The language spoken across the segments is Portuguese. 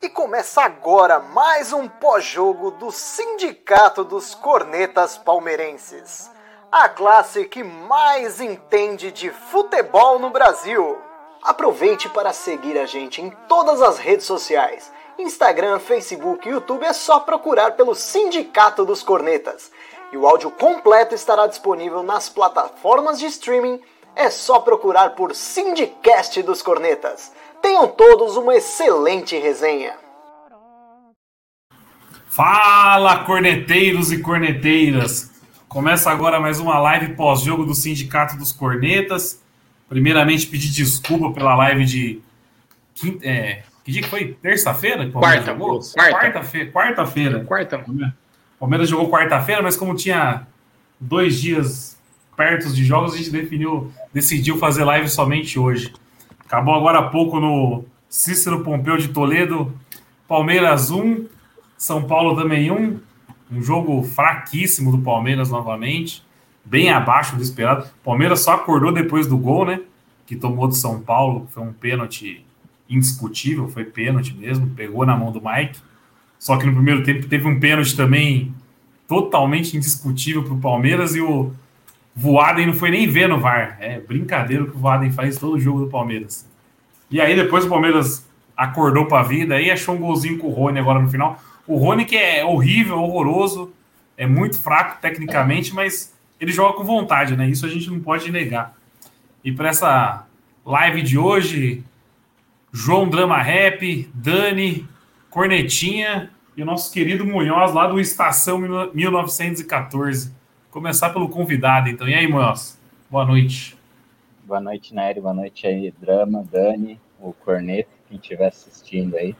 E começa agora mais um pós-jogo do Sindicato dos Cornetas Palmeirenses. A classe que mais entende de futebol no Brasil. Aproveite para seguir a gente em todas as redes sociais. Instagram, Facebook e YouTube é só procurar pelo Sindicato dos Cornetas. E o áudio completo estará disponível nas plataformas de streaming. É só procurar por Sindicast dos Cornetas. Tenham todos uma excelente resenha. Fala, corneteiros e corneteiras! Começa agora mais uma live pós-jogo do Sindicato dos Cornetas. Primeiramente, pedir desculpa pela live de. Quinta, é, que dia que foi? Terça-feira? Quarta, quarta. Quarta-feira. Quarta-feira. Quarta. Palmeiras jogou quarta-feira, mas como tinha dois dias perto de jogos, a gente definiu, decidiu fazer live somente hoje. Acabou agora há pouco no Cícero Pompeu de Toledo, Palmeiras 1, São Paulo também 1. Um jogo fraquíssimo do Palmeiras novamente, bem abaixo do esperado. Palmeiras só acordou depois do gol, né? Que tomou do São Paulo, foi um pênalti indiscutível, foi pênalti mesmo, pegou na mão do Mike. Só que no primeiro tempo teve um pênalti também totalmente indiscutível para o Palmeiras e o Voaden não foi nem ver no VAR. É brincadeira que o Voaden faz todo o jogo do Palmeiras. E aí depois o Palmeiras acordou para a vida e achou um golzinho com o Rony agora no final. O Rony que é horrível, horroroso, é muito fraco tecnicamente, mas ele joga com vontade, né? Isso a gente não pode negar. E para essa live de hoje, João Drama Rap, Dani, Cornetinha e o nosso querido Munhoz lá do Estação 1914. Começar pelo convidado, então. E aí, Munhoz? Boa noite. Boa noite, Nery. Boa noite aí, Drama, Dani, o Corneto, quem estiver assistindo aí.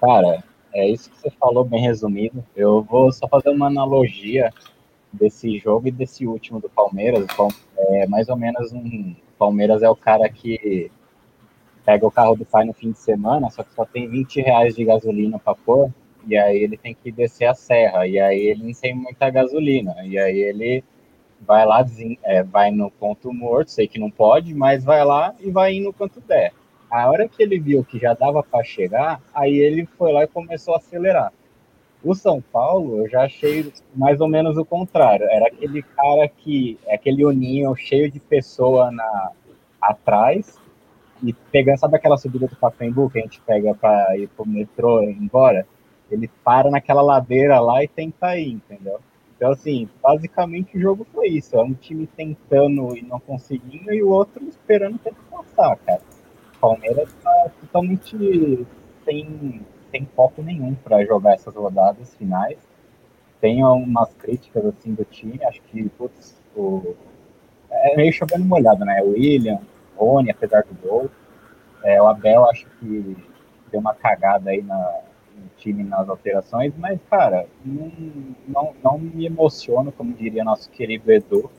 Cara, é isso que você falou bem resumido. Eu vou só fazer uma analogia desse jogo e desse último do Palmeiras. É mais ou menos um. Palmeiras é o cara que pega o carro do pai no fim de semana, só que só tem 20 reais de gasolina para pôr, e aí ele tem que descer a serra, e aí ele não tem muita gasolina, e aí ele vai lá, é, vai no ponto morto, sei que não pode, mas vai lá e vai indo quanto der. A hora que ele viu que já dava para chegar, aí ele foi lá e começou a acelerar. O São Paulo, eu já achei mais ou menos o contrário. Era aquele cara que, aquele uninho cheio de pessoa na, atrás, e pegando, sabe aquela subida do Pacaembu que a gente pega para ir pro metrô e ir embora? Ele para naquela ladeira lá e tenta ir, entendeu? Então, assim, basicamente o jogo foi isso. É um time tentando e não conseguindo e o outro esperando ter que passar, cara. O Palmeiras tá totalmente sem, sem foco nenhum para jogar essas rodadas finais. Tem umas críticas, assim, do time. Acho que, putz, o... é meio chovendo molhado, né? William, Rony, apesar do gol. É, o Abel acho que deu uma cagada aí na, time nas alterações, mas, cara, não, não, não me emociono, como diria nosso querido Edu.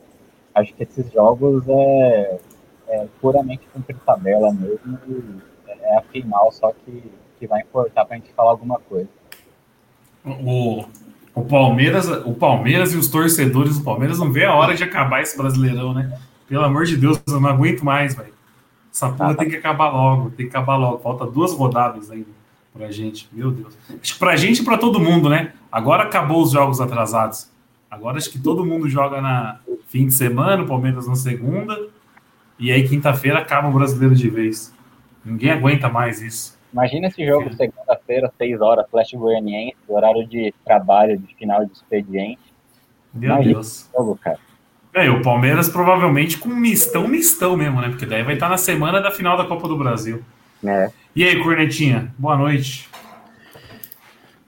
Acho que esses jogos é, é puramente cumprir tabela mesmo. é a final só que, que vai importar para a gente falar alguma coisa. O, o, Palmeiras, o Palmeiras e os torcedores do Palmeiras não vê a hora de acabar esse brasileirão, né? Pelo amor de Deus, eu não aguento mais, velho. Essa porra ah, tem que acabar logo, tem que acabar logo. Falta duas rodadas ainda pra gente. Meu Deus. Acho que pra gente e pra todo mundo, né? Agora acabou os jogos atrasados. Agora acho que todo mundo joga na fim de semana, o Palmeiras na segunda. E aí, quinta-feira, acaba o brasileiro de vez. Ninguém aguenta mais isso. Imagina esse jogo segunda-feira, seis horas, Flash Goianiense, horário de trabalho, de final de expediente. Meu Imagina Deus. Jogo, cara. É, o Palmeiras provavelmente com mistão, mistão mesmo, né? Porque daí vai estar na semana da final da Copa do Brasil. É. E aí, Cornetinha, boa noite.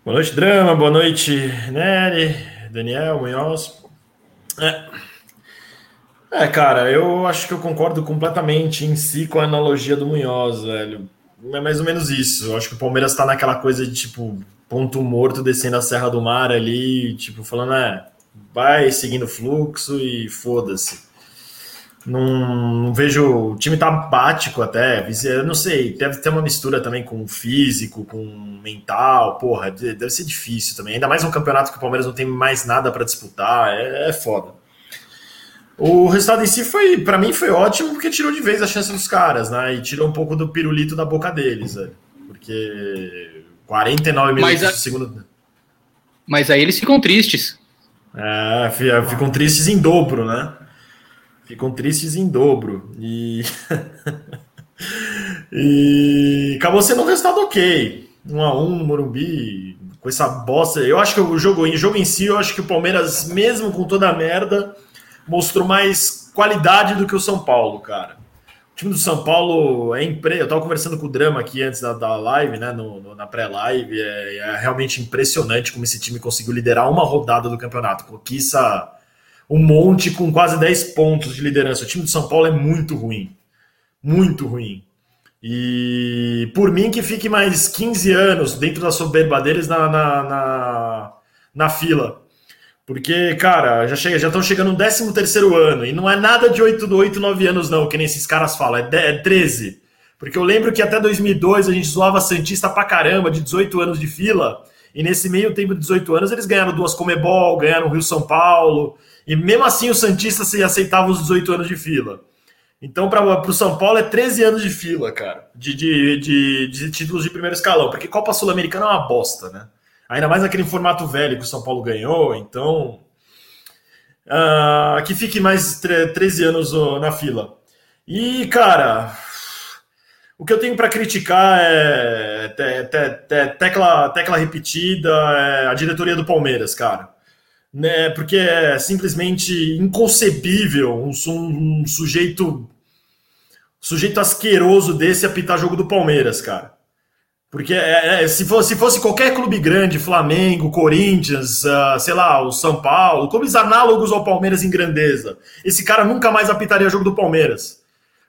Boa noite, Drama, boa noite, Nery, Daniel, Munhoz. É. é, cara, eu acho que eu concordo completamente em si com a analogia do Munhoz, velho. É mais ou menos isso. Eu acho que o Palmeiras tá naquela coisa de, tipo, ponto morto descendo a Serra do Mar ali, tipo, falando, é vai seguindo o fluxo e foda-se. Não, não, vejo. O time tá bático até. Eu não sei, deve ter uma mistura também com físico, com mental. Porra, deve ser difícil também. Ainda mais um campeonato que o Palmeiras não tem mais nada para disputar. É, é foda. O resultado em si foi, para mim, foi ótimo porque tirou de vez a chance dos caras, né? E tirou um pouco do pirulito da boca deles, velho. Porque 49 minutos a... de segundo. Mas aí eles ficam tristes. É, ficam tristes em dobro, né? Ficam tristes em dobro. E. e acabou sendo um resultado ok. Um a um no Morumbi, com essa bosta. Eu acho que o jogo, em jogo em si, eu acho que o Palmeiras, mesmo com toda a merda, mostrou mais qualidade do que o São Paulo, cara. O time do São Paulo é impre... Eu tava conversando com o Drama aqui antes da, da live, né? No, no, na pré-live. É, é, realmente impressionante como esse time conseguiu liderar uma rodada do campeonato. Conquista um monte com quase 10 pontos de liderança. O time do São Paulo é muito ruim. Muito ruim. E por mim que fique mais 15 anos dentro da soberba deles na, na, na, na fila. Porque, cara, já chega, já estão chegando no 13 terceiro ano, e não é nada de 8, 8, 9 anos não, que nem esses caras falam, é, é 13. Porque eu lembro que até 2002 a gente zoava Santista pra caramba, de 18 anos de fila, e nesse meio tempo de 18 anos eles ganharam duas Comebol, ganharam o Rio São Paulo, e mesmo assim o Santista se aceitava os 18 anos de fila. Então, para o São Paulo é 13 anos de fila, cara, de, de, de, de títulos de primeiro escalão, porque Copa Sul-Americana é uma bosta, né? Ainda mais aquele formato velho que o São Paulo ganhou, então. Uh, que fique mais 13 anos na fila. E, cara, o que eu tenho para criticar é te, te, te, tecla, tecla repetida, é a diretoria do Palmeiras, cara. Né, porque é simplesmente inconcebível um, um, sujeito sujeito asqueroso desse apitar jogo do Palmeiras, cara. Porque é, é, se, fosse, se fosse qualquer clube grande, Flamengo, Corinthians, uh, sei lá, o São Paulo, clubes análogos ao Palmeiras em grandeza, esse cara nunca mais apitaria jogo do Palmeiras.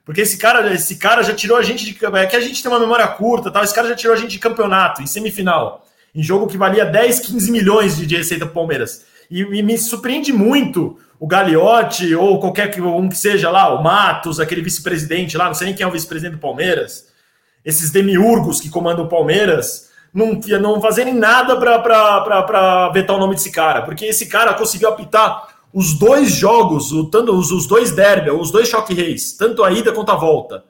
Porque esse cara, esse cara já tirou a gente de. É que a gente tem uma memória curta, tal, esse cara já tirou a gente de campeonato, em semifinal, em jogo que valia 10, 15 milhões de, de receita para Palmeiras. E, e, me surpreende muito o Gagliotti, ou qualquer um que seja lá, o Matos, aquele vice-presidente lá, não sei nem quem é o vice-presidente do Palmeiras esses demiurgos que comandam o Palmeiras não, não fazerem nada para vetar o nome desse cara, porque esse cara conseguiu apitar os dois jogos, o, tanto, os, os dois derby, os dois choque reis, tanto a ida quanto a volta.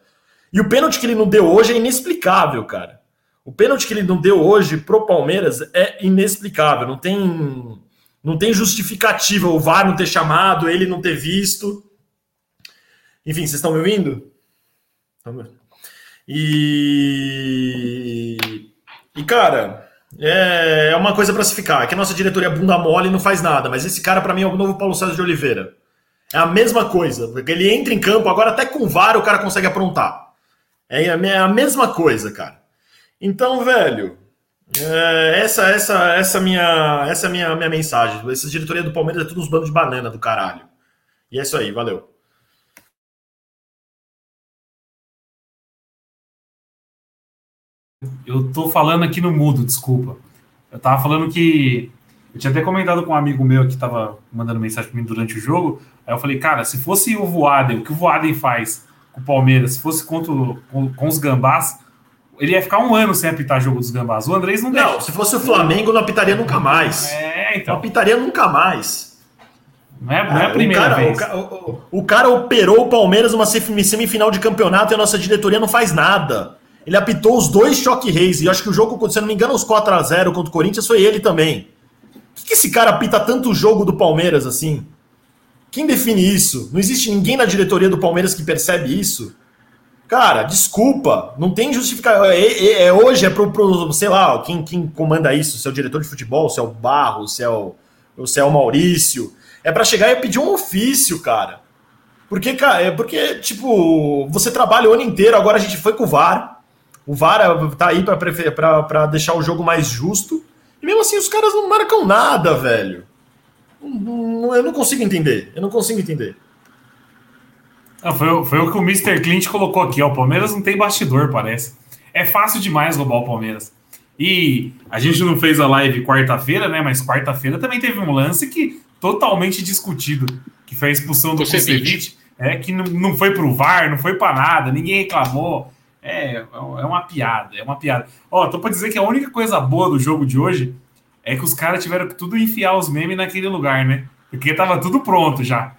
E o pênalti que ele não deu hoje é inexplicável, cara. O pênalti que ele não deu hoje pro Palmeiras é inexplicável, não tem não tem justificativa o VAR não ter chamado, ele não ter visto. Enfim, vocês estão me ouvindo? E, e cara, é, é uma coisa para se ficar. É que a nossa diretoria é bunda mole não faz nada, mas esse cara para mim é o novo Paulo César de Oliveira. É a mesma coisa, porque ele entra em campo, agora até com VAR o cara consegue aprontar. É, é a mesma coisa, cara. Então, velho, é, essa essa essa minha essa minha minha mensagem. Essa diretoria do Palmeiras é tudo uns bandos de banana do caralho. E é isso aí, valeu. Eu tô falando aqui no mudo, desculpa. Eu tava falando que. Eu tinha até comentado com um amigo meu que tava mandando mensagem pra mim durante o jogo. Aí eu falei, cara, se fosse o Voaden, o que o Voaden faz com o Palmeiras, se fosse contra, com, com os gambás, ele ia ficar um ano sem apitar jogo dos gambás. O Andrés não Não, se fosse o Flamengo, não apitaria nunca mais. É, então. Não apitaria nunca mais. Não é, não é a primeira o cara, vez. O, o, o, cara operou o Palmeiras numa semifinal de campeonato e a nossa diretoria não faz nada. Ele apitou os dois choque reis. E acho que o jogo, se não me engano, os 4 a 0 contra o Corinthians foi ele também. Por que, que esse cara apita tanto o jogo do Palmeiras assim? Quem define isso? Não existe ninguém na diretoria do Palmeiras que percebe isso? Cara, desculpa, não tem justificação. É, é, é, hoje é pro, pro, sei lá, quem, quem comanda isso, se é o diretor de futebol, se é o Barro, se é o, se é o Maurício. É para chegar e pedir um ofício, cara. Porque, cara, é porque, tipo, você trabalha o ano inteiro, agora a gente foi com o VAR. O VAR tá aí para deixar o jogo mais justo. E mesmo assim os caras não marcam nada, velho. Eu não consigo entender. Eu não consigo entender. Não, foi, foi o que o Mr. Clint colocou aqui. Ó. O Palmeiras não tem bastidor, parece. É fácil demais roubar o Palmeiras. E a gente não fez a live quarta-feira, né? Mas quarta-feira também teve um lance que totalmente discutido, que foi a expulsão do Kusevich, é que não, não foi pro VAR, não foi para nada, ninguém reclamou. É, é uma piada, é uma piada. Ó, tô pra dizer que a única coisa boa do jogo de hoje é que os caras tiveram que tudo enfiar os memes naquele lugar, né? Porque tava tudo pronto já.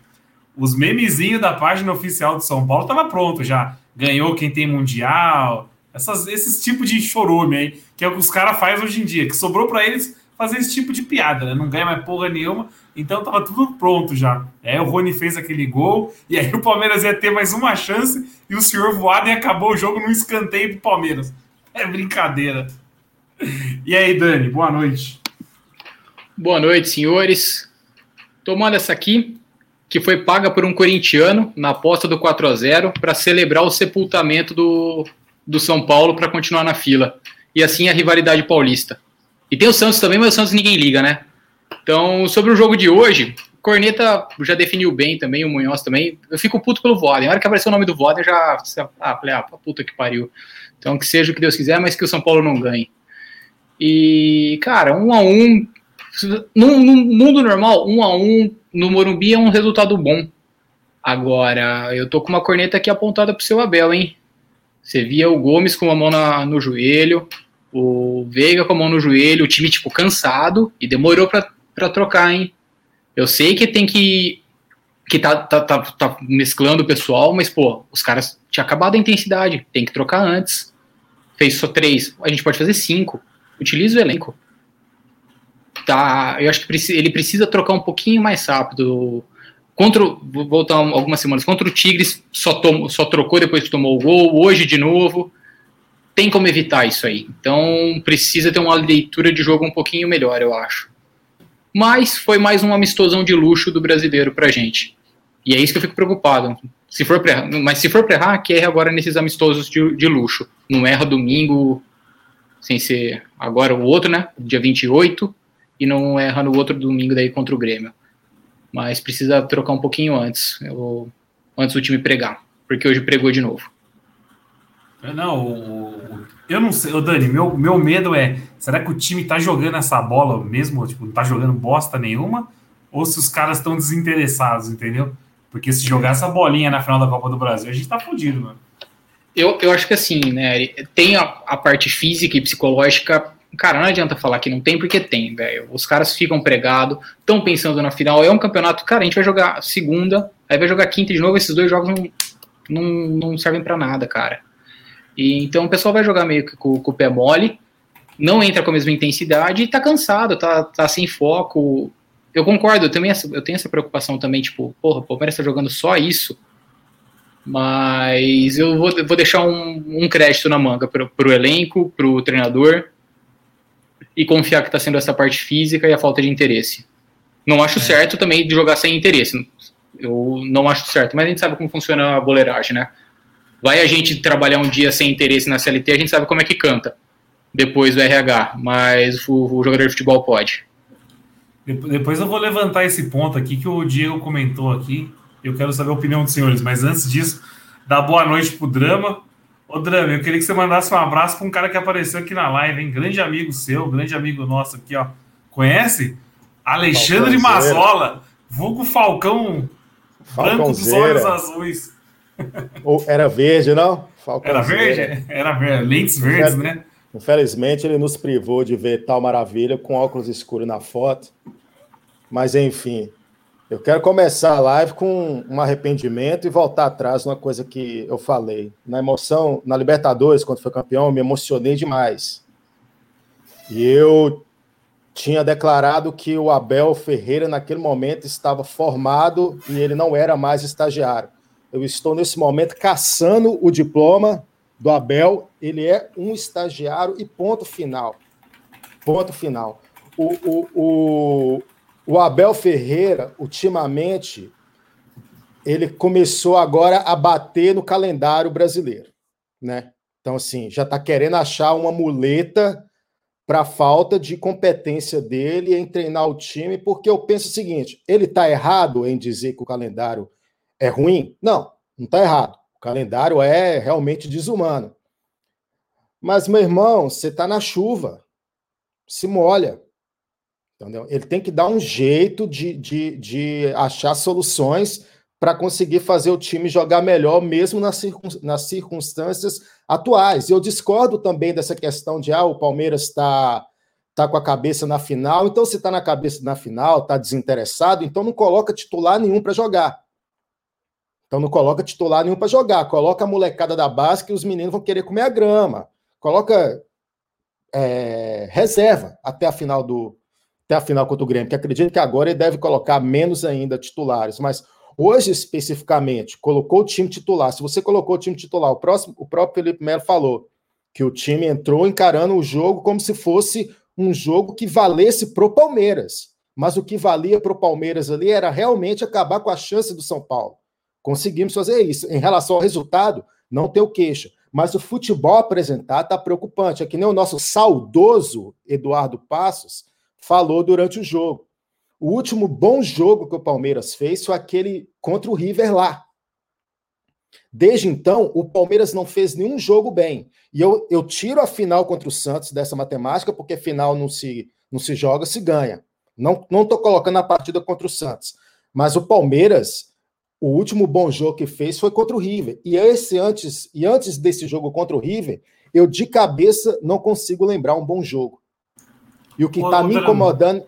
Os memezinhos da página oficial do São Paulo tava pronto já. Ganhou quem tem mundial, essas, esses tipos de chorume aí, que é o que os caras fazem hoje em dia, que sobrou para eles fazer esse tipo de piada, né? Não ganha mais porra nenhuma, então tava tudo pronto já. Aí o Rony fez aquele gol, e aí o Palmeiras ia ter mais uma chance, e o senhor voado e acabou o jogo num escanteio pro Palmeiras. É brincadeira. E aí, Dani, boa noite. Boa noite, senhores. Tomando essa aqui, que foi paga por um corintiano na aposta do 4 a 0 para celebrar o sepultamento do, do São Paulo para continuar na fila. E assim a rivalidade paulista. E tem o Santos também, mas o Santos ninguém liga, né? Então, sobre o jogo de hoje, Corneta já definiu bem também, o Munhoz também. Eu fico puto pelo Voden. Na hora que apareceu o nome do Voden, já. Ah, falei, ah, puta que pariu. Então, que seja o que Deus quiser, mas que o São Paulo não ganhe. E, cara, um a um. No, no mundo normal, um a um no Morumbi é um resultado bom. Agora, eu tô com uma corneta aqui apontada pro seu Abel, hein? Você via o Gomes com a mão na, no joelho, o Veiga com a mão no joelho, o time, tipo, cansado e demorou para trocar, hein? Eu sei que tem que. que tá, tá, tá, tá, mesclando o pessoal, mas, pô, os caras tinham acabado a intensidade, tem que trocar antes. Fez só três, a gente pode fazer cinco. Utiliza o elenco. Tá, eu acho que ele precisa trocar um pouquinho mais rápido. Contra, vou voltar algumas semanas, contra o Tigres só, tom, só trocou depois que tomou o gol, hoje de novo tem como evitar isso aí. Então precisa ter uma leitura de jogo um pouquinho melhor, eu acho. Mas foi mais um amistosão de luxo do brasileiro pra gente. E é isso que eu fico preocupado. Se for pra, mas se for pra errar, que erre agora nesses amistosos de, de luxo. Não erra domingo, sem ser agora o outro, né? Dia 28, e não erra no outro domingo daí contra o Grêmio. Mas precisa trocar um pouquinho antes, eu, antes do time pregar, porque hoje pregou de novo. É, não, o, eu não sei, o Dani, meu, meu medo é, será que o time tá jogando essa bola mesmo, tipo, não tá jogando bosta nenhuma, ou se os caras estão desinteressados, entendeu? Porque se jogar essa bolinha na final da Copa do Brasil, a gente tá fodido, mano. Eu, eu acho que assim, né, tem a, a parte física e psicológica, cara, não adianta falar que não tem, porque tem, velho. Os caras ficam pregados, estão pensando na final, é um campeonato, cara, a gente vai jogar segunda, aí vai jogar quinta de novo, esses dois jogos não, não, não servem para nada, cara. E, então o pessoal vai jogar meio que com, com, o pé mole, não entra com a mesma intensidade e tá cansado, tá, tá sem foco. Eu concordo, eu, também, eu tenho essa preocupação também, tipo, porra, o Palmeiras tá jogando só isso, mas eu vou, vou deixar um, um crédito na manga pro, pro elenco, pro treinador, e confiar que tá sendo essa parte física e a falta de interesse. Não acho é. certo também de jogar sem interesse. Eu não acho certo, mas a gente sabe como funciona a boleiragem, né? Vai a gente trabalhar um dia sem interesse na CLT, a gente sabe como é que canta depois do RH, mas o, o jogador de futebol pode. Depois eu vou levantar esse ponto aqui que o Diego comentou aqui. Eu quero saber a opinião dos senhores, mas antes disso, dá boa noite pro Drama. Ô, Drama, eu queria que você mandasse um abraço para um cara que apareceu aqui na live, hein? Grande amigo seu, grande amigo nosso aqui, ó. Conhece? Alexandre Mazola, vulgo Falcão branco dos olhos azuis. Ou era verde, não? Era verde? Era verde, lentes verdes, né? Infelizmente, ele nos privou de ver tal maravilha com óculos escuros na foto. Mas, enfim, eu quero começar a live com um arrependimento e voltar atrás numa coisa que eu falei. Na emoção, na Libertadores, quando foi campeão, eu me emocionei demais. E eu tinha declarado que o Abel Ferreira, naquele momento, estava formado e ele não era mais estagiário. Eu estou nesse momento caçando o diploma do Abel. Ele é um estagiário e ponto final. Ponto final. O, o, o, o Abel Ferreira, ultimamente, ele começou agora a bater no calendário brasileiro, né? Então, assim, já está querendo achar uma muleta para a falta de competência dele em treinar o time, porque eu penso o seguinte: ele está errado em dizer que o calendário é ruim? Não, não está errado. O calendário é realmente desumano. Mas, meu irmão, você está na chuva. Se molha. Entendeu? Ele tem que dar um jeito de, de, de achar soluções para conseguir fazer o time jogar melhor, mesmo nas, circun, nas circunstâncias atuais. Eu discordo também dessa questão de ah, o Palmeiras está tá com a cabeça na final. Então, se está na cabeça na final, está desinteressado, então não coloca titular nenhum para jogar. Então não coloca titular nenhum para jogar, coloca a molecada da base que os meninos vão querer comer a grama. Coloca é, reserva até a final do até a final contra o Grêmio, que acredito que agora ele deve colocar menos ainda titulares, mas hoje especificamente colocou o time titular. Se você colocou o time titular, o próximo, o próprio Felipe Melo falou que o time entrou encarando o jogo como se fosse um jogo que valesse pro Palmeiras. Mas o que valia pro Palmeiras ali era realmente acabar com a chance do São Paulo. Conseguimos fazer isso. Em relação ao resultado, não tem o queixa. Mas o futebol apresentado está preocupante. É que nem o nosso saudoso Eduardo Passos falou durante o jogo. O último bom jogo que o Palmeiras fez foi aquele contra o River lá. Desde então, o Palmeiras não fez nenhum jogo bem. E eu, eu tiro a final contra o Santos dessa matemática, porque final não se, não se joga, se ganha. Não estou colocando a partida contra o Santos. Mas o Palmeiras o último bom jogo que fez foi contra o River. E esse antes e antes desse jogo contra o River, eu de cabeça não consigo lembrar um bom jogo. E o que está me incomodando.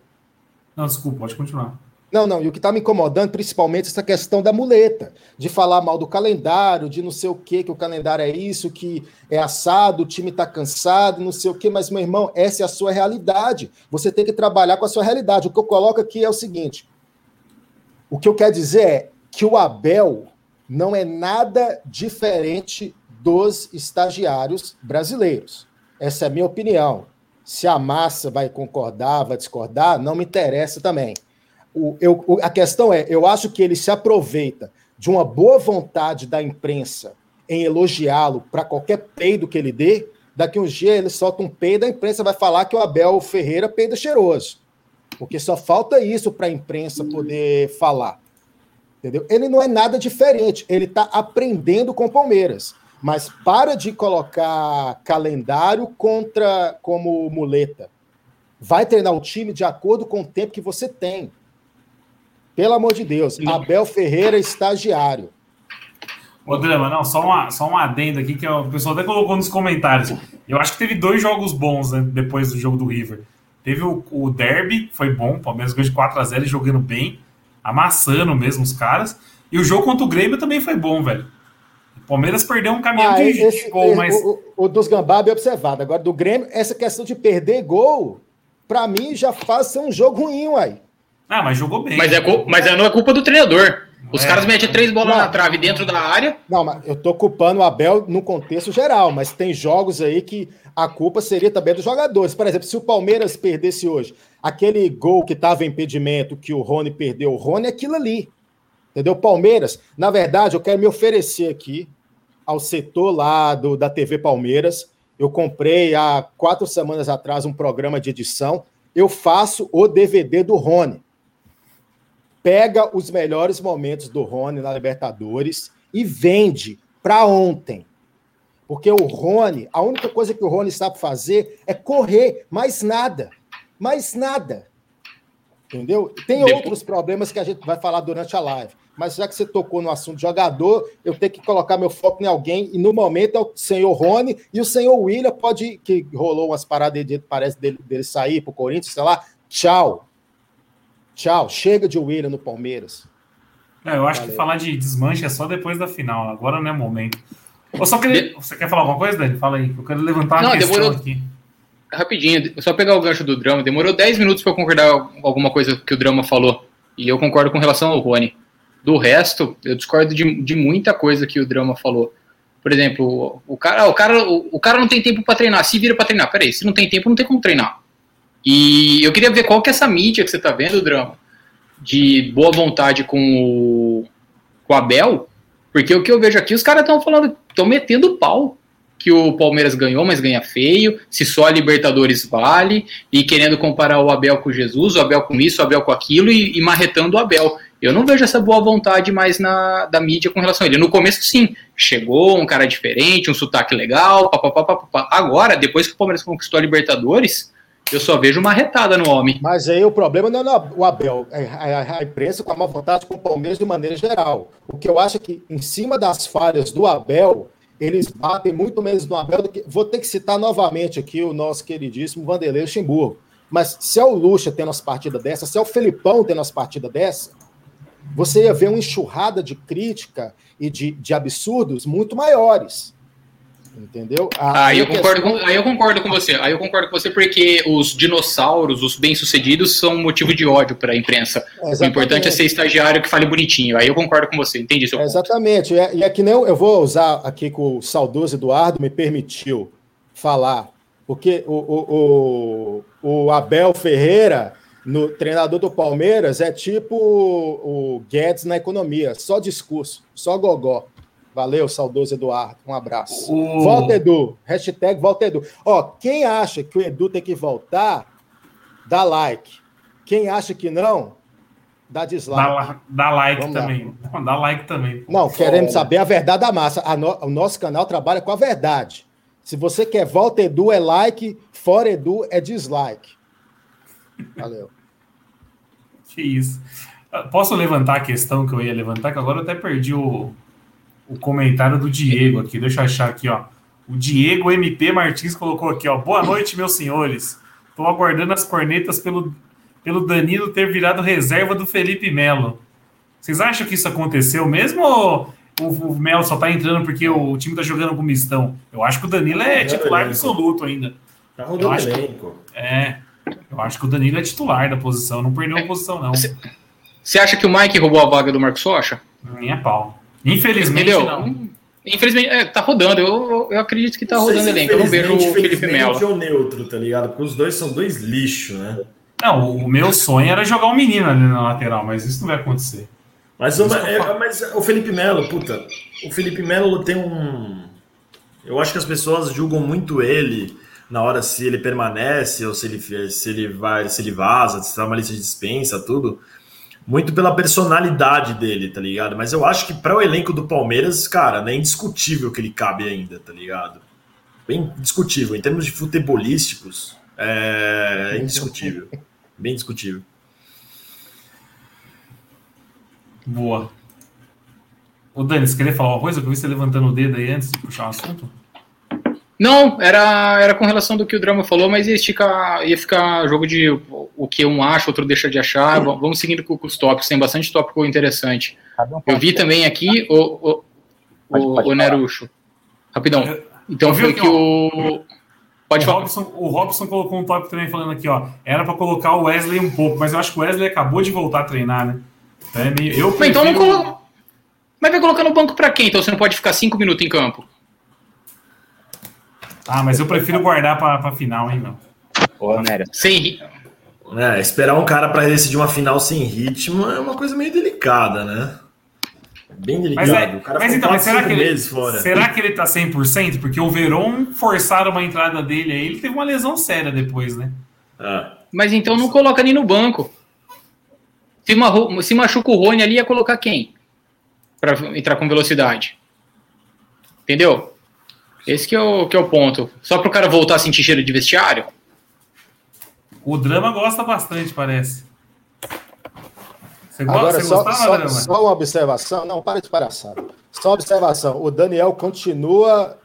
Não, desculpa, pode continuar. Não, não, e o que está me incomodando, principalmente, essa questão da muleta, de falar mal do calendário, de não sei o que, que o calendário é isso, que é assado, o time está cansado, não sei o que, mas, meu irmão, essa é a sua realidade. Você tem que trabalhar com a sua realidade. O que eu coloco aqui é o seguinte: o que eu quero dizer é, que o Abel não é nada diferente dos estagiários brasileiros. Essa é a minha opinião. Se a massa vai concordar, vai discordar, não me interessa também. O, eu, a questão é, eu acho que ele se aproveita de uma boa vontade da imprensa em elogiá-lo para qualquer peido que ele dê. Daqui uns dias ele solta um peido, a imprensa vai falar que o Abel Ferreira peida cheiroso. Porque só falta isso para a imprensa poder falar. Entendeu? Ele não é nada diferente, ele está aprendendo com o Palmeiras. Mas para de colocar calendário contra como muleta. Vai treinar o time de acordo com o tempo que você tem. Pelo amor de Deus, Abel Ferreira, estagiário. Ô, Drama, não, só, uma, só um adendo aqui que o pessoal até colocou nos comentários. Eu acho que teve dois jogos bons né, depois do jogo do River. Teve o, o Derby, foi bom, o Palmeiras ganhou de 4x0 jogando bem amassando mesmo os caras. E o jogo contra o Grêmio também foi bom, velho. O Palmeiras perdeu um caminhão ah, de, esse, gol, mas. O, o, dos Gambá é observado. Agora, do Grêmio, essa questão de perder gol, pra mim, já faz ser um jogo ruim, uai. Ah, mas jogou bem. Mas, é, mas não é culpa do treinador. Os é. caras metem três bolas não, na trave dentro da área. Não, mas eu tô culpando o Abel no contexto geral, mas tem jogos aí que a culpa seria também dos jogadores. Por exemplo, se o Palmeiras perdesse hoje, aquele gol que estava em impedimento, que o Rony perdeu, o Rony é aquilo ali. Entendeu? Palmeiras, na verdade, eu quero me oferecer aqui ao setor lá do, da TV Palmeiras. Eu comprei há quatro semanas atrás um programa de edição. Eu faço o DVD do Rony. Pega os melhores momentos do Rony na Libertadores e vende para ontem. Porque o Rony, a única coisa que o Rony sabe fazer é correr, mais nada. Mais nada. Entendeu? Tem outros problemas que a gente vai falar durante a live. Mas já que você tocou no assunto jogador, eu tenho que colocar meu foco em alguém. E no momento é o senhor Rony e o senhor William pode, que rolou umas paradas de parece dele, dele sair para o Corinthians, sei lá. Tchau. Tchau. Chega de William no Palmeiras. É, eu acho Valeu. que falar de desmanche é só depois da final. Agora não é momento. Eu só queria... Você quer falar alguma coisa, Dani? Fala aí. Eu quero levantar uma não, questão demorou... aqui. Rapidinho, só pegar o gancho do drama. Demorou 10 minutos para concordar com alguma coisa que o drama falou. E eu concordo com relação ao Rony. Do resto, eu discordo de, de muita coisa que o drama falou. Por exemplo, o cara, o cara, o, o cara não tem tempo para treinar. Se vira para treinar. Peraí, se não tem tempo, não tem como treinar. E eu queria ver qual que é essa mídia que você tá vendo, drama, de boa vontade com o, com o Abel, porque o que eu vejo aqui, os caras estão falando, estão metendo pau que o Palmeiras ganhou, mas ganha feio, se só a Libertadores vale, e querendo comparar o Abel com Jesus, o Abel com isso, o Abel com aquilo, e, e marretando o Abel. Eu não vejo essa boa vontade mais na, da mídia com relação a ele. No começo, sim, chegou um cara diferente, um sotaque legal, papapá, papapá. Agora, depois que o Palmeiras conquistou a Libertadores, eu só vejo uma retada no homem. Mas aí o problema não é o Abel, é a, a imprensa com a má vontade com o Palmeiras de maneira geral. O que eu acho é que, em cima das falhas do Abel, eles batem muito menos no Abel do que. Vou ter que citar novamente aqui o nosso queridíssimo Vanderlei Luxemburgo. Mas se é o Lucha tendo as partidas dessa, se é o Felipão tendo as partidas dessa, você ia ver uma enxurrada de crítica e de, de absurdos muito maiores. Entendeu? A, aí, eu concordo questão... com, aí eu concordo com você. Aí eu concordo com você porque os dinossauros, os bem-sucedidos, são motivo de ódio para a imprensa. É, o importante é ser estagiário que fale bonitinho. Aí eu concordo com você. Entendi seu é, Exatamente. É, e é que nem eu, eu vou usar aqui que o saudoso Eduardo me permitiu falar. Porque o, o, o, o Abel Ferreira, no treinador do Palmeiras, é tipo o, Guedes na economia. Só discurso, só gogó. Valeu, saudoso Eduardo. Um abraço. O... Volta, Edu. Hashtag volta, Edu. Ó, quem acha que o Edu tem que voltar, dá like. Quem acha que não, dá dislike. Dá, dá like Vamos também. Dar. Dá like também. Não, queremos saber a verdade da massa. No... o nosso canal trabalha com a verdade. Se você quer volta, Edu é like, fora Edu é dislike. Valeu. Que isso. Posso levantar a questão que eu ia levantar, que agora eu até perdi o, o comentário do Diego aqui. Deixa eu achar aqui, ó. O Diego MP Martins colocou aqui, ó. Boa noite, meus senhores. Estou aguardando as cornetas pelo, pelo Danilo ter virado reserva do Felipe Melo. Vocês acham que isso aconteceu mesmo ou o, o Melo só tá entrando porque o, time tá jogando com mistão? Eu acho que o Danilo é titular absoluto ainda. Tá rodando elenco. É. Eu acho que o Danilo é titular da posição, não perdeu a posição, não. Você acha que o Mike roubou a vaga do Marcos Rocha? Nem a pau. Infelizmente, Entendeu? não. Infelizmente, é, tá rodando. Eu, eu acredito que tá não rodando elenco. Eu não vejo o Felipe Melo. ou neutro, tá ligado? Porque os dois são dois lixos, né? Não, o meu sonho era jogar um menino ali na lateral, mas isso não vai acontecer. Mas, o, é, mas o Felipe Melo, puta, o Felipe Melo tem um. Eu acho que as pessoas julgam muito ele na hora se ele permanece ou se ele, se ele vai, se ele vaza, se tá uma lista de dispensa, tudo muito pela personalidade dele, tá ligado? Mas eu acho que para o elenco do Palmeiras, cara, é indiscutível que ele cabe ainda, tá ligado? Bem discutível. Em termos de futebolísticos, é indiscutível. Bem discutível. Boa. Ô, Dani, você queria falar uma coisa? Eu vi você levantando o dedo aí antes de puxar o assunto. Não, era, era com relação do que o Drama falou, mas ia ficar, ia ficar jogo de o que um acha, outro deixa de achar. Sim. Vamos seguindo com, os tópicos, tem bastante tópico interessante. Eu vi também aqui o, o, o, o Nerucho. Rapidão. Então foi que o. Pode o falar. Robson, o Robson colocou um tópico também falando aqui, ó. Era para colocar o Wesley um pouco, mas eu acho que o Wesley acabou de voltar a treinar, né? Então, é meio, eu prefiro... então não colo... Mas vai colocar no banco para quem? Então você não pode ficar cinco minutos em campo. Ah, mas eu prefiro guardar para final, hein, meu. Pô, Nério. Sem é, esperar um cara para decidir uma final sem ritmo é uma coisa meio delicada, né? Bem delicado. Mas, é, o cara mas então, mas será, que ele, será que ele tá 100%? Porque o Veron forçaram uma entrada dele aí, ele teve uma lesão séria depois, né? Ah. Mas então não coloca nem no banco. Se, uma, se machuca o Rony ali, ia colocar quem? Para entrar com velocidade. Entendeu? Esse que é o, que é o ponto. Só para o cara voltar a sentir cheiro de vestiário? O drama gosta bastante, parece. Você, gosta, Agora, você só, gostava, só, só, uma observação. Não, para de palhaçada. Só uma observação. O Daniel continua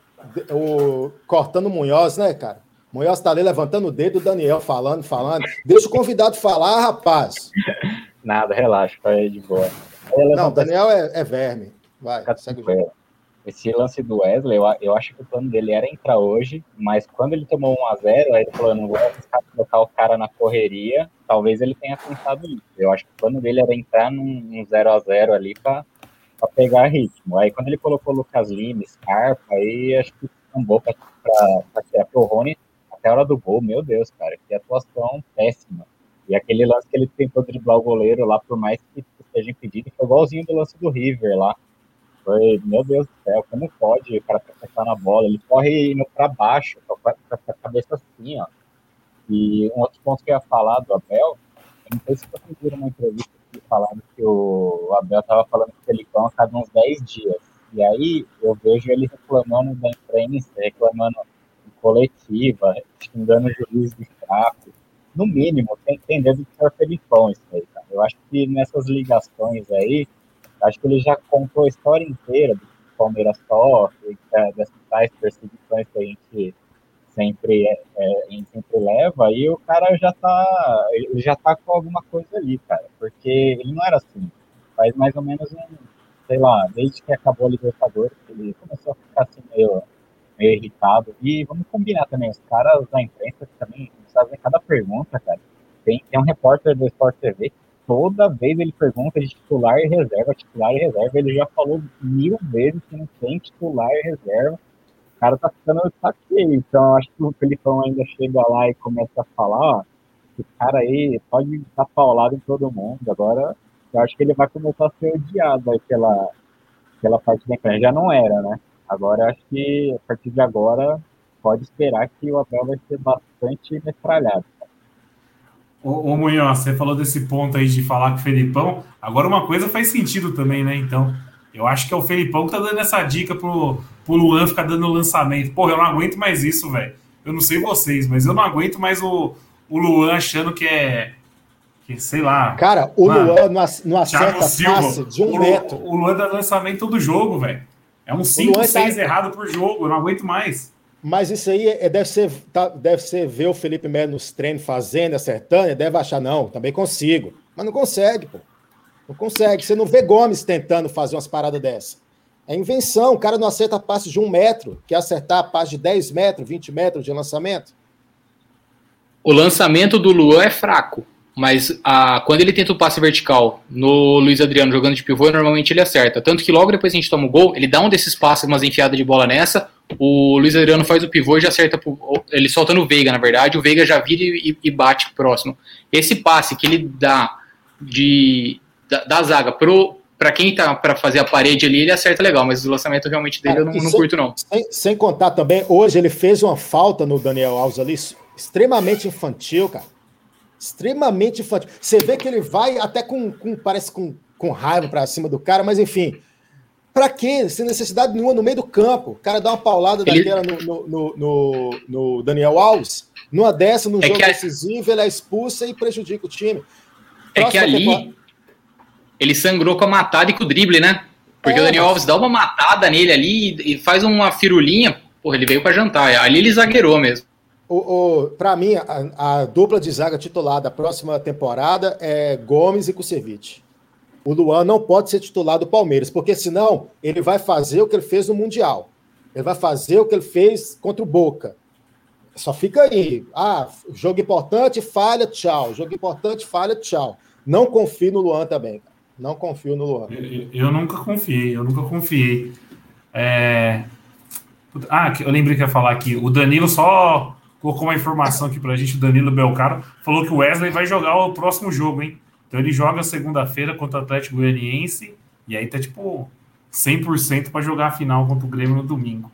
o, cortando o Munhoz, né, cara? O Munhoz tá ali levantando o dedo, o Daniel falando, falando. Deixa o convidado falar, rapaz. Nada, relaxa, vai de boa. Não, Daniel é, é verme. Vai, segue o jogo esse lance do Wesley, eu, eu acho que o plano dele era entrar hoje, mas quando ele tomou 1 a 0 aí ele falou, não vou botar o cara na correria, talvez ele tenha pensado nisso. Eu acho que o plano dele era entrar num, num 0 a 0 ali para pegar ritmo. Aí quando ele colocou Lucas Lima, Scarpa, aí acho que boa para tirar pro Rony até a hora do gol. Meu Deus, cara, que atuação péssima. E aquele lance que ele tentou driblar o goleiro lá, por mais que esteja impedido, foi igualzinho do lance do River lá foi, meu Deus do céu, como pode o cara tropeçar na bola? Ele corre indo para baixo, com a cabeça assim, ó. E um outro ponto que eu ia falar do Abel, eu não sei se vocês viram uma entrevista que falando que o Abel estava falando que ele a cada uns 10 dias. E aí eu vejo ele reclamando da imprensa, reclamando coletiva, xingando o juiz de tráfico. No mínimo, tem que entender do que é o Felipão isso aí, cara. Eu acho que nessas ligações aí, Acho que ele já contou a história inteira do que Palmeiras sofre, dessas tais perseguições que a gente sempre, é, é sempre leva, e o cara já tá, ele já tá com alguma coisa ali, cara, porque ele não era assim. faz mais ou menos um, sei lá, desde que acabou a Libertadores, ele começou a ficar assim meio, meio irritado. E vamos combinar também, os caras da imprensa também fazem cada pergunta, cara. Tem, tem um repórter do Sport TV que toda vez ele pergunta de titular e reserva, titular e reserva. Ele já falou mil vezes que não tem titular e reserva. O cara tá ficando saqueio. Então, acho que o Felipão ainda chega lá e começa a falar, ó, esse cara aí pode dar paulado em todo mundo. Agora, eu acho que ele vai começar a ser odiado aí pela, pela parte da imprensa. Já não era, né? Agora, acho que a partir de agora, pode esperar que o Abel vai ser bastante metralhado. Ô, ô Munhoz, você falou desse ponto aí de falar com o Felipão. Agora uma coisa faz sentido também, né? Então, eu acho que é o Felipão que tá dando essa dica pro, pro Luan ficar dando lançamento. Porra, eu não aguento mais isso, velho. Eu não sei vocês, mas eu não aguento mais o, o Luan achando que é. Que, sei lá. Cara, o mano, Luan não acerta passe de um o, metro. O Luan dá lançamento todo jogo, velho. É um 5, 6 tá... errado por jogo. Eu não aguento mais. Mas isso aí é, deve, ser, tá, deve ser ver o Felipe Melo nos treinos fazendo, acertando, deve achar, não, também consigo. Mas não consegue, pô. Não consegue. Você não vê Gomes tentando fazer umas paradas dessa. É invenção. O cara não acerta passe de um metro, quer acertar a passe de 10 metros, 20 metros de lançamento. O lançamento do Luan é fraco. Mas a, quando ele tenta o passe vertical no Luiz Adriano jogando de pivô, normalmente ele acerta. Tanto que logo depois a gente toma o gol, ele dá um desses passes, umas enfiadas de bola nessa. O Luiz Adriano faz o pivô e já acerta. Ele solta no Veiga, na verdade. O Veiga já vira e, e bate próximo. Esse passe que ele dá de, da, da zaga pro, para quem tá para fazer a parede ali, ele acerta legal, mas o lançamento realmente dele Cara, eu não, não sem, curto, não. Sem, sem, contar também, hoje ele fez uma falta no Daniel Alves ali, extremamente infantil, cara extremamente infantil. Você vê que ele vai até com, com parece com, com raiva para cima do cara, mas enfim. Para quê? Sem necessidade nenhuma no meio do campo. O cara dá uma paulada ele... daquela no, no, no, no, Daniel Alves. Numa dessa, no é jogo a... decisivo, ele é expulsa e prejudica o time. Próxima é que ali temporada... ele sangrou com a matada e com o drible, né? Porque é, o Daniel mas... Alves dá uma matada nele ali e faz uma firulinha. Porra, ele veio para jantar. Ali ele zagueirou mesmo. O, o para mim, a, a, dupla de zaga titular da próxima temporada é Gomes e Kusevich. O Luan não pode ser titular do Palmeiras, porque senão ele vai fazer o que ele fez no Mundial. Ele vai fazer o que ele fez contra o Boca. Só fica aí. Ah, jogo importante, falha, tchau. Jogo importante, falha, tchau. Não confio no Luan também. Não confio no Luan. Eu, eu nunca confiei, eu nunca confiei. É... Ah, eu lembrei que ia falar aqui. O Danilo só colocou uma informação aqui pra gente, o Danilo Belcaro, falou que o Wesley vai jogar o próximo jogo, hein? Então ele joga segunda-feira contra o Atlético Goianiense e aí tá tipo 100% para jogar a final contra o Grêmio no domingo.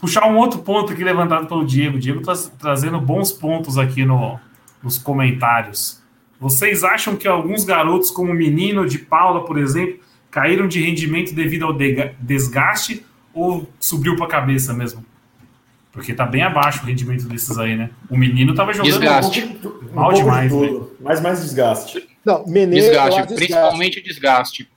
Puxar um outro ponto aqui levantado pelo Diego. O Diego tá trazendo bons pontos aqui no, nos comentários. Vocês acham que alguns garotos, como o menino de Paula, por exemplo, caíram de rendimento devido ao desgaste ou subiu para a cabeça mesmo? Porque tá bem abaixo o rendimento desses aí, né? O menino tava jogando desgaste. Um pouco, mal um demais, de né? Mas mais desgaste. Não, menino, desgaste, principalmente desgaste.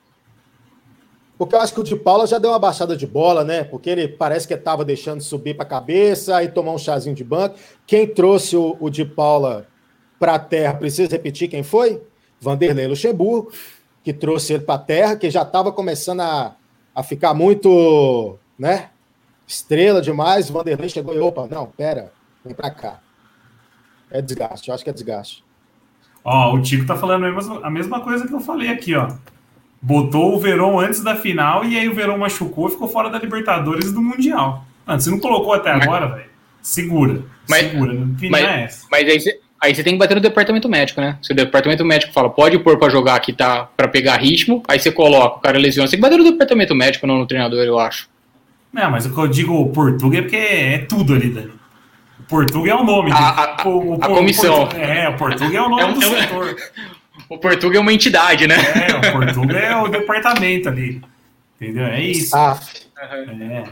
Porque eu acho que o de Paula já deu uma baixada de bola, né? Porque ele parece que estava deixando subir para a cabeça e tomar um chazinho de banco. Quem trouxe o, o de Paula para a terra, precisa repetir quem foi? Vanderlei Luxemburgo, que trouxe ele para a terra, que já estava começando a, a ficar muito, né? estrela demais, o Vanderlei chegou e, opa, não, pera, vem pra cá. É desgaste, eu acho que é desgaste. Ó, o Tico tá falando a mesma, a mesma coisa que eu falei aqui, ó. Botou o Verão antes da final e aí o Verão machucou e ficou fora da Libertadores e do Mundial. Mano, você não colocou até agora, velho? Segura. Mas, segura. Mas, é essa. mas aí você. Aí você tem que bater no departamento médico, né? Se o departamento médico fala, pode pôr para jogar que tá para pegar ritmo, aí você coloca, o cara lesiona. Você tem que bater no departamento médico, não no treinador, eu acho. Não, mas o que eu digo Portuga é porque é tudo ali, Dani. Portuga é o nome. A, a, o, o, a comissão. O é, o Portuga é o nome é, do é, setor. O Portuga é uma entidade, né? É, o Portuga é o departamento ali. Entendeu? É isso. Ah. É,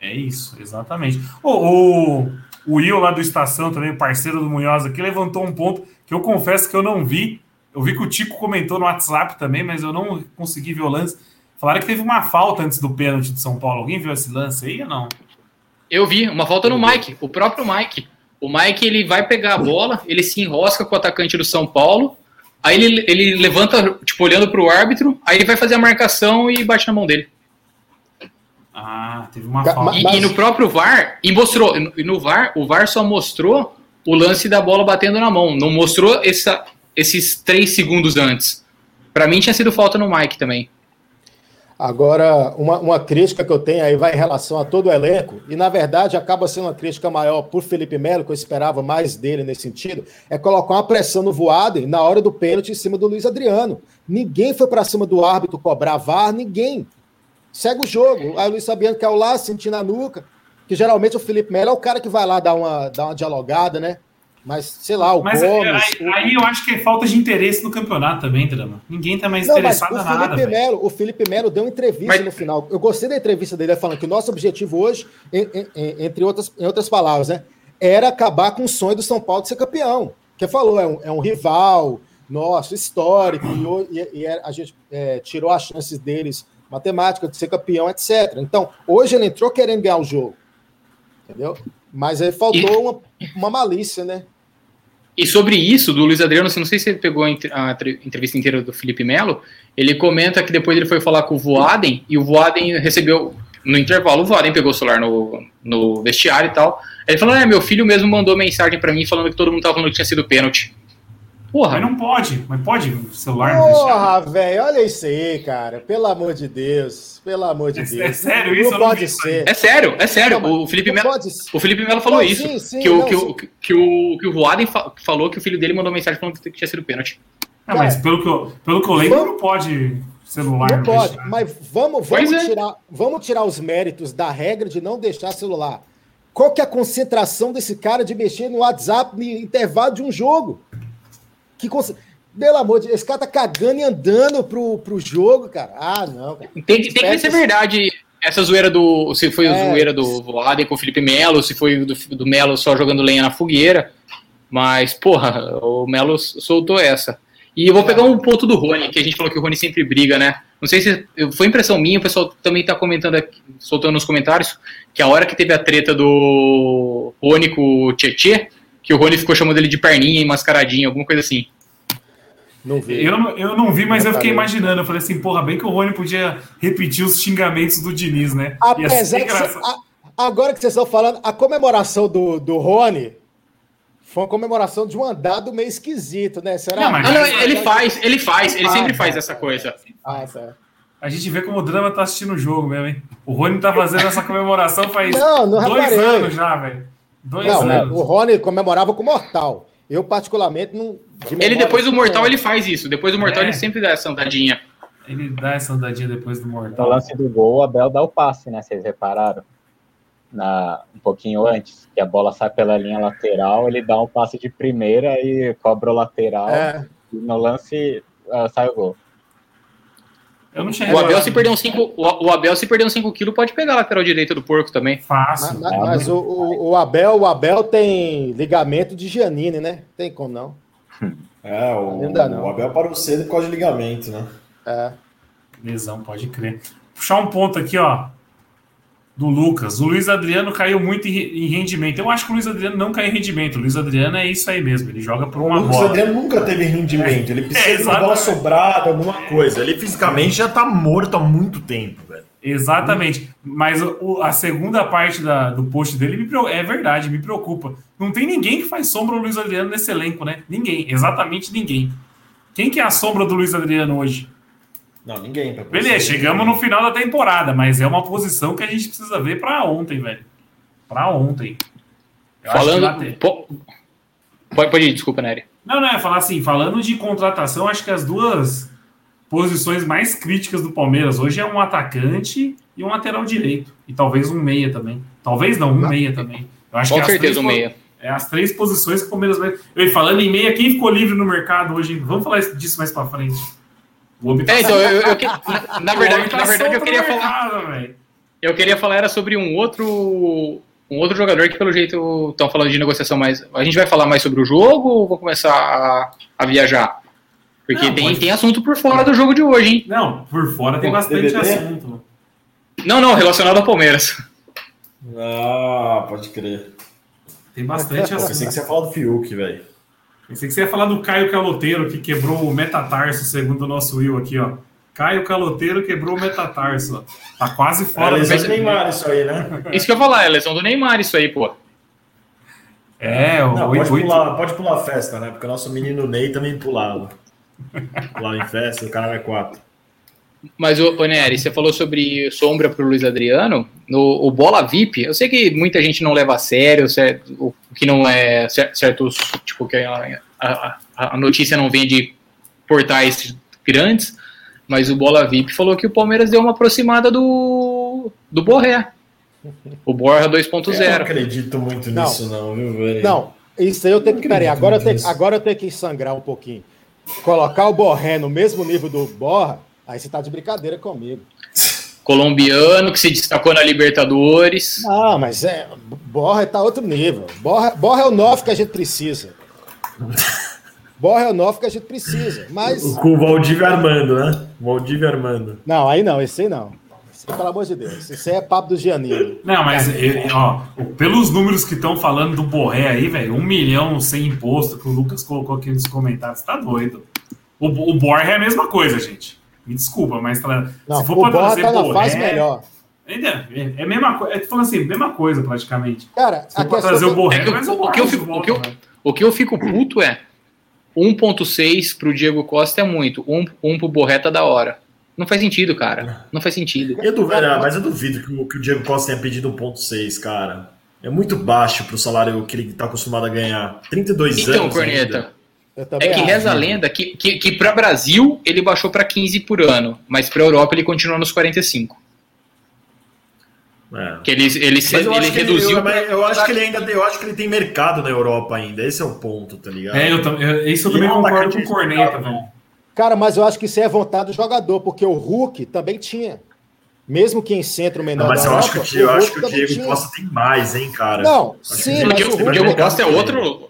é isso, exatamente. O, o, o Will lá do Estação também, parceiro do Munhoz aqui, levantou um ponto que eu confesso que eu não vi. Eu vi que o Tico comentou no WhatsApp também, mas eu não consegui ver o lance Falaram que teve uma falta antes do pênalti de São Paulo. Alguém viu esse lance aí ou não? Eu vi, uma falta no Mike, o próprio Mike. O Mike ele vai pegar a bola, ele se enrosca com o atacante do São Paulo, Aí ele, ele levanta, tipo, olhando pro árbitro, aí ele vai fazer a marcação e bate na mão dele. Ah, teve uma falta. E, e no próprio VAR, e mostrou, e no VAR, o VAR só mostrou o lance da bola batendo na mão, não mostrou essa, esses três segundos antes. Pra mim tinha sido falta no Mike também. Agora, uma, uma crítica que eu tenho aí vai em relação a todo o elenco, e na verdade acaba sendo uma crítica maior por Felipe Melo, que eu esperava mais dele nesse sentido, é colocar uma pressão no Voaden na hora do pênalti em cima do Luiz Adriano. Ninguém foi para cima do árbitro cobrar VAR, ninguém. Segue o jogo. Aí o Luiz Fabiano caiu lá, sentindo a nuca, que geralmente o Felipe Melo é o cara que vai lá dar uma, dar uma dialogada, né? Mas, sei lá, o Mas é, Gomes... aí, o- aí eu acho que é falta de interesse no campeonato também, Drama. Ninguém tá mais Não, mas interessado o em nada, Felipe, velho. Melo, o Felipe Melo deu uma entrevista Mas- no final. Eu gostei da entrevista dele falando que o nosso objetivo hoje, em- em- em- entre outras, em outras palavras, né, era acabar com o sonho do São Paulo de ser campeão. Que falou, é um, é um rival nosso, histórico, e, o- e- e é- a gente é, tirou as chances deles, matemática, de ser campeão, etc. Então, hoje ele entrou querendo ganhar o jogo. Entendeu? Mas aí faltou uma, uma malícia, né? E sobre isso, do Luiz Adriano, não sei se ele pegou a entre- a entre- entrevista inteira do Felipe Melo, ele comenta que depois ele foi falar com o Voaden, e o Voaden recebeu, no intervalo, o Voaden pegou o celular no, no vestiário e tal. Aí ele falou, é, meu filho mesmo mandou mensagem pra mim falando que todo mundo tava falando que tinha sido pênalti. Porra, Mas não pode. Mas pode o celular vestiário? Porra, velho, olha isso aí, cara. Pelo amor de Deus. Pelo amor de É- Deus. é sério não, isso? Não Eu não pode ser. é sério, é sério. Não, o Felipe Não Melo, pode ser. o Felipe Melo falou Não, isso. sim, sim, que, o, não, que, sim. o, que, o, que o falou que o filho dele mandou mensagem falando que tinha sido pênalti. Ah, mas Cara, pelo que, eu, pelo que eu lembro, não pode celular Não pode, vestiário. mas vamos, Pois vamos, é. tirar, vamos tirar os méritos da regra de não deixar celular. Qual que é a concentração desse cara de mexer no WhatsApp no intervalo de um jogo? Que conce- Pelo amor de Deus, esse cara tá cagando e andando pro, pro jogo, cara. Ah, não, cara. Tem, que- tem que ser verdade essa zoeira do. Se foi a É. zoeira do Voaden com o Felipe Melo, se foi do, do Melo só jogando lenha na fogueira. Mas, porra, o Melo soltou essa. E eu vou pegar um ponto do Rony, que a gente falou que o Rony sempre briga, né? Não sei se foi impressão minha, o pessoal também tá comentando aqui, soltando nos comentários, que a hora que teve a treta do Rony com o Tietê, que o Rony ficou chamando ele de perninha e mascaradinho, alguma coisa assim. Não vi. Eu, não- eu não vi, mas eu fiquei imaginando. Eu falei assim, porra, bem que o Rony podia repetir os xingamentos do Diniz, né? Apesar que cê- engraçado. a- agora que vocês estão falando, a comemoração do, do Rony foi uma comemoração de um andado meio esquisito, né? Será? Não, mas- Ah, não, ele faz, ele faz, ele Ah, sempre faz essa coisa. Ah, tá. A gente vê como o drama tá assistindo o jogo mesmo, hein? O Rony tá fazendo essa comemoração faz Não, não dois reparei. anos já, velho. Dois Não, anos. o Rony comemorava com o Mortal. Eu, particularmente, não. de Ele depois do Mortal ele faz isso. Depois do Mortal É. ele sempre dá essa andadinha. Ele dá essa andadinha depois do No Mortal. lance do gol, o Abel dá o passe, né? Vocês repararam? Na, um pouquinho antes, que a bola sai pela linha lateral, ele dá um passe de primeira e cobra o lateral. É, E no lance ah, sai o gol. Eu não cheguei O Abel se perder um 5, o, Abel se perder um 5 kg pode pegar a lateral direita do porco também. Fácil. mas, mas o, o- o Abel, o Abel tem ligamento de Giannini, né? Tem como não. É, o, dá, não. o Abel parou cedo por causa de ligamento, né? É. Lesão, pode crer. Puxar um ponto aqui, ó. Do Lucas. O Luiz Adriano caiu muito em re- em rendimento. Eu acho que o Luiz Adriano não caiu em rendimento. O Luiz Adriano é isso aí mesmo. Ele joga por O uma Lucas bola. Adriano nunca teve rendimento. Ele precisa É, de uma bola sobrada, alguma coisa. Ele fisicamente já tá morto há muito tempo, velho. Exatamente. Mas o- o- a segunda parte da- do post dele me é verdade, me preocupa. Não tem ninguém que faz sombra ao Luiz Adriano nesse elenco, né? Ninguém. Exatamente ninguém. Quem que é a sombra do Luiz Adriano hoje? Não, ninguém. pra Beleza, você. chegamos no final da temporada, mas é uma posição que a gente precisa ver pra ontem, velho. Pra ontem. Eu que Falando. po- Pode, pode ir, desculpa, Nery. Não, não, é falar assim, falando de contratação, acho que as duas posições mais críticas do Palmeiras hoje é um atacante e um lateral direito. E talvez um meia também. Talvez não, um meia também. Eu acho Com que certeza po- meia. É as três posições que o Palmeiras vai. Eu falando em meia, quem ficou livre no mercado hoje? Vamos falar disso mais pra frente. O homem tá É, então, eu, eu que- na, verdade, tá na verdade eu queria falar. Eu queria falar era sobre um outro um outro jogador que pelo jeito estão falando de negociação mais. A gente vai falar mais sobre o jogo ou vou começar a, a viajar? Porque Não, tem, pode- tem assunto por fora do jogo de hoje, hein? Não, por fora tem Bom, bastante DVD? assunto. Não, não, relacionado ao Palmeiras. Ah, pode crer. Tem bastante Pô, pensei que assunto. você ia falar do Fiuk, velho. Pensei que você ia falar do Caio Caloteiro, que quebrou o metatarso, segundo o nosso Will aqui, ó. Caio Caloteiro quebrou o metatarso. Tá quase fora. É lesão do Neymar isso aí, né? Isso que eu ia falar, é lesão do Neymar isso aí, pô. É, o Não, 8, pode, 8. pular, pode pular a festa, né? Porque o nosso menino Ney também pulava. Pulava em festa, o cara é quatro. Mas, ô, ô Nery, você falou sobre sombra pro Luiz Adriano. No o Bola VIP, eu sei que muita gente não leva a sério, certo, o que não é cer- certos, tipo, que a, a, a notícia não vem de portais grandes, mas o Bola VIP falou que o Palmeiras deu uma aproximada do, do Borré. O Borra Eu não 2.0. acredito muito Não. nisso, não, viu, velho? Não, isso aí eu tenho que. Peraí, agora eu, tenho, agora eu tenho que sangrar um pouquinho. Colocar o Borré no mesmo nível do Borra, aí você tá de brincadeira comigo. Colombiano, que se destacou na Libertadores. Não, mas é. Borra tá outro nível. Borra, Borra é o 9 que a gente precisa. Borra é o 9 que a gente precisa. Mas. Com o Valdívia Armando, né? Valdívia Armando. Não, aí não, esse aí não. Esse aí, pelo amor de Deus. Esse aí é papo do Giannini. Não, mas, ó, pelos números que estão falando do Borré aí, velho, um milhão sem imposto que o Lucas colocou aqui nos comentários, tá doido. O, o Borré é a mesma coisa, gente. Me desculpa, mas tra- Não, se for Borra trazer tá Borré, fase melhor. É, é a mesma coisa, é falando assim, mesma coisa praticamente. Cara, Se for a pra trazer o que- Borré, É que mas o- que eu fico- volta, o que eu- velho. O que eu fico puto é 1.6 pro Diego Costa é muito, 1, 1 pro Borré tá da hora. Não faz sentido, cara. Não faz sentido. Eu duvido, ah, mas eu duvido que o, que o Diego Costa tenha pedido 1,6, cara. É muito baixo pro salário que ele tá acostumado a ganhar. 32 Então, anos. Corneta, ainda. Eu é que acho. reza a lenda que, que, que para Brasil ele baixou pra 15 por ano, mas pra Europa ele continua nos 45. É. Que ele, ele, Mas eu, ele acho que ele, reduziu. eu, mas eu acho que ele ainda eu acho que ele tem mercado na Europa ainda. Esse é o ponto, tá ligado? É, eu, eu, isso eu Ele também é um concordo com o Corneta, respeitável, velho. Cara, mas eu acho que isso é vontade do jogador, porque o Hulk também tinha. Mesmo que em centro menor Não, mas da eu acho que, Europa, eu acho que o Diego. Costa tem mais, hein, cara. Não, Acho sim, o mas Porque o Diego Costa é dele. outro,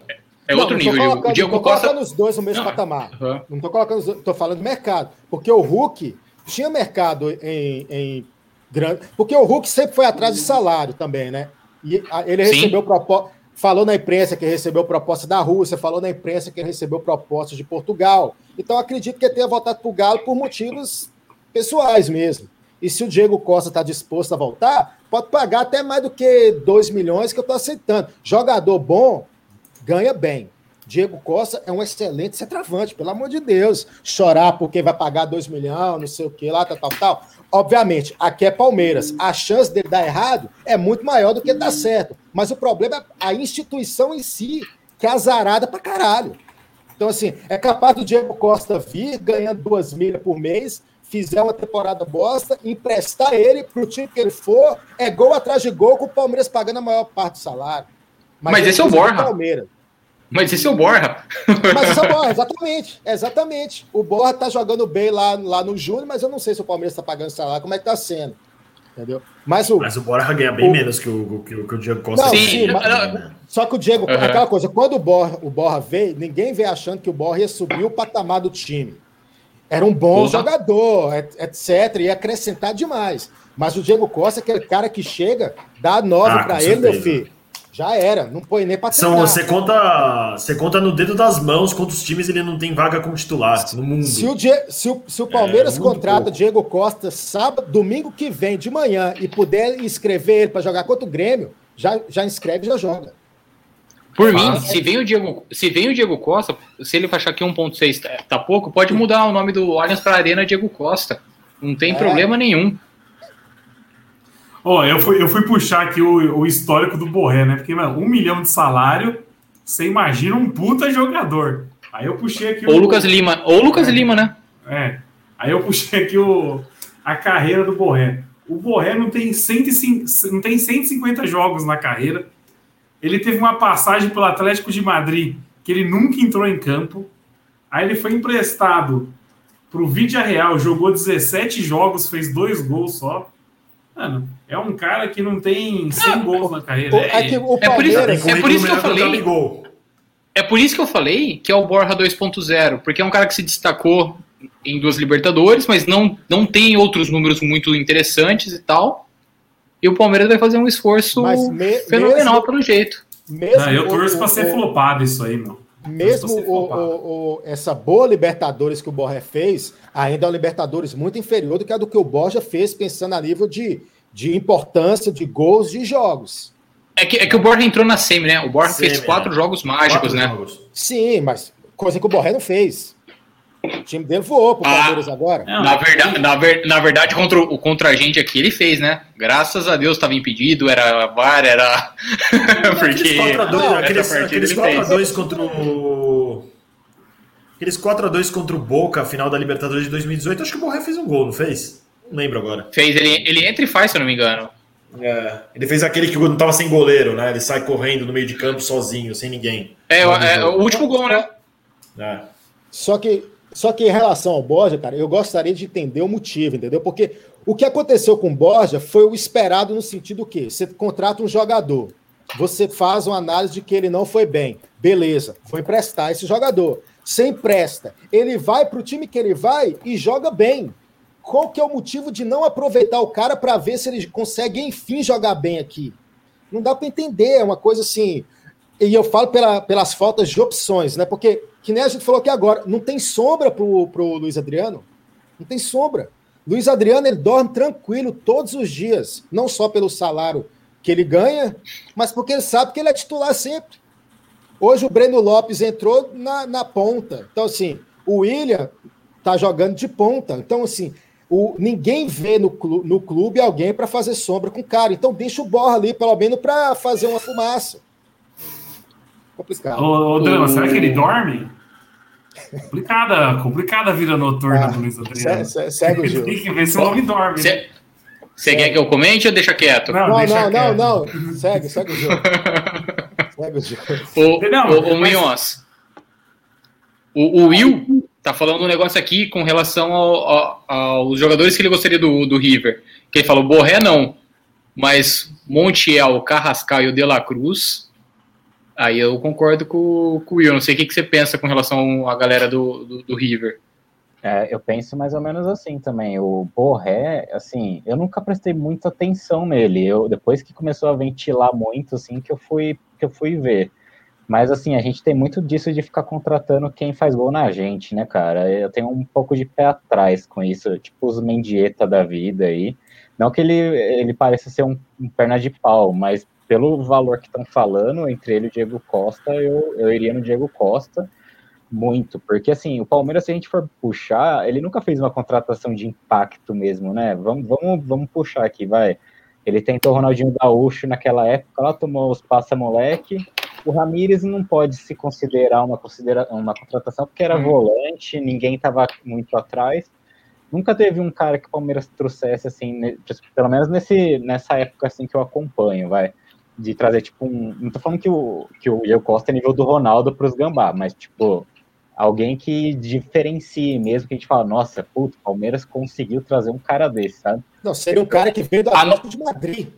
é Não, outro não nível. colocando- O Diego tô Costa. colocando os dois no mesmo Não, patamar. Aham. Não tô colocando, os dois, tô falando mercado, porque o Hulk tinha mercado em, em grande, porque o Hulk sempre foi atrás de salário também, né? E ele Sim. recebeu proposta, falou na imprensa que recebeu proposta da Rússia, falou na imprensa que recebeu propostas de Portugal. Então acredito que ele tenha voltado para o Galo por motivos pessoais mesmo. E se o Diego Costa está disposto a voltar, pode pagar até mais do que 2 milhões que eu estou aceitando. Jogador bom ganha bem. Diego Costa é um excelente centroavante, pelo amor de Deus. Chorar porque vai pagar 2 milhões, não sei o que lá, tal, tal, tal. Obviamente, aqui é Palmeiras. A chance dele dar errado é muito maior do que dar certo. Mas o problema é a instituição em si, que é azarada pra caralho. Então, assim, é capaz do Diego Costa vir ganhando duas milhas por mês, fizer uma temporada bosta, emprestar ele pro time que ele for, é gol atrás de gol, com o Palmeiras pagando a maior parte do salário. Mas ele esse é o Borja. Palmeiras. Mas esse é o Borra. Mas isso é o Borja, exatamente, exatamente. O Borja tá jogando bem lá, lá no Júnior, mas eu não sei se o Palmeiras tá pagando salário, como é que tá sendo. Entendeu? Mas o, Mas o Borja ganha bem O- menos que o, que, o- que o Diego Costa. Não, sim, né? mas- Só que o Diego, Uhum. aquela coisa, quando o Borja, o Borja veio, ninguém veio achando que o Borja ia subir o patamar do time. Era um bom jogador, et- etc. Ia acrescentar demais. Mas o Diego Costa é aquele cara que chega, dá nove Ah, pra com ele, meu certeza. filho. Já era, não põe nem pra São, treinar. você, conta, você conta no dedo das mãos quantos times ele não tem vaga como titular no mundo. Se o, Die- se o- se o Palmeiras É, contrata pouco. Diego Costa sábado, domingo que vem, de manhã, e puder inscrever ele para jogar contra o Grêmio, já, já inscreve e já joga. Por mim, se vem, o Diego, se vem o Diego Costa, se ele achar que 1.6 tá, tá pouco, pode mudar o nome do Allianz para Arena Diego Costa. Não tem É. problema nenhum. Ó, eu fui, eu fui puxar aqui o, o histórico do Borré, né? Porque, mano, um milhão de salário, você imagina um puta jogador. Aí eu puxei aqui Ou o Lucas Lima. Ou o Lucas Lima, né? É. Aí eu puxei aqui o, a carreira do Borré. O Borré não tem, 105, não tem 150 jogos na carreira. Ele teve uma passagem pelo Atlético de Madrid que ele nunca entrou em campo. Aí ele foi emprestado para o Vídea Real, jogou 17 jogos, fez dois gols só. Mano, é um cara que não tem 100 gols na carreira. O- É, é É por isso- É por isso que eu falei. É por isso que eu falei que é o Borja 2.0, porque é um cara que se destacou em duas Libertadores, mas não, não tem outros números muito interessantes e tal. E o Palmeiras vai fazer um esforço me- fenomenal mesmo- pelo jeito. mesmo Ah, eu torço o- para ser o- flopado isso aí, meu. Mesmo o, o, o, essa boa Libertadores que o Borja fez, ainda é uma Libertadores muito inferior do que a do que o Borja fez, pensando a nível de, de importância, de gols, de jogos. É que, é que o Borja entrou na semi, né? O Borja semi, fez quatro é. jogos mágicos, quatro né? Jogos. Sim, mas coisa que o Borja não fez. O time dele voou pro ah, Palmeiras ah, agora. Na verdade, na, ver, na verdade contra, o, contra a gente aqui, ele fez, né? Graças a Deus estava impedido, era VAR, era. Porque. Aqueles 4x2 contra o. Aqueles 4x2 contra o Boca, final da Libertadores de 2018, acho que o Borré fez um gol, não fez? Não lembro agora. Fez, ele, ele entra e faz, se eu não me engano. É, ele fez aquele que não tava sem goleiro, né? Ele sai correndo no meio de campo sozinho, sem ninguém. É, é o último gol, né? É. Só que só que em relação ao Borja, cara, eu gostaria de entender o motivo, entendeu? Porque o que aconteceu com o Borja foi o esperado no sentido que você contrata um jogador, você faz uma análise de que ele não foi bem, beleza, foi emprestar esse jogador. Você empresta, ele vai para o time que ele vai e joga bem. Qual que é o motivo de não aproveitar o cara para ver se ele consegue, enfim, jogar bem aqui? Não dá para entender, é uma coisa assim. E eu falo pela, pelas faltas de opções, né? Porque que nem a gente falou aqui agora, não tem sombra pro, pro Luiz Adriano. Não tem sombra. Luiz Adriano ele dorme tranquilo todos os dias, não só pelo salário que ele ganha, mas porque ele sabe que ele é titular sempre. Hoje o Breno Lopes entrou na, na ponta. Então, assim, o William tá jogando de ponta. Então, assim, o, ninguém vê no, no clube alguém para fazer sombra com o cara. Então, deixa o Borra ali, pelo menos, para fazer uma fumaça complicado. Ô, ô Drama, o... será que ele dorme? Complicada, complicada a vida noturna ah, do Luiz Adriano. Segue o jogo. Tem que ver se o homem dorme. Você quer que eu comente ou deixa quieto? Não, não, deixa não, não, não, Segue, segue o jogo. segue o jogo. O, não, o, o mas... o, o Will tá falando um negócio aqui com relação ao, ao, aos jogadores que ele gostaria do, do River. Que ele falou, Borré não, mas Montiel, Carrascal e o De La Cruz Aí eu concordo com, com o Will. Não sei o que, que você pensa com relação à galera do, do, do River. É, eu penso mais ou menos assim também. O Borré, assim, eu nunca prestei muita atenção nele. Eu, depois que começou a ventilar muito, assim, que eu fui, que eu fui ver. Mas, assim, a gente tem muito disso de ficar contratando quem faz gol na gente, né, cara? Eu tenho um pouco de pé atrás com isso, tipo os Mendieta da vida aí. Não que ele, ele pareça ser um, um perna de pau, mas pelo valor que estão falando, entre ele e o Diego Costa, eu, eu iria no Diego Costa muito, porque assim, o Palmeiras, se a gente for puxar, ele nunca fez uma contratação de impacto mesmo, né? Vamos, vamos, vamos puxar aqui, vai. Ele tentou o Ronaldinho Gaúcho naquela época, lá tomou os passa-moleque. O Ramires não pode se considerar uma, considera uma contratação porque era hum. volante, ninguém estava muito atrás. Nunca teve um cara que o Palmeiras trouxesse, assim, pelo menos nesse, nessa época assim que eu acompanho, vai de trazer, tipo, um. Não tô falando que o, que o Diego Costa é nível do Ronaldo pros Gambá, mas, tipo, alguém que diferencie mesmo, que a gente fala, nossa, puto, Palmeiras conseguiu trazer um cara desse, sabe? Não, seria um cara que veio do Atlético de Madrid.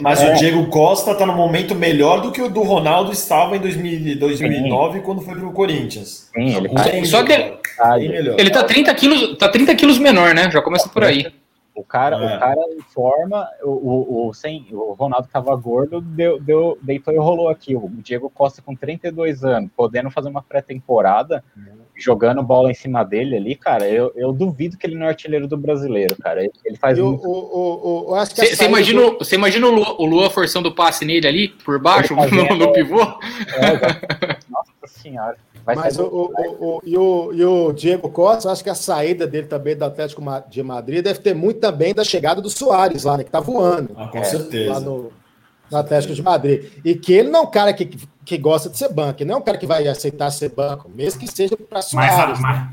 Mas é. o Diego Costa tá no momento melhor do que o do Ronaldo estava em 2000, 2009, Sim. quando foi pro Corinthians. Sim, ele tá... Só que ele, ele tá 30 quilos, tá 30 quilos menor, né? Já começa por aí. O cara, é. o cara em forma, o, o, o, sem, o Ronaldo tava gordo, deu, deu, deitou e rolou aqui. O Diego Costa com 32 anos, podendo fazer uma pré-temporada. Jogando bola em cima dele ali, cara, eu, eu duvido que ele não é artilheiro do brasileiro, cara. Ele, ele faz eu, muito... Você imagina, do... Você imagina o Lua, o Lua forçando o passe nele ali, por baixo, no, no pivô? É, Nossa senhora. Vai Mas o, o, o, e, o, e o Diego Costa, acho que a saída dele também do Atlético de Madrid deve ter muito também da chegada do Soares lá, né? Que tá voando. Ah, com é, certeza. Lá no, no Atlético de Madrid. E que ele não é um cara que, que gosta de ser banco, não é um cara que vai aceitar ser banco, mesmo que seja para Soares. Mas, mas,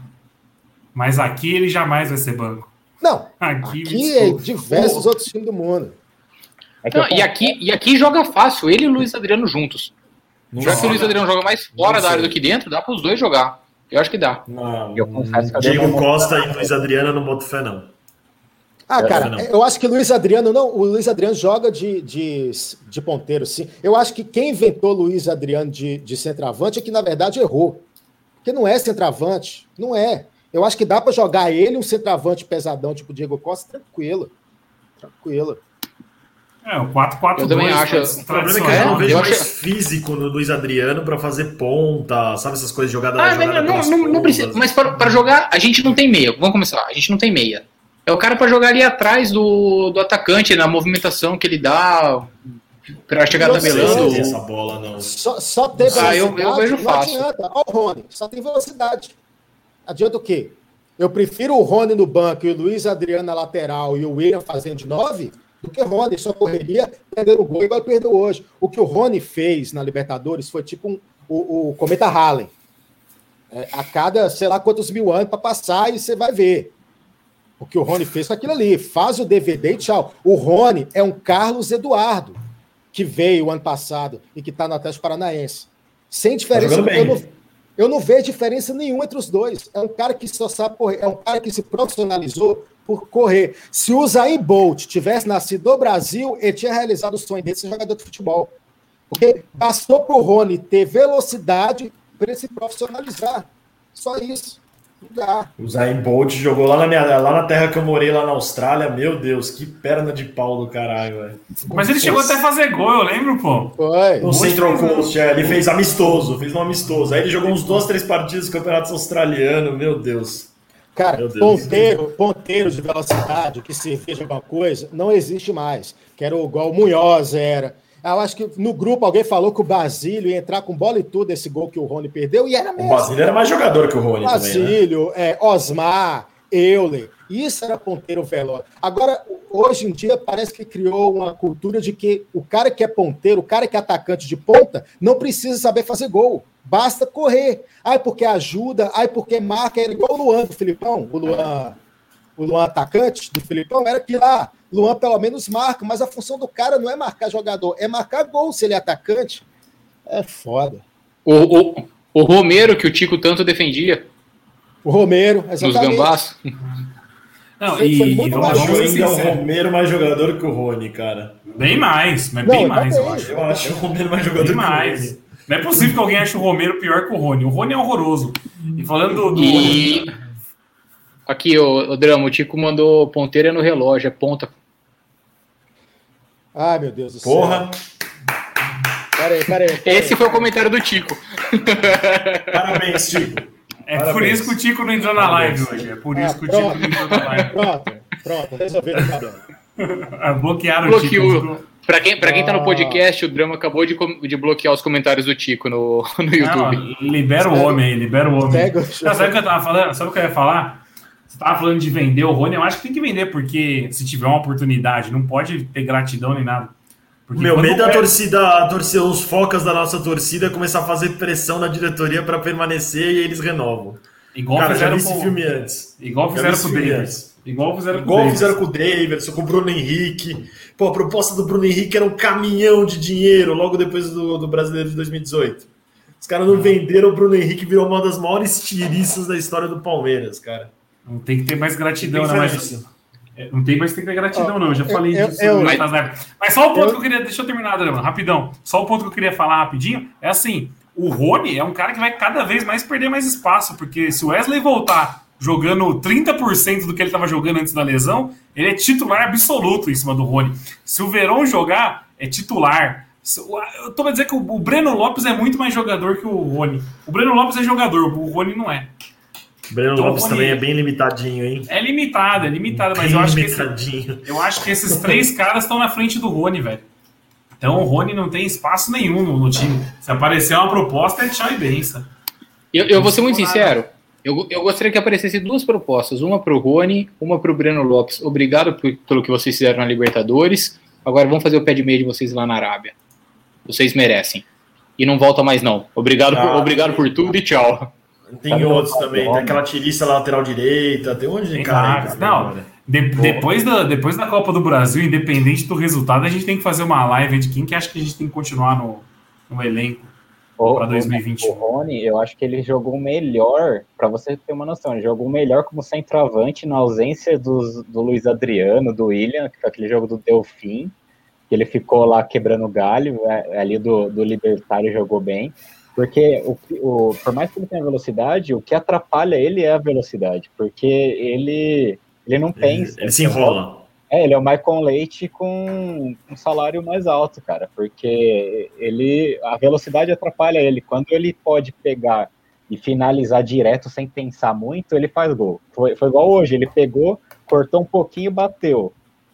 mas, aqui ele jamais vai ser banco. Não. Aqui, aqui é diversos outros times do mundo. É não, e, aqui, e aqui joga fácil, ele e o Luiz Adriano juntos. Não Já que o Luiz Adriano joga mais fora da área do que dentro, dá para os dois jogar. Eu acho que dá. Não, eu confesso que Diego Costa e Luiz Adriano não boto fé, não. Ah, cara, eu acho que Luiz Adriano não. O Luiz Adriano joga de, de, de ponteiro, sim. Eu acho que quem inventou Luiz Adriano de, de centroavante é que, na verdade, errou. Porque não é centroavante. Não é. Eu acho que dá para jogar ele, um centroavante pesadão, tipo Diego Costa, tranquilo. Tranquilo. É, o 4-4-2. Eu também acho. O problema é que eu É, não vejo eu mais acho- físico no Luiz Adriano pra fazer ponta, sabe essas coisas jogadas Ah, jogada mas não, não, não precisa. Mas para, para jogar, a gente não tem meia. Vamos começar. A gente não tem meia. É o cara para jogar ali atrás do, do atacante, na movimentação que ele dá para chegar Não tabelando. se tem essa bola, não. Só, só ter Ah, eu- velocidade. eu vejo não fácil. adianta. Ó, o Rony, só tem velocidade. Adianta o quê? Eu prefiro o Rony no banco e o Luiz Adriano na lateral e o William fazendo de nove do que o Rony só correria perdendo o gol igual ele perdeu hoje. O que o Rony fez na Libertadores foi tipo um- o, o Cometa Halley. É, a cada, sei lá quantos mil anos para passar e você vai ver. O que o Rony fez com aquilo ali. Faz o DVD e tchau. O Rony é um Carlos Eduardo, que veio ano passado e que está no Atlético Paranaense. Sem diferença. jogando bem. eu, não, eu não vejo diferença nenhuma entre os dois. É um cara que só sabe correr. É um cara que se profissionalizou por correr. Se o Zayn Bolt tivesse nascido no Brasil, ele tinha realizado o sonho dele de ser jogador de futebol. Porque bastou para o Rony ter velocidade para ele se profissionalizar. Só isso. Não dá. O Zayn Bolt jogou lá na, minha, lá na terra que eu morei, lá na Austrália. Meu Deus, que perna de pau do caralho, velho. Mas ele chegou até a fazer gol, eu lembro, pô. Foi. No Central Coast, é, ele fez amistoso, fez um amistoso. Aí ele jogou uns dois, três partidos do Campeonato Australiano, meu Deus. Cara, Meu Deus. ponteiro, ponteiro de velocidade que servia de alguma coisa, não existe mais. Que era igual o Munhoz era. Eu acho que no grupo alguém falou que o Basílio ia entrar com bola e tudo esse gol que o Rony perdeu, e era O mesmo. Basílio era mais jogador que o Rony também, né? Basílio, é, Osmar, Euler, isso era ponteiro veloz. Agora, hoje em dia, parece que criou uma cultura de que o cara que é ponteiro, o cara que é atacante de ponta, não precisa saber fazer gol. Basta correr. Ai, porque ajuda, ai, porque marca. Era igual o Luan do Filipão. O Luan, o Luan atacante do Filipão era que lá. Luan pelo menos marca, mas a função do cara não é marcar jogador, é marcar gol se ele é atacante. É foda. O, o, o Romero, que o Tico tanto defendia O Romero, nos exatamente. gambás. Não, Foi- e foi muito Eu acho ainda o sinceros, Romero mais jogador que o Rony, cara. Bem mais, mas Não, bem mais, eu acho. Eu acho o Romero mais jogador Bem que o mais. Rony. Não é possível que alguém ache o Romero pior que o Rony. O Rony é horroroso. E falando do. do E aqui, o, o Drama, o Tico mandou ponteira no relógio, é ponta. Ai, meu Deus do céu. Porra, Peraí, peraí. peraí. Esse foi o comentário do Tico. parabéns, Chico. é por Parabéns. isso que o Tico não entrou na live hoje. É por isso Ah, que o Tico pronto. não entrou na live. Pronto, pronto, resolveram o problema. Ah, Bloquearam o Bloqueou. Tico. Pra quem, pra quem tá Ah. no podcast, o Drama acabou de, de bloquear os comentários do Tico no, no YouTube. Não, libera o homem aí, libera o homem. Pega o Não, sabe o que eu tava falando? Sabe o que eu ia falar? Você tava falando de vender o Rony, eu acho que tem que vender, porque se tiver uma oportunidade, não pode ter gratidão nem nada. Porque Meu quando medo é a torcida, a torcida, os focas da nossa torcida começar a fazer pressão na diretoria para permanecer e eles renovam. Igual Cara, já fizeram esse com, filme antes. igual Já fizeram com o esse Davis. Igual fizeram com o Igual Davis. fizeram com o Davidson, com o Bruno Henrique. Pô, a proposta do Bruno Henrique era um caminhão de dinheiro logo depois do, do Brasileiro de 2018. Os caras não venderam o Bruno Henrique, virou uma das maiores tiriças da história do Palmeiras, cara. Não tem que ter mais gratidão, né? Mas, é, não tem mais que ter gratidão, não. Eu já falei eu- disso. eu- mas- só o ponto eu- que eu queria. Deixa eu terminar, Drama, rapidão. Só o ponto que eu queria falar rapidinho é assim: o Rony é um cara que vai cada vez mais perder mais espaço, porque se o Wesley voltar jogando 30% do que ele estava jogando antes da lesão, ele é titular absoluto em cima do Rony. Se o Verón jogar, é titular. Eu tô pra dizer que o Breno Lopes é muito mais jogador que o Rony. O Breno Lopes é jogador, o Rony não é. O Breno Então, Lopes também é bem limitadinho, hein? É limitado, é limitado, mas Bem eu acho que esse, limitadinho. eu acho que esses três caras estão na frente do Rony, velho. Então o Rony não tem espaço nenhum no, no time. Se aparecer uma proposta, é tchau e benção. Eu, eu vou ser muito sincero. Eu, eu gostaria que aparecesse duas propostas, uma para o Rony, uma para o Breno Lopes. Obrigado por- pelo que vocês fizeram na Libertadores. Agora vamos fazer o pé de meia de vocês lá na Arábia. Vocês merecem. E não volta mais não. Obrigado, por, Ah, obrigado por tudo e tchau. Tem Sabe outros também, tem aquela tiriça na lateral direita, tem um monte de Tem cara. aí Não. De- depois, da, depois da Copa do Brasil, independente do resultado, a gente tem que fazer uma live de quem que acha que a gente tem que continuar no, no elenco para o, 2021. o Rony, eu acho que ele jogou melhor, pra você ter uma noção, ele jogou melhor como centroavante na ausência dos, do Luiz Adriano, do William, que foi aquele jogo do Delfim, que ele ficou lá quebrando galho, é, ali do, do Libertário jogou bem, porque o, o, por mais que ele tenha velocidade, o que atrapalha ele é a velocidade, porque ele, ele não Ele, pensa. ele se enrola. É, ele é o Michael Leite com um salário mais alto, cara, porque ele a velocidade atrapalha ele. Quando ele pode pegar e finalizar direto sem pensar muito, ele faz gol. Foi, foi igual hoje, ele pegou, cortou um pouquinho, bateu.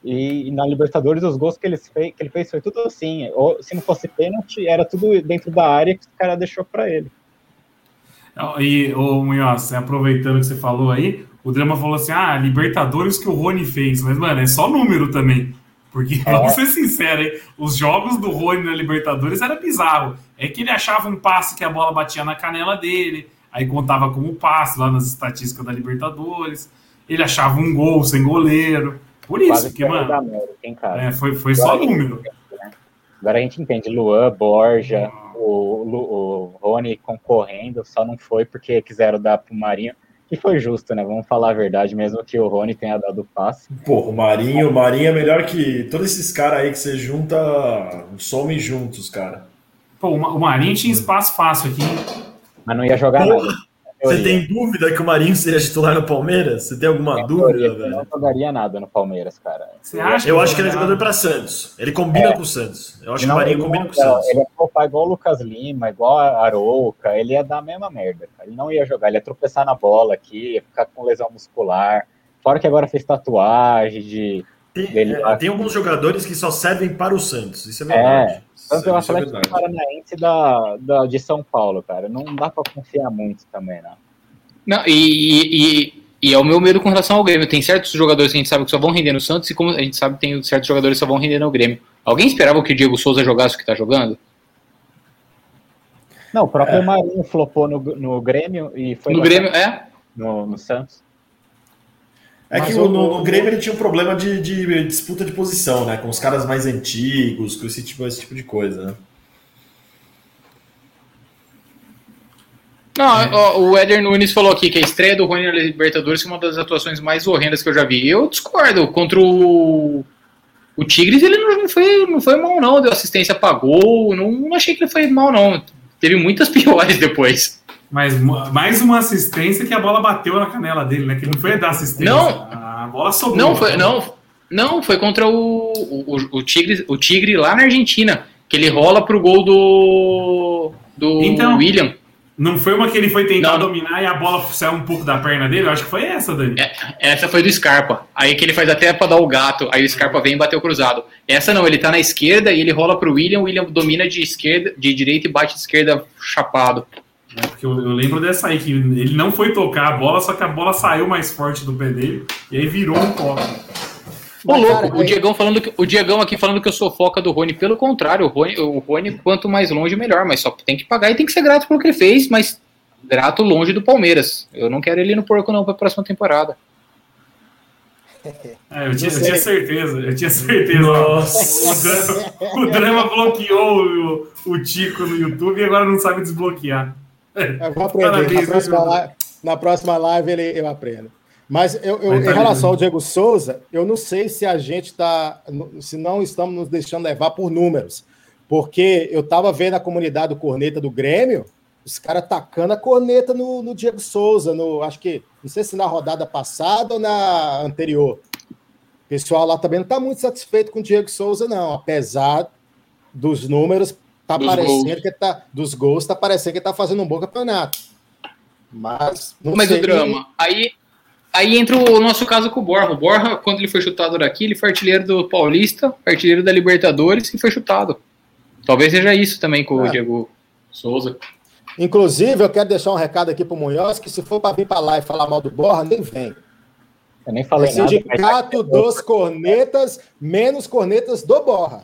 E, na Libertadores os gols que ele, fez, que ele fez foi tudo assim. Ou, se não fosse pênalti, era tudo dentro da área que o cara deixou para ele. E, ô Munhoz, aproveitando que você falou aí, o Drama falou assim: ah, Libertadores que o Rony fez. Mas, mano, é só número também. Porque, é. vamos ser sinceros, hein? os jogos do Rony na Libertadores era bizarro. É que ele achava um passe que a bola batia na canela dele, aí contava como passe lá nas estatísticas da Libertadores. Ele achava um gol sem goleiro. Por isso Quase que, mano. América, hein, é, foi, foi só número. Né? Agora a gente entende Luan, Borja, o, o, o Rony concorrendo, só não foi porque quiseram dar pro Marinho. Que foi justo, né? Vamos falar a verdade, mesmo que o Rony tenha dado o passe. Pô, o Marinho, o Marinho é melhor que todos esses caras aí que você junta, some juntos, cara. Pô, o Marinho tinha espaço fácil aqui. Mas não ia jogar Pô, nada. Você tem dúvida que o Marinho seria titular no Palmeiras? Você tem alguma dúvida, velho? Não jogaria nada no Palmeiras, cara. Você acha eu acho que ele é jogador para Santos. Ele combina é. com o Santos. Eu acho não, que o Marinho combina não, com o Santos. Ele é igual o Lucas Lima, igual a Arouca. Ele ia dar a mesma merda, cara. Ele não ia jogar, ele ia tropeçar na bola aqui, ia ficar com lesão muscular. Fora que agora fez tatuagem de. Tem, é, tem alguns jogadores que só servem para o Santos. Isso é verdade. É. Tanto é o Atlético é Paranaense da, da, de São Paulo, cara. Não dá para confiar muito também, não. Não, e, e, e, é o meu medo com relação ao Grêmio. Tem certos jogadores que a gente sabe que só vão render no Santos, e como a gente sabe, tem certos jogadores que só vão render no Grêmio. Alguém esperava que o Diego Souza jogasse o que tá jogando? Não, o próprio é. Marinho flopou no, no Grêmio e foi. No Grêmio, é? No, no Santos. É Mas que o, no, no, Grêmio ele tinha um problema de, de, disputa de posição, né? Com os caras mais antigos, com esse tipo, esse tipo de coisa, né? Não, é. o Éder Nunes falou aqui que a estreia do Rony na Libertadores foi uma das atuações mais horrendas que eu já vi. Eu discordo. Contra o, o Tigres, ele não foi, não foi mal, não. Deu assistência pra gol. Não, não achei que ele foi mal, não. Teve muitas piores depois. Mas mais uma assistência que a bola bateu na canela dele, né? Que não foi dar assistência. Não, a bola sobrou. Não, foi, não, não, foi contra o, o, o, Tigre, o Tigre lá na Argentina. Que ele rola pro gol do, do então, William. Não foi uma que ele foi tentar não. dominar e a bola saiu um pouco da perna dele? Eu acho que foi essa, Dani. É, essa foi do Scarpa. Aí que ele faz até para dar o gato. Aí o Scarpa vem e bateu cruzado. Essa não, ele tá na esquerda e ele rola pro William. O William domina de esquerda, de direita e bate de esquerda chapado. É, porque eu, eu, lembro dessa aí, que ele não foi tocar a bola, só que a bola saiu mais forte do pé dele e aí virou um copo. Ô, louco, o, Diegão falando que, o Diegão aqui falando que eu sou foca do Rony. Pelo contrário, o Rony, o Rony, quanto mais longe, melhor. Mas só tem que pagar e tem que ser grato pelo que ele fez, mas grato longe do Palmeiras. Eu não quero ele no porco, não, para a próxima temporada. É, eu, tinha, eu, tinha, certeza, eu tinha certeza. Nossa. O, drama, o bloqueou o, o Tico no YouTube e agora não sabe desbloquear. Eu vou aprender. Na próxima, live, na próxima live ele, eu aprendo. Mas eu, eu tá em relação ao Diego Souza, eu não sei se a gente está, se não estamos nos deixando levar por números, porque eu estava vendo a comunidade do corneta do Grêmio, os caras atacando a corneta no, no, Diego Souza, no, acho que, não sei se na rodada passada ou na anterior. O pessoal lá também não está muito satisfeito com o Diego Souza, não, apesar dos números, tá dos parecendo gols. que tá, dos gols, tá parecendo que está fazendo um bom campeonato. Mas, Mas sei, o drama, aí Aí entra o nosso caso com o Borja. O Borja, quando ele foi chutado daqui, ele foi artilheiro do Paulista, artilheiro da Libertadores e foi chutado. Talvez seja isso também com é. o Diego Souza. Inclusive, eu quero deixar um recado aqui para o Munhoz, que se for para vir para lá e falar mal do Borja, nem vem. Eu nem falei é nada. Sindicato dos cornetas, menos cornetas do Borja.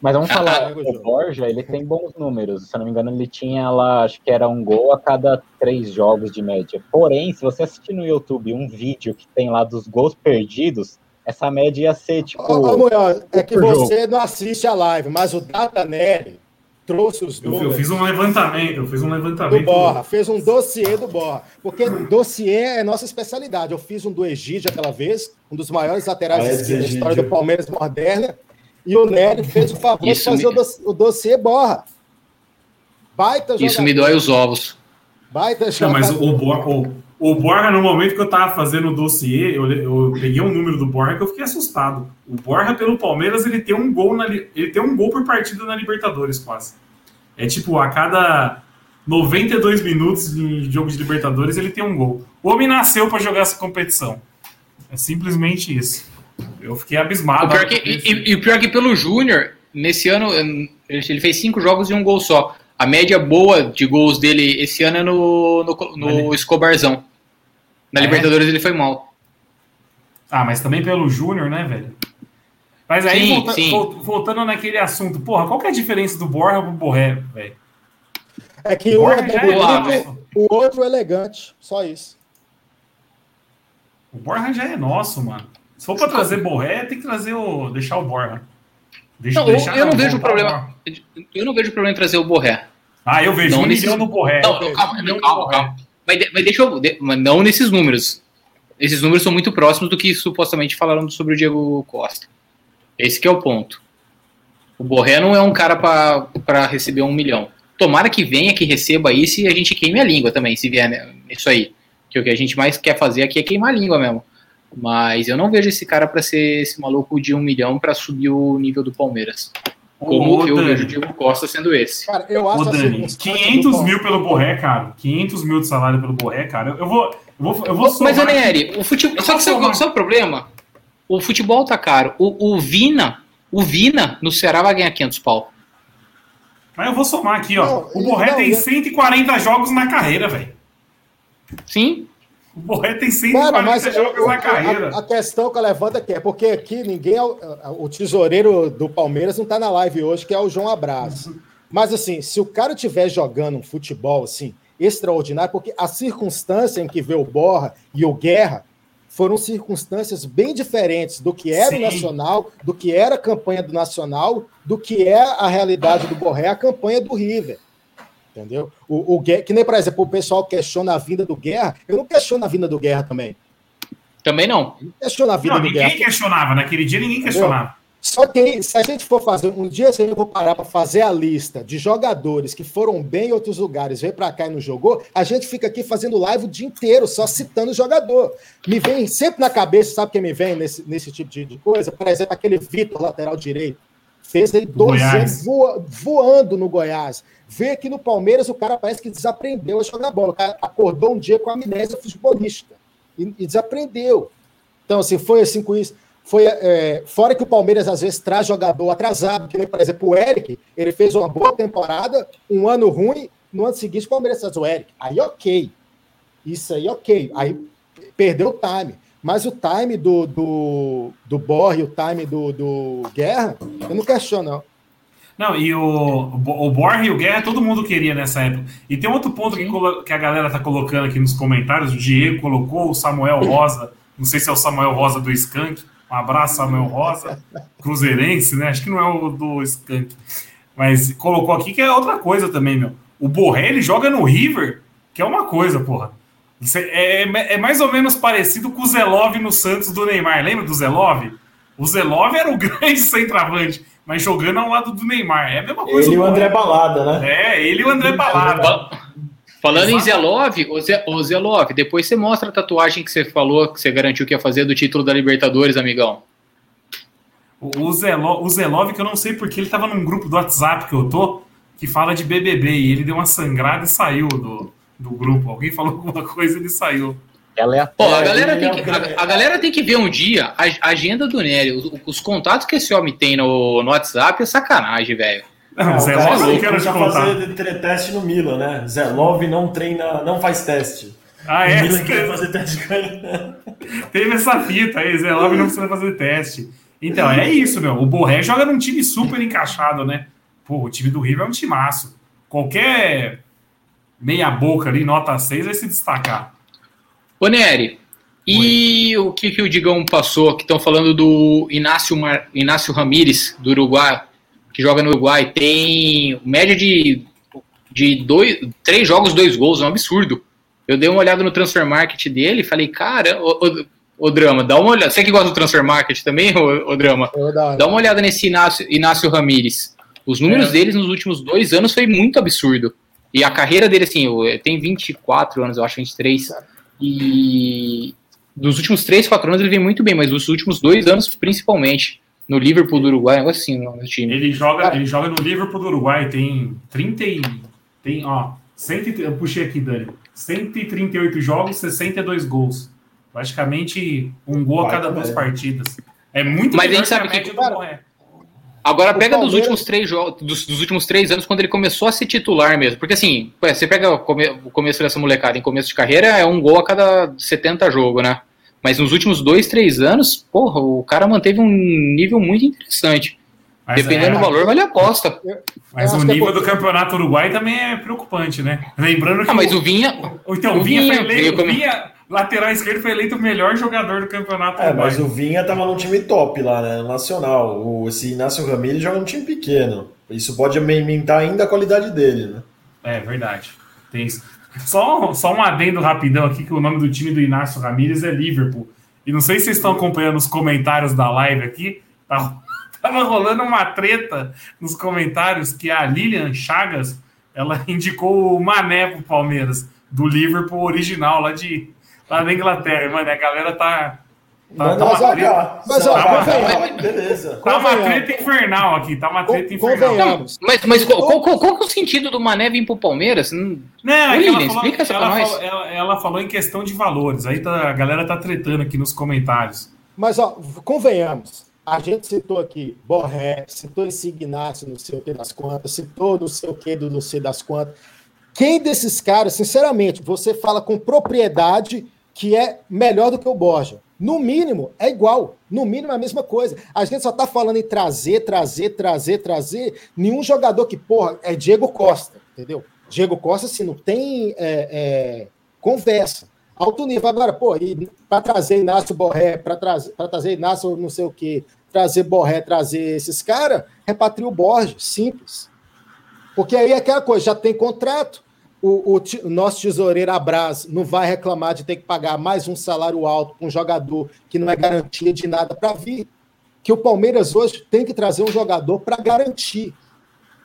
Mas vamos falar, o Borja, ele tem bons números. Se eu não me engano, ele tinha lá, acho que era um gol a cada três jogos de média. Porém, se você assistir no YouTube um vídeo que tem lá dos gols perdidos, essa média ia ser tipo. Ô, Munhoz, é que você jogo. não assiste a live, mas o Data Nery trouxe os números. Eu, eu, fiz um levantamento, eu fiz um levantamento. Do Borra, fez um dossiê do Borra. Porque dossiê é nossa especialidade. Eu fiz um do Egídio aquela vez, um dos maiores laterais ah, da história do Palmeiras moderna. E o Nery fez o favor Isso de fazer me... o dossiê borra. Baita Isso me dói os ovos. Baita Não, mas o, Borra, o, O Borja, no momento que eu tava fazendo o dossiê, eu, eu peguei um número do Borja que eu fiquei assustado. O Borja, pelo Palmeiras, ele tem um gol na, ele tem um gol por partida na Libertadores, quase. É tipo, a cada 92 minutos de jogo de Libertadores, ele tem um gol. O homem nasceu para jogar essa competição. É simplesmente isso. Eu fiquei abismado. O pior que, e, e, o pior que pelo Júnior, nesse ano, ele fez cinco jogos e um gol só. A média boa de gols dele esse ano é no, no, no Escobarzão. Na é? Libertadores ele foi mal. Ah, mas também pelo Júnior, né, velho? Mas aí, sim, volta, sim. voltando naquele assunto, porra, qual que é a diferença do Borja pro Borré, velho? É que um é bonito, é o outro é elegante, só isso. O Borja já é nosso, mano. Se for pra trazer Borré, tem que trazer o. deixar o Borja. Deixa, não, deixar eu não vejo problema. Eu não vejo problema em trazer o Borré. Ah, eu vejo não um nesses... milhão no Borré. Não, não, calma, não, calma, calma. Mas, mas deixa eu. Mas não nesses números. Esses números são muito próximos do que supostamente falaram sobre o Diego Costa. Esse é o ponto. O Borré não é um cara para receber um milhão. Tomara que venha, que receba isso e a gente queime a língua também, se vier né, isso aí. Que o que a gente mais quer fazer aqui é queimar a língua mesmo. Mas eu não vejo esse cara para ser esse maluco de um milhão para subir o nível do Palmeiras. Como Ô, eu Dani. vejo o Diego Costa sendo esse. Cara, eu acho Ô, Dani, 500 mil pelo Borré, cara. 500 mil de salário pelo Borré, cara. Eu vou. Eu vou, eu vou Mas, Anieri, o futebol. Só que sabe, sabe o problema? O futebol tá caro. O, o Vina, o Vina no Ceará vai ganhar 500 pau. Mas eu vou somar aqui, ó. Não, o Borré não, tem 140 jogos na carreira, velho. Sim. O Borré tem 140 Cara, mas jogos na carreira. A, a, questão que eu levanto aqui é porque aqui ninguém é o, o tesoureiro do Palmeiras não tá na live hoje, que é o João Abraço. Mas assim, se o cara estiver jogando um futebol assim extraordinário, porque a circunstância em que vê o Borra e o Guerra foram circunstâncias bem diferentes do que era Sim. o Nacional, do que era a campanha do Nacional, do que é a realidade do Borré, a campanha do River. Entendeu? O, o, que nem, por exemplo, o pessoal questiona a vinda do Guerra, eu não questiono a vinda do Guerra também. Também não. Não questiona a vinda não, do ninguém Guerra. Ninguém questionava, naquele dia ninguém questionava. Só que se a gente for fazer, um dia se eu vou parar para fazer a lista de jogadores que foram bem em outros lugares, veio para cá e não jogou, a gente fica aqui fazendo live o dia inteiro, só citando o jogador. Me vem sempre na cabeça, sabe quem me vem nesse, nesse tipo de, de coisa? Por exemplo, aquele Vitor, lateral direito. Fez aí dois anos voa, voando no Goiás. Vê aqui no Palmeiras, o cara parece que desaprendeu a jogar bola. O cara acordou um dia com amnésia futebolística e, e desaprendeu. Então, assim, foi assim com isso. Foi, é, fora que o Palmeiras às vezes traz jogador atrasado, que nem, por exemplo, o Eric, ele fez uma boa temporada, um ano ruim, no ano seguinte o Palmeiras traz o Eric. Aí ok. Isso aí ok. Aí perdeu o time. Mas o time do, do, do Borre, o time do, do Guerra, eu não questiono, não. Não, e o, o Borre e o Guerra todo mundo queria nessa época. E tem outro ponto que, que a galera tá colocando aqui nos comentários, o Diego colocou, o Samuel Rosa, não sei se é o Samuel Rosa do Skank, um abraço, Samuel Rosa, cruzeirense, né? Acho que não é o do Skank. Mas colocou aqui que é outra coisa também, meu. O Borré, ele joga no River, que é uma coisa, porra. É, é, é mais ou menos parecido com o Zelov no Santos do Neymar. Lembra do Zelov? O Zelov era o grande centroavante, mas jogando ao lado do Neymar. É a mesma coisa. Ele e o André Balada, né? É, ele e o André Balada. Falando Exato. em Zelov, o, Zelov, depois você mostra a tatuagem que você falou, que você garantiu que ia fazer do título da Libertadores, amigão. O, Zelov, o Zelov, que eu não sei porque ele estava num grupo do WhatsApp que eu tô, que fala de BBB, e ele deu uma sangrada e saiu do, do grupo. Alguém falou alguma coisa e ele saiu. Ela é a, Pô, a, galera tem que, a, a, galera tem que ver um dia a, agenda do Nery. Os, os, contatos que esse homem tem no, no WhatsApp é sacanagem, velho. Não, Zé Love não quero já fazer teste no Milan, né? Zé Love não treina, não faz teste. Ah, é? Milan quer fazer teste Teve essa fita aí, Zé Love não precisa fazer teste. Então, é isso, meu. O Borré joga num time super encaixado, né? Pô, o time do River é um timaço. Qualquer meia boca ali, nota 6, vai se destacar. Ô, Nery, e o que, que o Digão passou? Que estão falando do Inácio, Mar... Inácio Ramírez, do Uruguai que joga no Uruguai, tem média de, de dois, três jogos, dois gols, é um absurdo. Eu dei uma olhada no transfer market dele e falei, cara, o, o, o, Drama, dá uma olhada. Você que gosta do transfer market também, o, o Drama? Dá uma olhada nesse Inácio, Inácio Ramírez. Os números é. deles nos últimos dois anos foi muito absurdo. E a carreira dele, assim, tem 24 anos, eu acho, 23. E nos últimos 3, 4 anos ele vem muito bem, mas nos últimos dois anos, principalmente, no Liverpool do Uruguai, um negócio assim, no time. Ele joga, ele joga no Liverpool do Uruguai, tem 30 e, tem, ó, 100, eu puxei aqui, Dani, 138 jogos, 62 gols. Praticamente um gol a cada duas partidas. É muito Mas a gente sabe que, cara, Agora pega Palmeiras... dos últimos três jogos, dos, dos, últimos três anos, quando ele começou a ser titular mesmo. Porque assim, você pega o, come, o começo dessa molecada em começo de carreira, é um gol a cada 70 jogos, né? Mas nos últimos dois, três anos, porra, o cara manteve um nível muito interessante. Mas Dependendo é, do valor, vale a aposta. Mas o nível é do campeonato uruguai também é preocupante, né? Lembrando que. Ah, mas o, o Vinha. Então, o Vinha, Vinha foi eleito. Vinha, lateral esquerdo foi eleito o melhor jogador do campeonato. É, mas o Vinha tava num time top lá, né? Nacional. O, esse Inácio Ramírez joga num time pequeno. Isso pode aumentar ainda a qualidade dele, né? É verdade. Tem isso. Só, só um adendo rapidão aqui, que o nome do time do Inácio Ramírez é Liverpool. E não sei se vocês estão acompanhando os comentários da live aqui. Tá, tava rolando uma treta nos comentários que a Lilian Chagas ela indicou o Mané pro Palmeiras, do Liverpool original, lá de lá da Inglaterra, mano. A galera tá. Tá, tá uma treta, mas, ó, tá, uma, beleza. tá uma treta infernal aqui, tá uma treta infernal. Mas, mas qual, qual, qual, qual é o sentido do Mané vir pro Palmeiras? Não, é William, ela, falou, explica ela, ela, falou, ela, ela, falou em questão de valores, aí tá, a galera tá tretando aqui nos comentários. Mas, ó, convenhamos, a gente citou aqui Borré, citou esse Ignacio, não sei o que das quantas, citou não sei o que do não sei das quantas. Quem desses caras, sinceramente, você fala com propriedade que é melhor do que o Borja. No mínimo, é igual. No mínimo, é a mesma coisa. A gente só tá falando em trazer, trazer, trazer, trazer. Nenhum jogador que, porra, é Diego Costa, entendeu? Diego Costa, assim, não tem é, é, conversa. Alto nível. Agora, pô, para trazer Inácio Borré, para trazer, trazer Inácio não sei o quê, trazer Borré, trazer esses caras, repatria o Borges. Simples. Porque aí é aquela coisa, já tem contrato o, o, o, nosso tesoureiro Abraz não vai reclamar de ter que pagar mais um salário alto para um jogador que não é garantia de nada para vir. Que o Palmeiras hoje tem que trazer um jogador para garantir.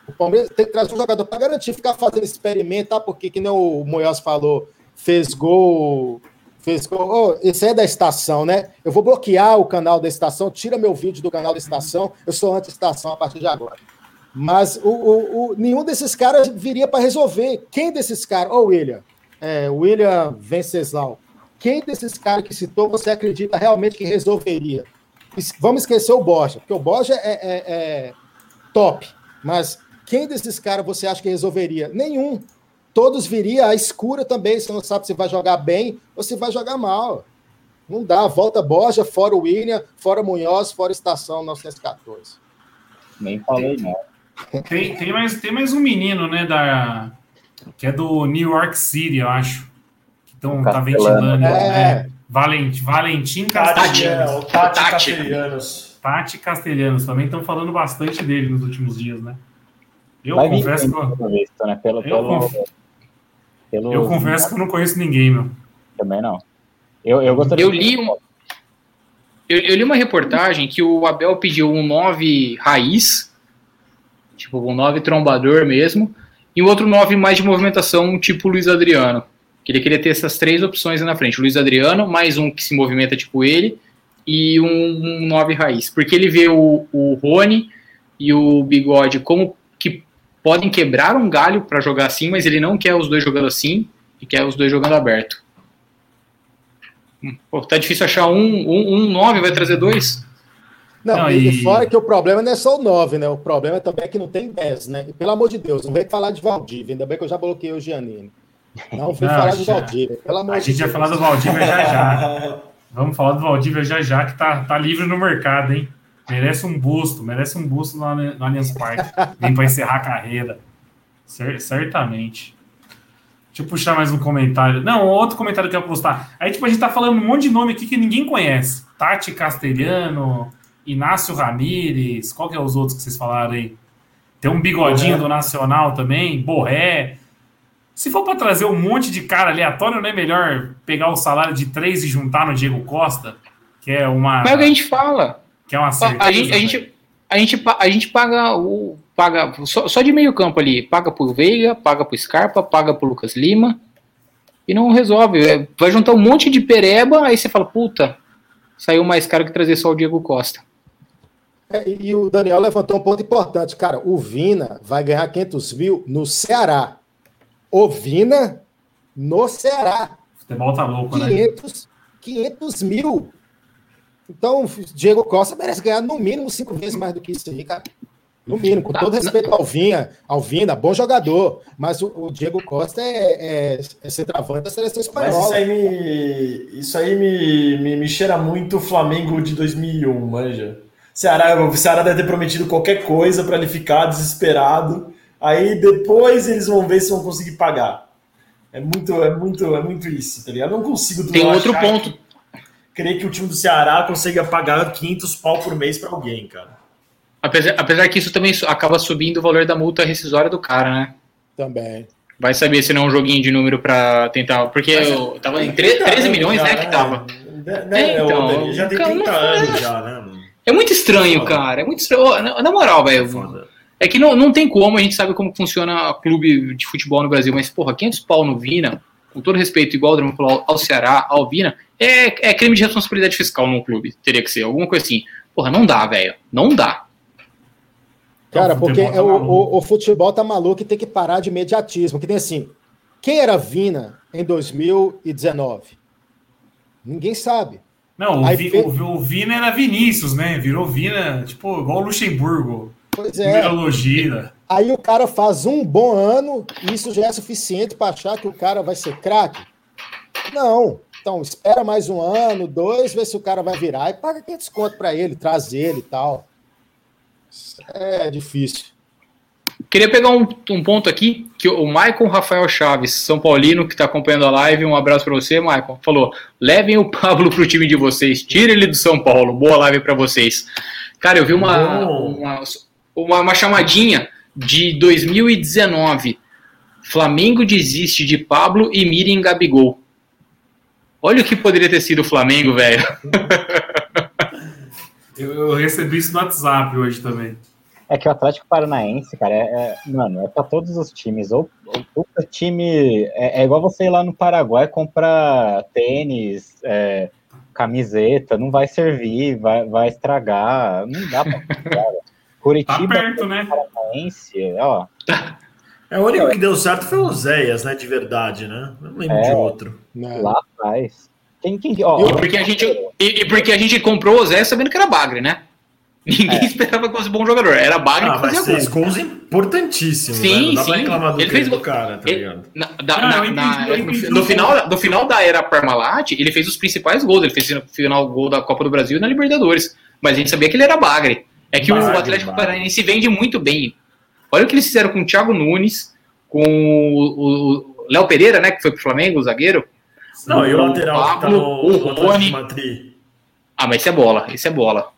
O Palmeiras tem que trazer um jogador para garantir, ficar fazendo experimento, tá? porque, que nem o Moyos falou, fez gol. Fez gol. Oh, esse é da estação, né? Eu vou bloquear o canal da estação, tira meu vídeo do canal da estação. Eu sou anti-estação a partir de agora. Mas o, o, o nenhum desses caras viria para resolver. Quem desses caras? Ô, oh, William, é, William Venceslau, quem desses caras que citou você acredita realmente que resolveria? Vamos esquecer o Borja, porque o Borja é, é, é top, mas quem desses caras você acha que resolveria? Nenhum. Todos viria à escura também, você não sabe se vai jogar bem ou se vai jogar mal. Não dá, volta Borja, fora o William, fora Munhoz, fora Estação 914. Nem falei não. Tem, tem, mais, tem mais um menino, né, da, que é do New York City, eu acho. Que tão, tá ventilando. É. Né? Valentim, Valentim Castelhanos. Tati, Tati Castelhanos. Tati Castelhanos. Também estão falando bastante dele nos últimos dias, né? Eu Vai confesso que. Eu, visto, né? pelo, eu, pelo, conf... pelo... eu confesso que eu não conheço ninguém, meu. Também não. Eu, eu, gostaria eu li um, eu, eu, li uma reportagem que o Abel pediu um 9 raiz tipo um 9 trombador mesmo, e um outro 9 mais de movimentação, tipo Luiz Adriano. Que ele queria ter essas três opções na frente: Luiz Adriano, mais um que se movimenta tipo ele, e um, um 9 raiz. Porque ele vê o, o Rony e o Bigode como que podem quebrar um galho para jogar assim, mas ele não quer os dois jogando assim e quer os dois jogando aberto. Hum, pô, tá difícil achar um, um, um 9, vai trazer dois? Não, não e... fora que o problema não é só o 9, né? O problema também é que não tem 10, né? E, pelo amor de Deus, não vem falar de Valdívia, ainda bem que eu já bloqueei o Giannini. Não vem falar já. de Valdívia, pelo amor A gente vai falar do Valdívia já já. Vamos falar do Valdívia já já, que tá, tá livre no mercado, hein? Merece um busto, merece um busto no, no Allianz Parque. Vem para encerrar a carreira. Certamente. Deixa eu puxar mais um comentário. Não, outro comentário que eu ia postar. Aí, tipo, a gente tá falando um monte de nome aqui que ninguém conhece. Tati Castelhano, Inácio Ramírez, qual que é os outros que vocês falaram aí? Tem um bigodinho Borré. do Nacional também, Borré. Se for para trazer um monte de cara aleatório, não é melhor pegar o salário de três e juntar no Diego Costa? Que é uma. Mas é o que a gente fala. Que é uma certeza, a gente, a gente, a gente, a gente paga o. Paga só, só de meio campo ali. Paga pro Veiga, paga pro Scarpa, paga pro Lucas Lima. e não resolve. É, vai juntar um monte de pereba, aí você fala, puta, saiu mais caro que trazer só o Diego Costa. É, e o Daniel levantou um ponto importante. Cara, o Vina vai ganhar 500 mil no Ceará. O Vina no Ceará. O futebol tá louco, 500, né? 500 mil. Então, Diego Costa merece ganhar no mínimo cinco vezes mais do que isso aí, cara. No mínimo, com todo respeito ao Vinha, ao Vina, bom jogador, mas o, o Diego Costa é, é, é centroavante da seleção espanhola. Mas isso aí me, isso aí me, me, me cheira muito o Flamengo de 2001, manja. Ceará, o Ceará deve ter prometido qualquer coisa para ele ficar desesperado. Aí depois eles vão ver se vão conseguir pagar. É muito, é muito, é muito isso, tá ligado? Eu não consigo. Tem outro ponto. Que, creio que o time do Ceará consiga pagar 500 pau por mês para alguém, cara. Apesar, apesar que isso também acaba subindo o valor da multa rescisória do cara, né? Também. Vai saber se não é um joguinho de número para tentar. Porque Mas, eu tava em 13, 13 milhões, já, né? Que tava. Né, é, então, já tem 30 anos já, né? É muito estranho, cara. É muito estranho. Na, na moral, velho. É que não, não tem como, a gente sabe como funciona clube de futebol no Brasil, mas, porra, 500 pau no Vina, com todo respeito, igual o Drama falou, ao Ceará, ao Vina, é, é crime de responsabilidade fiscal num clube. Teria que ser, alguma coisa assim. Porra, não dá, velho. Não dá. Cara, porque é, o, o, o, futebol tá maluco e tem que parar de imediatismo. Que tem assim, quem era Vina em 2019? Ninguém sabe. Não, o, Vi, fez... o, o, Vina era Vinícius, né? Virou Vina, tipo, igual o Luxemburgo. Pois é. Aí o cara faz um bom ano, e isso já é suficiente para achar que o cara vai ser craque? Não. Então, espera mais um ano, dois, vê se o cara vai virar e paga 500 conto para ele, traz ele e tal. É difícil. Queria pegar um, um, ponto aqui, que o Maicon Rafael Chaves, São Paulino, que está acompanhando a live, um abraço para você, Maicon, falou, levem o Pablo para o time de vocês, tire ele do São Paulo, boa live para vocês. Cara, eu vi uma, uma, uma, uma chamadinha de 2019, Flamengo desiste de Pablo e Miriam Gabigol. Olha o que poderia ter sido o Flamengo, velho. Eu, eu, recebi isso no WhatsApp hoje também. É que o Atlético Paranaense, cara, é, é mano, é para todos os times. Ou o time. É, é, igual você ir lá no Paraguai comprar tênis, é, camiseta, não vai servir, vai, vai estragar. Não dá pra comprar. Curitiba, tá perto, né? Paranaense, ó. É, o único que deu certo foi o Zéias, né? De verdade, né? Não lembro de é, outro. Lá atrás. Quem, quem, ó, e, porque a gente, e, e, porque a gente comprou o Zé sabendo que era Bagre, né? Ninguém é. esperava que fosse bom jogador. Era Bagre ah, que fazia gol. gols importantíssimos. Sim, né? Não dá sim. Pra reclamar do ele fez do cara, tá ligado? Na, da, ah, na, na, no, no, final, no final da era Parmalat, ele fez os principais gols. Ele fez o final gol da Copa do Brasil e na Libertadores. Mas a gente sabia que ele era Bagre. É que Bagre, o Atlético Paranaense vende muito bem. Olha o que eles fizeram com o Thiago Nunes, com o Léo Pereira, né? Que foi pro Flamengo, o zagueiro. Não, e o lateral Pablo, que tá no, o Rony. Madrid. Ah, mas isso é bola, isso é bola.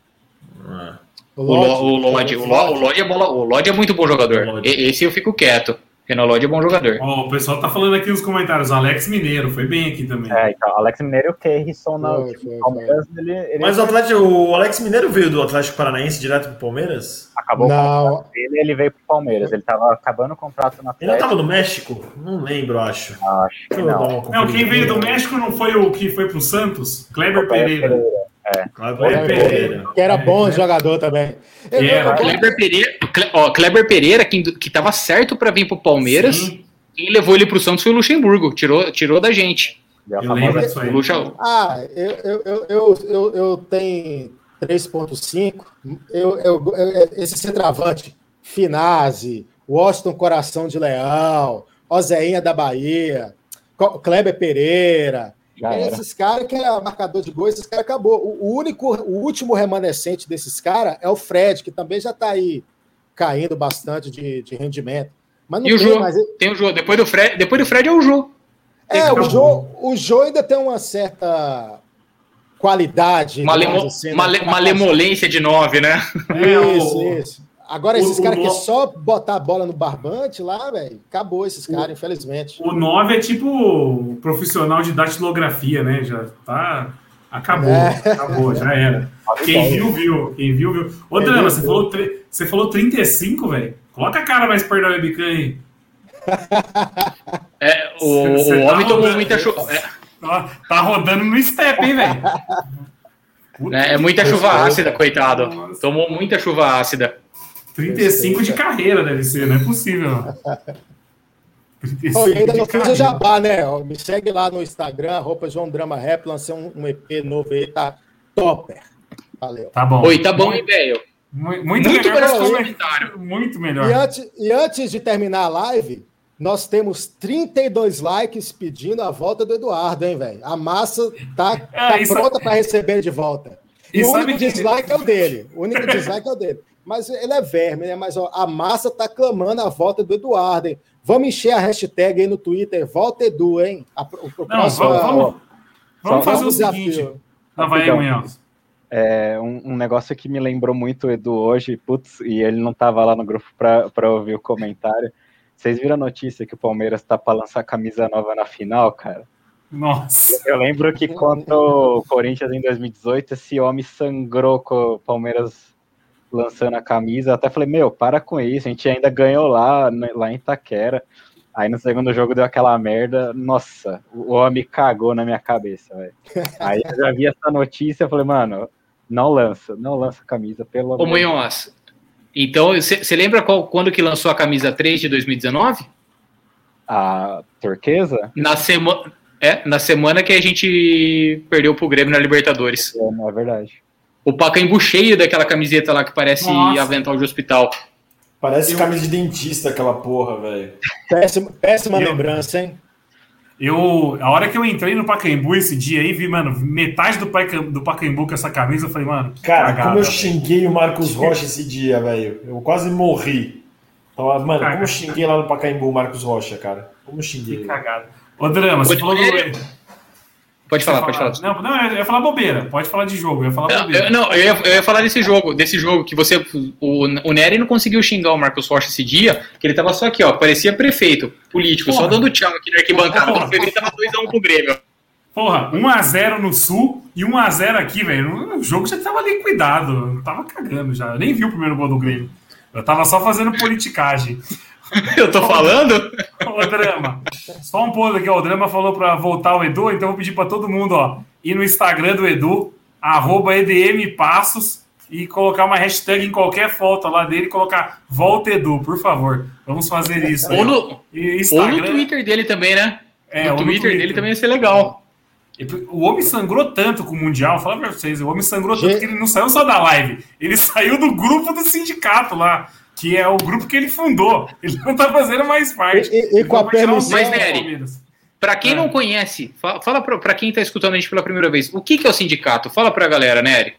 É. O Lodge, o Lodge, é bola, o Lodge é muito bom jogador. Esse eu fico quieto. Renaldo é bom jogador. Oh, o pessoal tá falando aqui nos comentários, Alex Mineiro, foi bem aqui também. É, então, Alex Mineiro e o Keirson na Palmeiras. Ele, ele Mas o, Atlético, o Alex Mineiro veio do Atlético Paranaense direto pro Palmeiras? Acabou não. o dele ele veio pro Palmeiras. Ele tava acabando o contrato na Ele não tava no México? Não lembro, acho. Acho que não. Não, quem veio do México não foi o que foi pro Santos? Kleber Pereira. Pereira. É. Kleber Pereira. Que era bom é. jogador também. Eu, yeah. eu, Kleber Pereira, ó, Kleber Pereira, que, que tava certo para vir pro Palmeiras, Sim. quem levou ele pro Santos foi o Luxemburgo, tirou, tirou da gente. Eu lembro disso aí. Ah, eu, eu, eu, eu, eu tenho 3.5. Eu, eu, eu, esse centroavante, Finazzi, Washington Coração de Leão, Ozeinha da Bahia, Kleber Pereira, já esses caras que é marcador de gols, esses caras acabou. O, único, o último remanescente desses caras é o Fred, que também já está aí caindo bastante de, de rendimento. Mas não e o Jô? Mais... Tem o Jô. Depois do Fred, depois do Fred é o Jô. É, o Jô, o Jô ainda tem uma certa qualidade. Malemo, assim, né? malemolência de nove, né? Isso, é, isso. Agora, esses caras que só botar a bola no barbante lá, velho, acabou esses caras, infelizmente. O 9 é tipo profissional de datilografia, né? Já tá. Acabou, é. acabou, já era. Quem viu, viu. Quem viu, viu. Ô, Drama, você falou, você falou 35, velho? Coloca a cara mais perto da webcam aí. É, o, o homem tá tomou rodando, muita chuva. É. Tá rodando no step, hein, velho? É, é, muita chuva ácida, coitado. Nossa. Tomou muita chuva ácida. 35 de carreira deve ser, não é possível. Oh, ainda não fiz o jabá, né? Me segue lá no Instagram, roupa João Drama Rap, lancei um, EP novo aí, tá topper. Valeu. Tá bom. Oi, tá bom, hein, velho? Muito, muito, muito melhor, comentário. Muito melhor. E antes, e antes de terminar a live, nós temos 32 likes pedindo a volta do Eduardo, hein, velho? A massa tá, é, tá pronta para receber de volta. E, o único dislike é o dele. O único dislike é o dele. Mas ele é verme, né? Mas ó, a massa tá clamando a volta do Eduardo, hein? Vamos encher a hashtag aí no Twitter, volta Edu, hein? A, o, o Não, próximo, vamos, vamos, vamos fazer o seguinte. Não, vai aí, amanhã. É, um, um, negócio que me lembrou muito o Edu hoje, putz, e ele não estava lá no grupo para ouvir o comentário. Vocês viram a notícia que o Palmeiras está para lançar camisa nova na final, cara? Nossa. Eu lembro que contra o Corinthians em 2018, esse homem sangrou com o Palmeiras lançando a camisa. Eu até falei, meu, para com isso, a gente ainda ganhou lá, né, lá em Itaquera. Aí no segundo jogo deu aquela merda. Nossa, o homem cagou na minha cabeça, velho. Aí eu já vi essa notícia, eu falei, mano, não lança, não lança a camisa, pelo amor Ô, Munhoz, então, você lembra qual, quando que lançou a camisa 3 de 2019? A turquesa? Na semana. É, na semana que a gente perdeu pro Grêmio na Libertadores. É, não é verdade. O Pacaembu cheio daquela camiseta lá que parece Nossa. avental de hospital. Parece Eu... camisa de dentista aquela porra, velho. Péssima, péssima lembrança, hein? Eu, a hora que eu entrei no Pacaembu esse dia aí, vi, mano, metade do, Pacaembu, do Pacaembu com essa camisa, eu falei, mano. Cara, cagada, como eu xinguei o Marcos Rocha esse dia, velho. Eu quase morri. Então, mano, cagada. como eu xinguei lá no Pacaembu o Marcos Rocha, cara. Como eu xinguei. Que cagada. Ô, Drama, você falou do. Pode falar, pode falar. Não, não, eu ia falar bobeira. Pode falar de jogo. Eu ia falar não, eu, não, eu ia, eu ia, falar desse jogo, desse jogo que você. O, o Nery não conseguiu xingar o Marcos Rocha esse dia, que ele tava só aqui, ó. Parecia prefeito, político, porra. só dando tchau aqui na arquibancada. Quando ele tava 2x1 pro Grêmio. Porra, 1x0 no Sul e 1x0 aqui, velho. O jogo já tava liquidado. Eu tava cagando já. Eu nem vi o primeiro gol do Grêmio. Eu tava só fazendo politicagem. Eu tô falando? O Drama. Só um ponto aqui, ó. O Drama falou para voltar o Edu, então eu vou pedir para todo mundo, ó, ir no Instagram do Edu, arroba EDMPassos, e colocar uma hashtag em qualquer foto lá dele e colocar Volta Edu, por favor. Vamos fazer isso. Ou, no, Instagram... ou no Twitter dele também, né? É, no, Twitter, no Twitter dele também ia ser legal. O homem sangrou tanto com o Mundial, fala pra vocês, o homem sangrou tanto que ele não saiu só da live, ele saiu do grupo do sindicato lá que é o grupo que ele fundou. Ele não está fazendo mais parte. E, e com a permissão... Mas, Nery, para quem é. não conhece, fala, fala para quem está escutando a gente pela primeira vez, o que, que é o sindicato? Fala para a galera, Nery.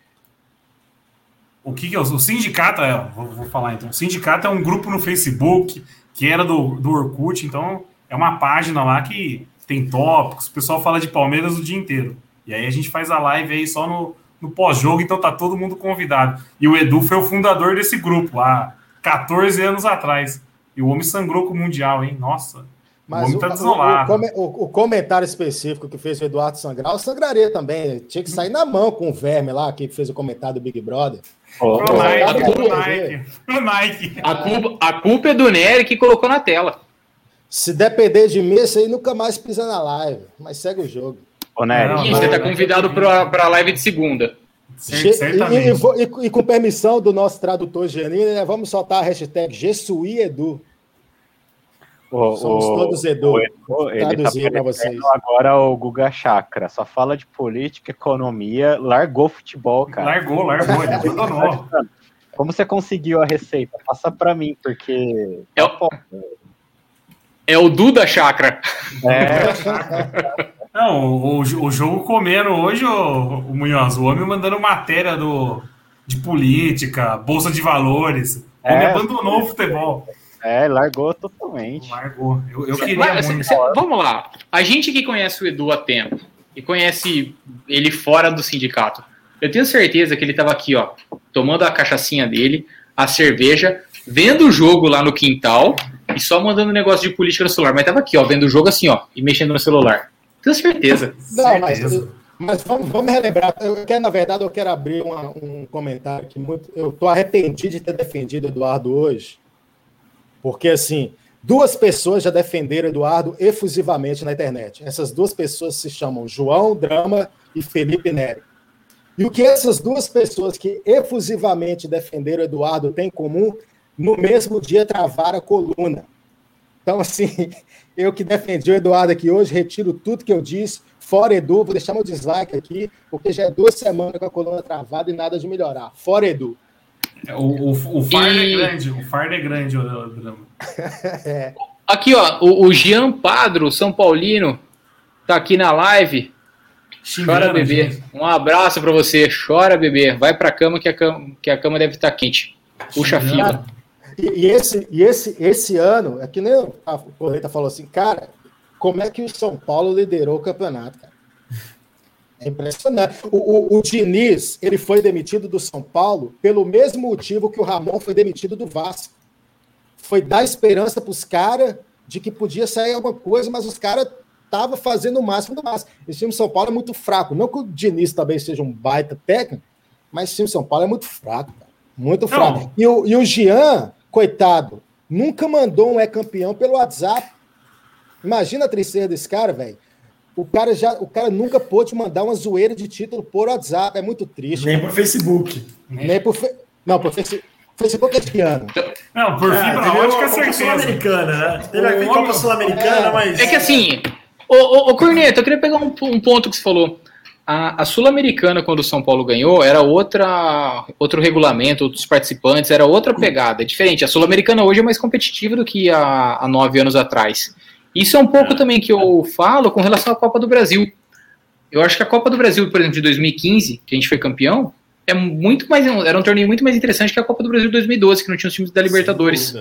O que, que é o, o sindicato? É, vou, vou, falar então. O sindicato é um grupo no Facebook que era do, do Orkut, então é uma página lá que tem tópicos, o pessoal fala de Palmeiras o dia inteiro. E aí a gente faz a live aí só no, no pós-jogo, então tá todo mundo convidado. E o Edu foi o fundador desse grupo lá 14 anos atrás. E o homem sangrou com o Mundial, hein? Nossa. Mas o homem tá desolado. O, o, o, comentário específico que fez o Eduardo sangrar, eu sangraria também. Tinha que sair na mão com o verme lá, que fez o comentário do Big Brother. Oh, pro Nike, pro Nike, pro Nike. A culpa, a culpa é do Nery que colocou na tela. Se depender de mim, esse aí nunca mais pisa na live. Mas segue o jogo. Ô, Nery, não, você está convidado para a live de segunda. Sim, e, e, e, com permissão do nosso tradutor Janine, né, vamos soltar a hashtag GesuíEdu. O, Somos o, todos Edu. O tá para vocês. Agora o Guga Chakra só fala de política, economia, largou futebol, cara. Largou, largou, ele abandonou. Como você conseguiu a receita? Passa para mim, porque. É o, é o Duda Chakra. É. Não, o, o jogo comendo hoje, o, o Munhoz, o homem mandando matéria do, de política, bolsa de valores. O homem é, abandonou o futebol. É, largou totalmente. Largou. Eu, eu queria Mas, muito. Cê, vamos lá. A gente que conhece o Edu há tempo e conhece ele fora do sindicato, eu tenho certeza que ele estava aqui, ó, tomando a cachaçinha dele, a cerveja, vendo o jogo lá no quintal e só mandando negócio de política no celular. Mas estava aqui, ó, vendo o jogo assim, ó, e mexendo no celular. Tenho certeza. Não, certeza. mas, mas vamos, vamos relembrar. Eu quero, na verdade, eu quero abrir uma, um comentário que muito. Eu estou arrependido de ter defendido Eduardo hoje. Porque, assim, Duas pessoas já defenderam Eduardo efusivamente na internet. Essas duas pessoas se chamam João Drama e Felipe Neri. E o que essas duas pessoas que efusivamente defenderam Eduardo têm em comum, no mesmo dia travaram a coluna. Então, assim, eu que defendi o Eduardo aqui hoje, retiro tudo que eu disse. Fora Edu, vou deixar meu dislike aqui, porque já é duas semanas com a coluna travada e nada de melhorar. Fora Edu. É, o, o, o fardo e... é grande, o fardo é grande, o, drama. é. Aqui, ó, o, o Jean Padro, São Paulino, tá aqui na live. Xingando, Chora, bebê. Gente. Um abraço para você. Chora, bebê. Vai pra cama que a cama, que a cama deve estar tá quente. Puxa Xingando. a fila. E, e, esse, e esse, esse ano, é que nem a Correta falou assim, cara, como é que o São Paulo liderou o campeonato, cara? É impressionante. O, o, o, Diniz, ele foi demitido do São Paulo pelo mesmo motivo que o Ramon foi demitido do Vasco. Foi dar esperança para os caras de que podia sair alguma coisa, mas os caras estavam fazendo o máximo do máximo. Esse time de São Paulo é muito fraco. Não que o Diniz também seja um baita técnico, mas esse time de São Paulo é muito fraco, cara. Muito fraco. E o, e o Jean, coitado, nunca mandou um é campeão pelo WhatsApp. Imagina a tristeza desse cara, velho. O cara já, o cara nunca pôde mandar uma zoeira de título por WhatsApp, é muito triste. Nem por Facebook. Nem por fe... Não, por Facebook. Facebook é de ano. Não, por é, fibra ótica é certeza. Sul-Americana, né? Teve a Copa Sul-Americana, é. mas... É que assim, ô, ô, ô Corneto, eu queria pegar um, um ponto que você falou. A, a Sul-Americana, quando o São Paulo ganhou, era outra, outro regulamento, outros participantes, era outra pegada, diferente. A Sul-Americana hoje é mais competitiva do que há, há nove anos atrás. Isso é um pouco também que eu falo com relação à Copa do Brasil. Eu acho que a Copa do Brasil, por exemplo, de 2015, que a gente foi campeão, é muito mais era um torneio muito mais interessante que a Copa do Brasil de 2012, que não tinha os times da Libertadores.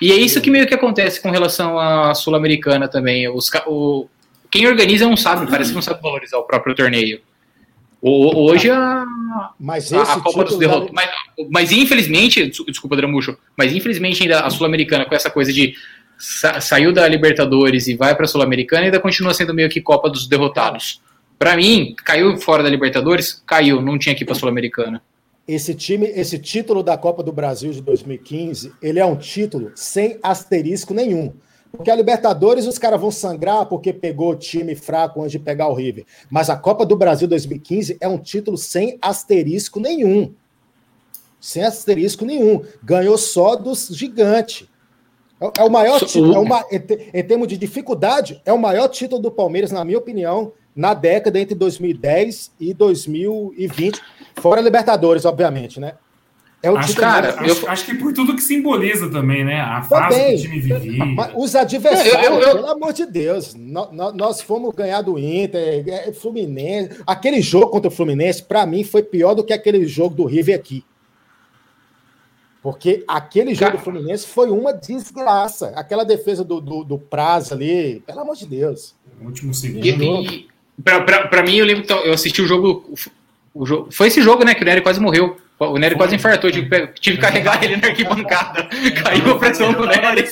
E é isso que meio que acontece com relação à Sul-Americana também. Os, o, quem organiza não sabe, parece que não sabe valorizar o próprio torneio. O, hoje a, mas a, a Copa dos derrotados. Mas, mas, infelizmente, desculpa, Dramucho, mas infelizmente ainda a Sul-Americana com essa coisa de sa saiu da Libertadores e vai para a Sul-Americana, ainda continua sendo meio que Copa dos Derrotados. Para mim, caiu fora da Libertadores, caiu, não tinha que ir para a Sul-Americana. Esse time, esse título da Copa do Brasil de 2015, ele é um título sem asterisco nenhum. Porque a Libertadores os caras vão sangrar porque pegou time fraco antes de pegar o River. Mas a Copa do Brasil 2015 é um título sem asterisco nenhum. Sem asterisco nenhum. Ganhou só dos gigantes. É, é o maior título, é uma, em termos de dificuldade, é o maior título do Palmeiras, na minha opinião, na década entre 2010 e 2020, fora Libertadores, obviamente, né? É o acho, cara, mais... acho, eu... acho, que por tudo que simboliza também, né? A fase também. que o time vivia. Os adversários, eu, eu, eu... pelo amor de Deus, nós, nós fomos ganhar do Inter, é, Fluminense. Aquele jogo contra o Fluminense, para mim, foi pior do que aquele jogo do River aqui. Porque aquele jogo do Fluminense foi uma desgraça. Aquela defesa do, do, do prazo ali, pelo amor de Deus. último segundo. Para mim, eu lembro que eu assisti o jogo, o jogo. Foi esse jogo, né? Que o Nery quase morreu. O Nery quase infartou. Tive, tive que carregar ele na arquibancada. Caiu a pressão do Nery.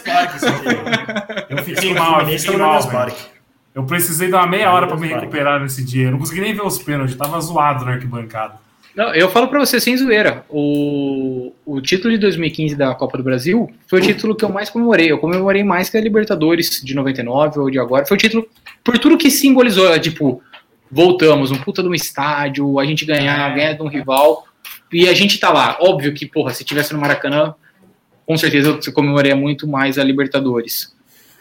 Eu fiquei mal, eu fiquei mal. Eu precisei dar uma meia hora para me recuperar nesse dia. Eu não consegui nem ver os pênaltis. Tava zoado na arquibancada. Não, eu falo para você sem zoeira. O, o título de 2015 da Copa do Brasil foi o título que eu mais comemorei. Eu comemorei mais que a Libertadores de 99 ou de agora. Foi o título por tudo que simbolizou. Tipo, voltamos, um puta de um estádio, a gente ganhar, ganhar de um rival. E a gente tá lá. Óbvio que, porra, se tivesse no Maracanã, com certeza eu comemoraria muito mais a Libertadores.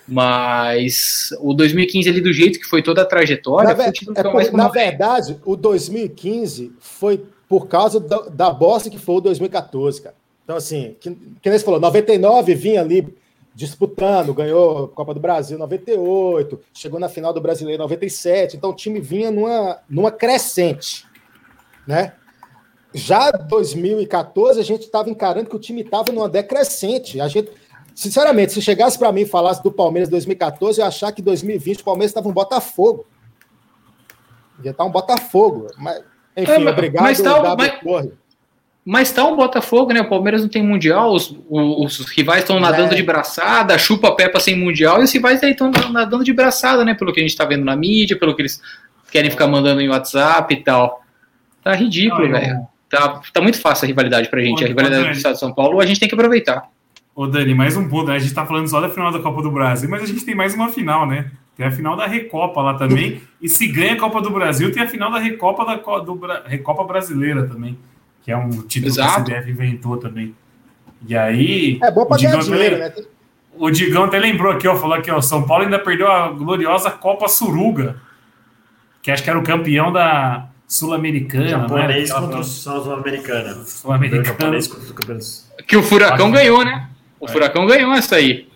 Mas o 2015 ali do jeito que foi toda a trajetória, na, é, na verdade, o 2015 foi por causa da, da bosta que foi o 2014, cara. Então, assim, que, que nem você falou, 99 vinha ali disputando, ganhou a Copa do Brasil 98, chegou na final do Brasileiro 97, então o time vinha numa, numa crescente, né? Já 2014 a gente estava encarando que o time estava numa decrescente. A gente, sinceramente, se chegasse para mim e falasse do Palmeiras 2014, eu ia achar que 2020 o Palmeiras estava um Botafogo. Ia estar um Botafogo, mas enfim, é, obrigado, mas tá, mas, mas tá um Botafogo, né? O Palmeiras não tem Mundial, os, os, os rivais estão nadando é. de braçada, chupa Peppa sem Mundial, e os rivais estão nadando de braçada, né? Pelo que a gente tá vendo na mídia, pelo que eles querem ficar mandando em WhatsApp e tal. Tá ridículo, velho. Tá, tá muito fácil a rivalidade pra gente. a rivalidade do Estado de São Paulo, a gente tem que aproveitar. Ô, Dani, mais um ponto. Né? A gente tá falando só da final da Copa do Brasil, mas a gente tem mais uma final, né? Tem a final da Recopa lá também. e se ganha a Copa do Brasil, tem a final da Recopa da do, Recopa Brasileira também, que é um título Exato. que a CBF inventou também. E aí. É bom pra ganhar dinheiro, né? O Digão até lembrou aqui, ó, falou aqui, ó, São Paulo ainda perdeu a gloriosa Copa Suruga, que acho que era o campeão da Sul-Americana. Japonês contra o Sul-Americana. Sul-Americana. Que o Furacão ganhou, né? O Furacão ganhou essa aí.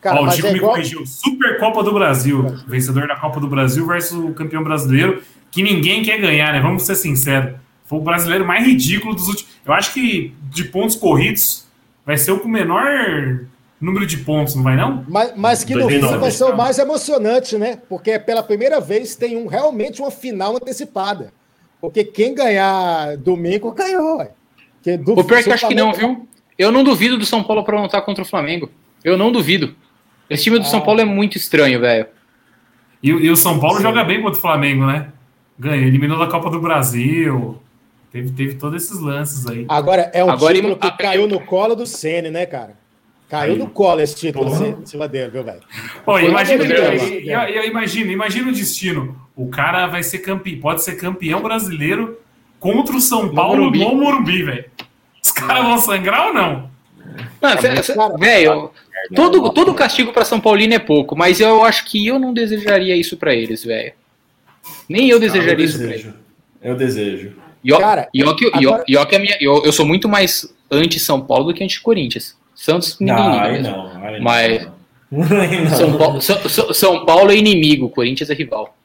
Cara, Ó, o Chico é me igual... corrigiu. Super Copa do Brasil. Vencedor da Copa do Brasil versus o campeão brasileiro, que ninguém quer ganhar, né? Vamos ser sinceros. Foi o brasileiro mais ridículo dos últimos. Eu acho que de pontos corridos vai ser o com menor número de pontos, não vai não? Mas, mas que no fim vai ser o mais emocionante, né? Porque pela primeira vez tem um, realmente uma final antecipada. Porque quem ganhar domingo ganhou. Ué. Do, o pior é que eu acho que não, viu? Eu não duvido do São Paulo aprontar contra o Flamengo. Eu não duvido. Esse time do ah. São Paulo é muito estranho, velho. E, e, o São Paulo Sim. joga bem contra o Flamengo, né? Ganha, eliminou da Copa do Brasil. Teve, teve todos esses lances aí. Agora, é um Agora, título que caiu no colo do Ceni, né, cara? Caiu no colo esse título em cima dele, viu, velho? imagina, eu, eu, imagino, imagina o destino. O cara vai ser campeão, pode ser campeão brasileiro contra o São Paulo no Morumbi, velho. Os caras vão sangrar ou não? Velho, todo, todo castigo para São Paulino é pouco, mas eu acho que eu não desejaria isso para eles, velho. Nem eu desejaria eu isso pra eles. Eu desejo. E ó, Cara, e ó que, agora... e ó, que a minha, eu, eu sou muito mais anti-São Paulo do que anti-Corinthians. Santos ninguém não, liga Não, não, mas não. São, Paulo, São, São Paulo é inimigo, Corinthians é rival.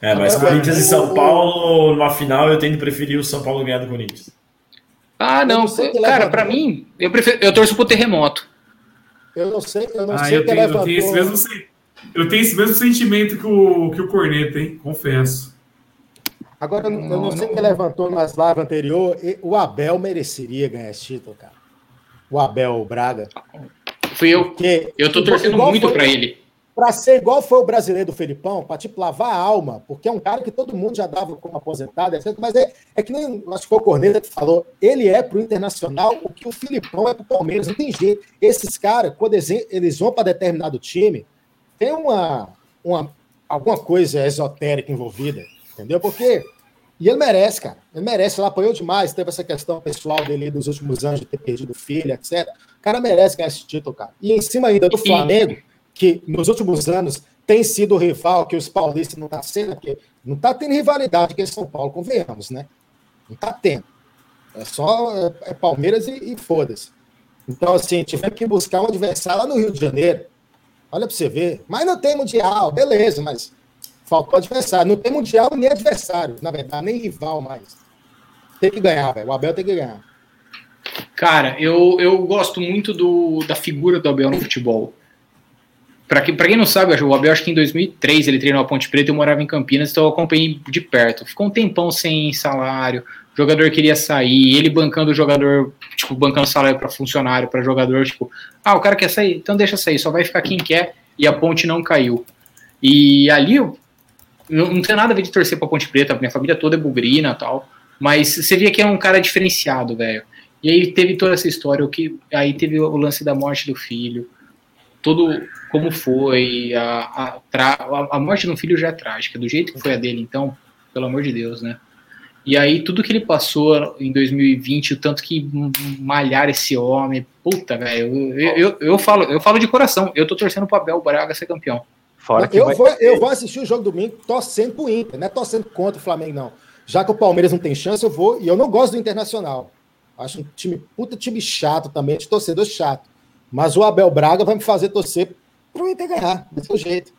É, mas Corinthians e São Paulo, numa final, eu tendo preferir o São Paulo ganhar do Corinthians. Ah, não, não cara, para mim, eu prefiro, eu torço pro terremoto. Eu não sei, eu não ah, sei eu tenho, eu tenho esse mesmo eu tenho esse mesmo sentimento que o, que o Corneta, hein? Confesso. Agora, eu não, não sei quem levantou nas lives anterior. O Abel mereceria ganhar esse título, cara. O Abel Braga. Fui eu. Porque, eu tô torcendo muito para ele para ser igual foi o brasileiro do Felipão, para tipo lavar a alma, porque é um cara que todo mundo já dava como aposentado, etc. Mas é, é que nem acho que foi o Corneta que falou, ele é para o Internacional o que o Filipão é para o Palmeiras, não tem jeito. Esses caras, quando eles vão para determinado time, tem uma, uma alguma coisa esotérica envolvida, entendeu? Porque e ele merece, cara. Ele merece, ele apoiou demais, teve essa questão pessoal dele dos últimos anos de ter perdido filho, etc. O cara merece ganhar esse título, cara. E em cima ainda do Flamengo que nos últimos anos tem sido o rival que os paulistas não tá sendo, porque não está tendo rivalidade que São Paulo, convenhamos, né? Não está tendo. É só é, é Palmeiras e, e foda-se. Então, assim, tivemos que buscar um adversário lá no Rio de Janeiro. Olha para você ver. Mas não tem Mundial, beleza, mas faltou adversário. Não tem Mundial nem adversário, na verdade, nem rival mais. Tem que ganhar, velho. O Abel tem que ganhar. Cara, eu, eu gosto muito do, da figura do Abel no futebol. Para quem, quem não sabe, o Abel, acho que em 2003 ele treinou a Ponte Preta, eu morava em Campinas, então eu acompanhei de perto. Ficou um tempão sem salário, o jogador queria sair, ele bancando o jogador, tipo, bancando salário para funcionário, para jogador, tipo, ah, o cara quer sair, então deixa sair, só vai ficar quem quer, e a Ponte não caiu. E ali, não, não tem nada a ver de torcer pra Ponte Preta, minha família toda é bugrina e tal, mas você via que é um cara diferenciado, velho. E aí teve toda essa história, o que aí teve o lance da morte do filho, todo como foi, a, a, a morte do filho já é trágica, do jeito que foi a dele, então, pelo amor de Deus, né? E aí, tudo que ele passou em 2020, o tanto que malhar esse homem, puta, velho, eu, eu, eu, falo, eu falo de coração, eu tô torcendo pro Abel Braga ser campeão. Fora eu, vai... vou, eu vou assistir o jogo domingo torcendo pro Inter, não é torcendo contra o Flamengo, não. Já que o Palmeiras não tem chance, eu vou, e eu não gosto do Internacional. Acho um time, puta time chato também, de torcedor chato. Mas o Abel Braga vai me fazer torcer para o Inter ganhar, desse jeito.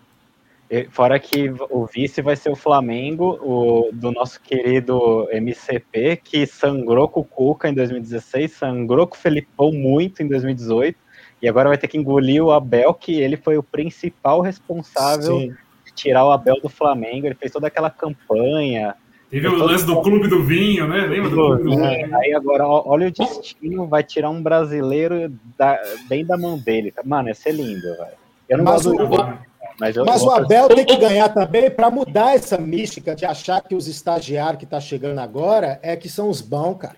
Fora que o vice vai ser o Flamengo, o, do nosso querido MCP, que sangrou com o Cuca em 2016, sangrou com o Felipão muito em 2018, e agora vai ter que engolir o Abel, que ele foi o principal responsável Sim. de tirar o Abel do Flamengo. Ele fez toda aquela campanha, Teve o lance do Clube do Vinho, né? Lembra do Clube do Vinho? Aí agora, olha o destino, vai tirar um brasileiro da, bem da mão dele. Mano, ia ser lindo, velho. Mas, o, mas, mas o Abel tem que ganhar também para mudar essa mística de achar que os estagiários que tá chegando agora é que são os bons, cara.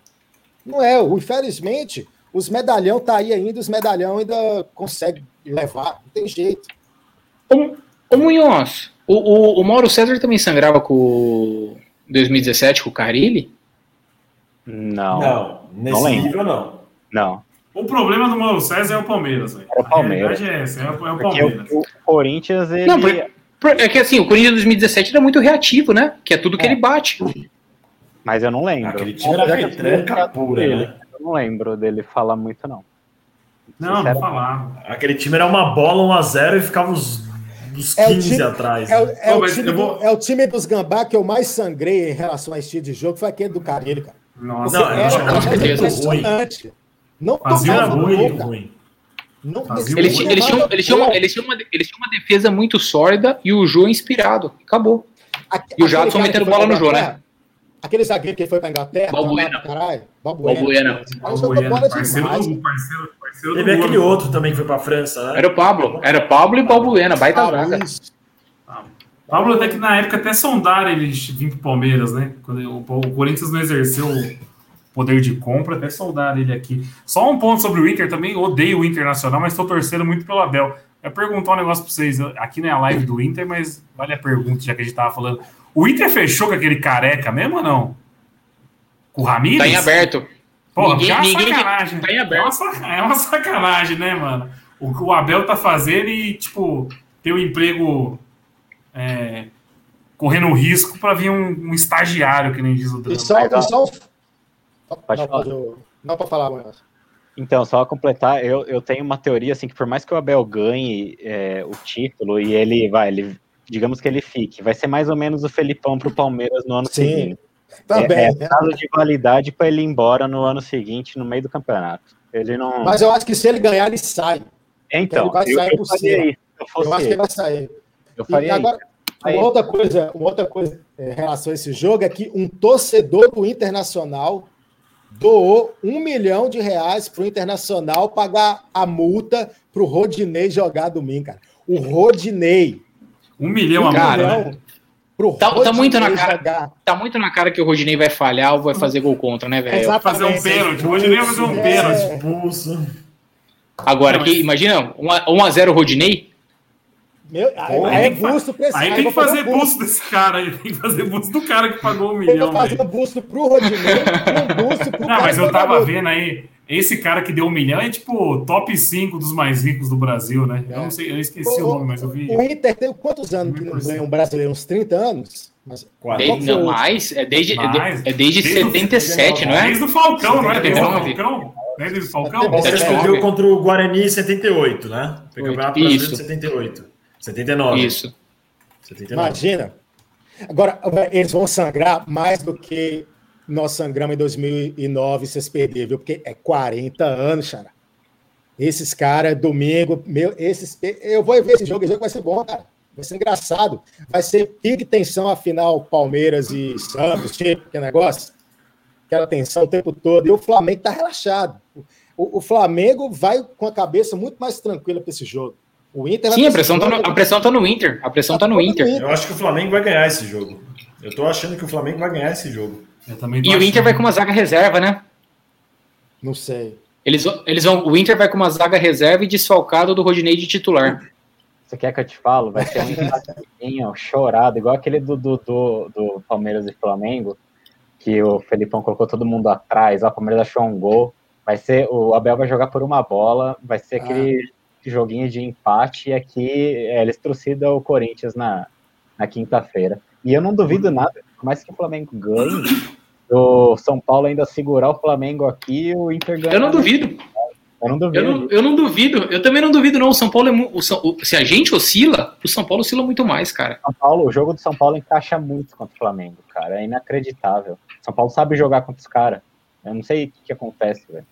Não é. Infelizmente, Os medalhão tá aí ainda, os medalhão ainda consegue levar, não tem jeito. Ô, ô Munhoz, o, o, o, Mauro César também sangrava com 2017 com o Carilli? Não. Não, nesse não nível não. Não. O problema do Mauro César é o Palmeiras. Véio. É o Palmeiras. É essa, é o, é o Palmeiras. o, o Corinthians, ele... Não, por- por- é que assim, o Corinthians 2017 era muito reativo, né? Que é tudo que É. ele bate. Mas eu não lembro. Aquele time era retranca pura, né? Eu não lembro dele falar muito, não. Não, não falava. Aquele time era uma bola 1x0 e ficava os, os É o 15 time- atrás. É, o- né? é Pô, o time eu do- vou- é o time dos gambá que eu mais sangrei em relação a estilo de jogo, foi aquele do Carilho, cara. Nossa, Não, Era- era é impressionante. Não Fazia um gol, ruim, ruim. Não- Fazia Eles, um tinham, eles, tinham uma, eles, tinham uma, eles tinham uma defesa muito sólida e o Jô inspirado. Acabou. Aque- E o aquele Jadson metendo bola no Jô, né? Aquele zagueiro que foi pra Inglaterra. Balbuena. Caralho. Balbuena. Balbuena. Balbuena, bola parceiro do, parceiro, parceiro do Teve aquele Lula. outro também que foi pra França, né? Era o Pablo. Era o Pablo e Balbuena. Baita Ah, zaga. Pablo até que na época até sondaram ele vir pro Palmeiras, né? Quando o, o Corinthians não exerceu o poder de compra, até soldaram ele aqui. Só um ponto sobre o Inter também, odeio o Internacional, mas estou torcendo muito pelo Abel. Eu perguntar um negócio pra vocês, aqui não é a live do Inter, mas vale a pergunta, já que a gente tava falando. O Inter fechou com aquele careca mesmo ou não? Com o Ramires? Tá em aberto. Porra, Ninguém- é uma ninguém- sacanagem. tá em é, aberto. uma, saca- é uma sacanagem, né, mano? O que o Abel tá fazendo e, tipo, ter o emprego é, correndo um risco pra vir um, um estagiário, que nem diz o E Drama. só, e só... Pode não, falar. não pra falar, Manoel. Então, só completar, eu, eu tenho uma teoria assim que por mais que o Abel ganhe é, o título e ele vai, ele, digamos que ele fique, vai ser mais ou menos o Felipão pro Palmeiras no ano Sim, seguinte. Também. é, né? é prazo de validade para ele ir embora no ano seguinte, no meio do campeonato. Ele não. Mas eu acho que se ele ganhar, ele sai. então, ele vai eu, sair eu faria isso. Eu Eu acho que ele vai sair. eu E faria agora, isso. uma outra coisa, uma outra coisa é, em relação a esse jogo é que um torcedor do Internacional doou um milhão de reais para o Internacional pagar a multa para o Rodinei jogar domingo, cara. O Rodinei. Um milhão a Cara, multa, milhão né? Tá- tá muito na Rodinei cara. jogar. Tá muito na cara que o Rodinei vai falhar ou vai fazer gol contra, né, velho? Exato. Fazer um pênalti. Hoje nem vai fazer um É. pênalti. Expulso. Agora, Não, que, imagina, 1x0 Rodinei. Meu, aí, Pô, aí aí é tem que busto pra esse Aí aí tem que fazer busto desse cara aí. Tem que fazer busto do cara que pagou um milhão. vou fazer velho. um busto pro Rodinei e um busto pro Não, cara mas eu tava vendo aí. Esse cara que deu um milhão é tipo top 5 dos mais ricos do Brasil, né? Eu não sei, eu esqueci o, O- nome, mas eu vi. O Inter tem quantos anos que não ganha um brasileiro? Uns 30 anos? Mas, Quatro. Desde, qual que foi o não, mais, é desde, é de- Mais. é desde Desde o- 77, não é? Desde o Falcão, não é? Desde o 79. Falcão? Não é desde o Falcão? É, O Palmeiras perdeu contra o Guarani em 78, né? Foi campeonato brasileiro Isso. de 78. 79. Isso. 79. Imagina. Agora, eles vão sangrar mais do que nós sangramos em 2009, vocês perderam, viu? Porque é 40 anos, cara. Esses caras, domingo, meu, esses, eu vou ver esse jogo, esse jogo vai ser bom, cara. Vai ser engraçado. Vai ser pique tensão, afinal, Palmeiras e Santos, tipo, que negócio. Aquela tensão o tempo todo. E o Flamengo tá relaxado. O, o Flamengo vai com a cabeça muito mais tranquila para esse jogo. O Inter vai Sim, a pressão, tá no, a pressão tá no Inter. A pressão tá no Inter. Eu acho que o Flamengo vai ganhar esse jogo. Eu tô achando que o Flamengo vai ganhar esse jogo. E o Inter vai com uma zaga reserva, né? Não sei. Eles, vão- eles vão, o Inter vai com uma zaga reserva e desfalcado do Rodinei de titular. Você quer que eu te falo? Vai ser um empatezinho chorado, igual aquele do, do, do, do Palmeiras e Flamengo, que o Felipão colocou todo mundo atrás, ó, o Palmeiras achou um gol. Vai ser, o Abel vai jogar por uma bola, vai ser aquele joguinho de empate, e aqui é, eles trucidam o Corinthians na, na quinta-feira. E eu não duvido nada, por mais que o Flamengo ganhe, o São Paulo ainda segurar o Flamengo aqui, o Inter ganha. Eu não duvido. Eu não duvido. Eu não, eu não duvido. Eu também não duvido, não. O São Paulo é o São- o- Se a gente oscila, o São Paulo oscila muito mais, cara. São Paulo, o jogo do São Paulo encaixa muito contra o Flamengo, cara. É inacreditável. São Paulo sabe jogar contra os caras. Eu não sei o que, que acontece, velho.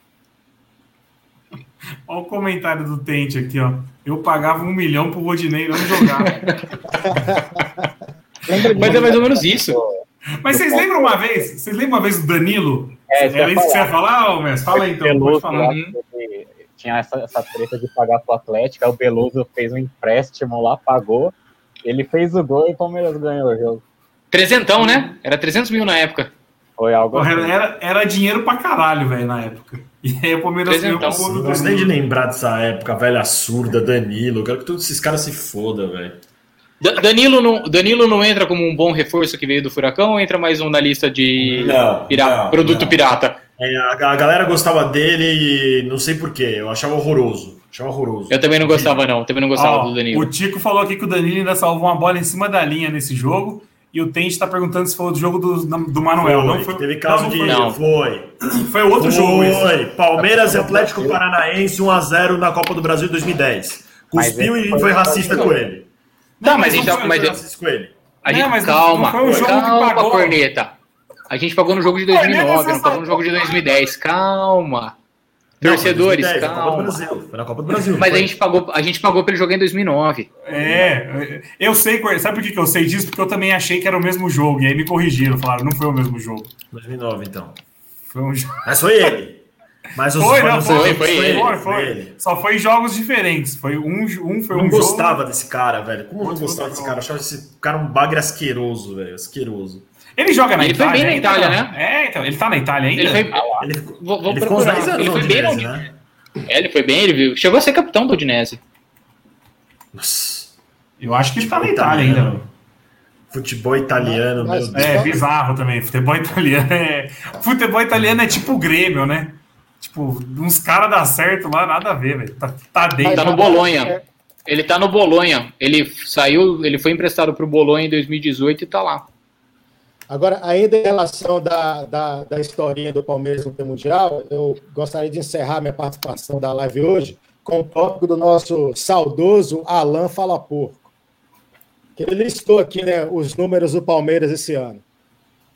Olha o comentário do Tente aqui, ó. Eu pagava um milhão pro Rodinei não jogar. Mas é mais ou menos isso. Mas vocês lembram uma vez? Vocês lembram uma vez do Danilo? É, isso Era que eu isso que você ia falar, ô Mestre? Fala aí, então, pode Beloso, falar. lá, ele tinha essa, essa treta de pagar pro Atlético, aí o Beloso fez um empréstimo lá, pagou, ele fez o gol e o Palmeiras ganhou o jogo. Trezentão, né? Era 300 mil na época. Foi algo assim. Era, era dinheiro pra caralho, velho, na época. E aí o Palmeiras ganhou com o gol Não do nem de lembrar dessa época, velha surda, Danilo. Eu quero que todos esses caras se fodam, velho. Da- Danilo não, Danilo não entra como um bom reforço que veio do Furacão ou entra mais um na lista de Não, pira- não, produto não. pirata? É, a, a galera gostava dele e não sei porquê. Eu achava horroroso. Achava horroroso. Eu também não gostava, não. Também não gostava Ó, do Danilo. o Tico falou aqui que o Danilo ainda salvou uma bola em cima da linha nesse jogo. E o Tente tá perguntando se foi o jogo do, do Manuel. Foi, não foi, teve caso não, de. Foi, Não. Foi. foi outro jogo esse. Foi. Palmeiras e Atlético Paranaense 1x0 na Copa do Brasil 2010. Cuspiu e foi- foi racista com ele. Não, mas a gente tá- foi- mas Foi eu- racista com ele. A Não, gente, mas não- calma, não foi o jogo que calma, pagou. corneta. A gente pagou no jogo de 2009, não pagou no jogo de 2010. Calma. Torcedores, Não, foi 2010, Foi na Copa do calma. Brasil. Foi na Copa do Brasil. Mas a gente pagou, a gente pagou pra ele jogar em 2009. É, eu sei, sabe por que que eu sei disso? Porque eu também achei que era o mesmo jogo. E aí me corrigiram, falaram, não foi o mesmo jogo. 2009, então. Foi um jogo. Mas foi ele. Mas os Foi, não, foi, foi ele, Foi, foi. Só foi jogos diferentes. Foi um, um foi Eu não um gostava jogo. desse cara, velho. Como eu não gostava desse cara? Eu achava esse cara um bagre asqueroso, velho. Asqueroso. Ele joga na Ele foi Itália. bem na Itália, né? É, então. Ele tá na Itália ainda? Ele foi, Ele ficou, vou, vou ele ficou uns procurar. 10 anos Ele foi bem na Udinese, né? É, ele foi bem, ele viu. Chegou a ser capitão do Udinese. Nossa. Eu acho que ele tá na Itália ainda. Futebol italiano, Mas- meu Deus. É, bizarro também. Futebol italiano é. Futebol italiano é tipo o Grêmio, né? Tipo, uns caras dá certo lá, nada a ver, velho. Tá, tá dentro. Tá no Bolonha. Ele tá no Bolonha. Ele saiu, ele foi emprestado pro Bolonha em 2018 e tá lá. Agora, ainda em relação da, da, da historinha do Palmeiras no Mundial, eu gostaria de encerrar minha participação da live hoje com o tópico do nosso saudoso Alan Fala Porco. Que ele listou aqui né, os números do Palmeiras esse ano.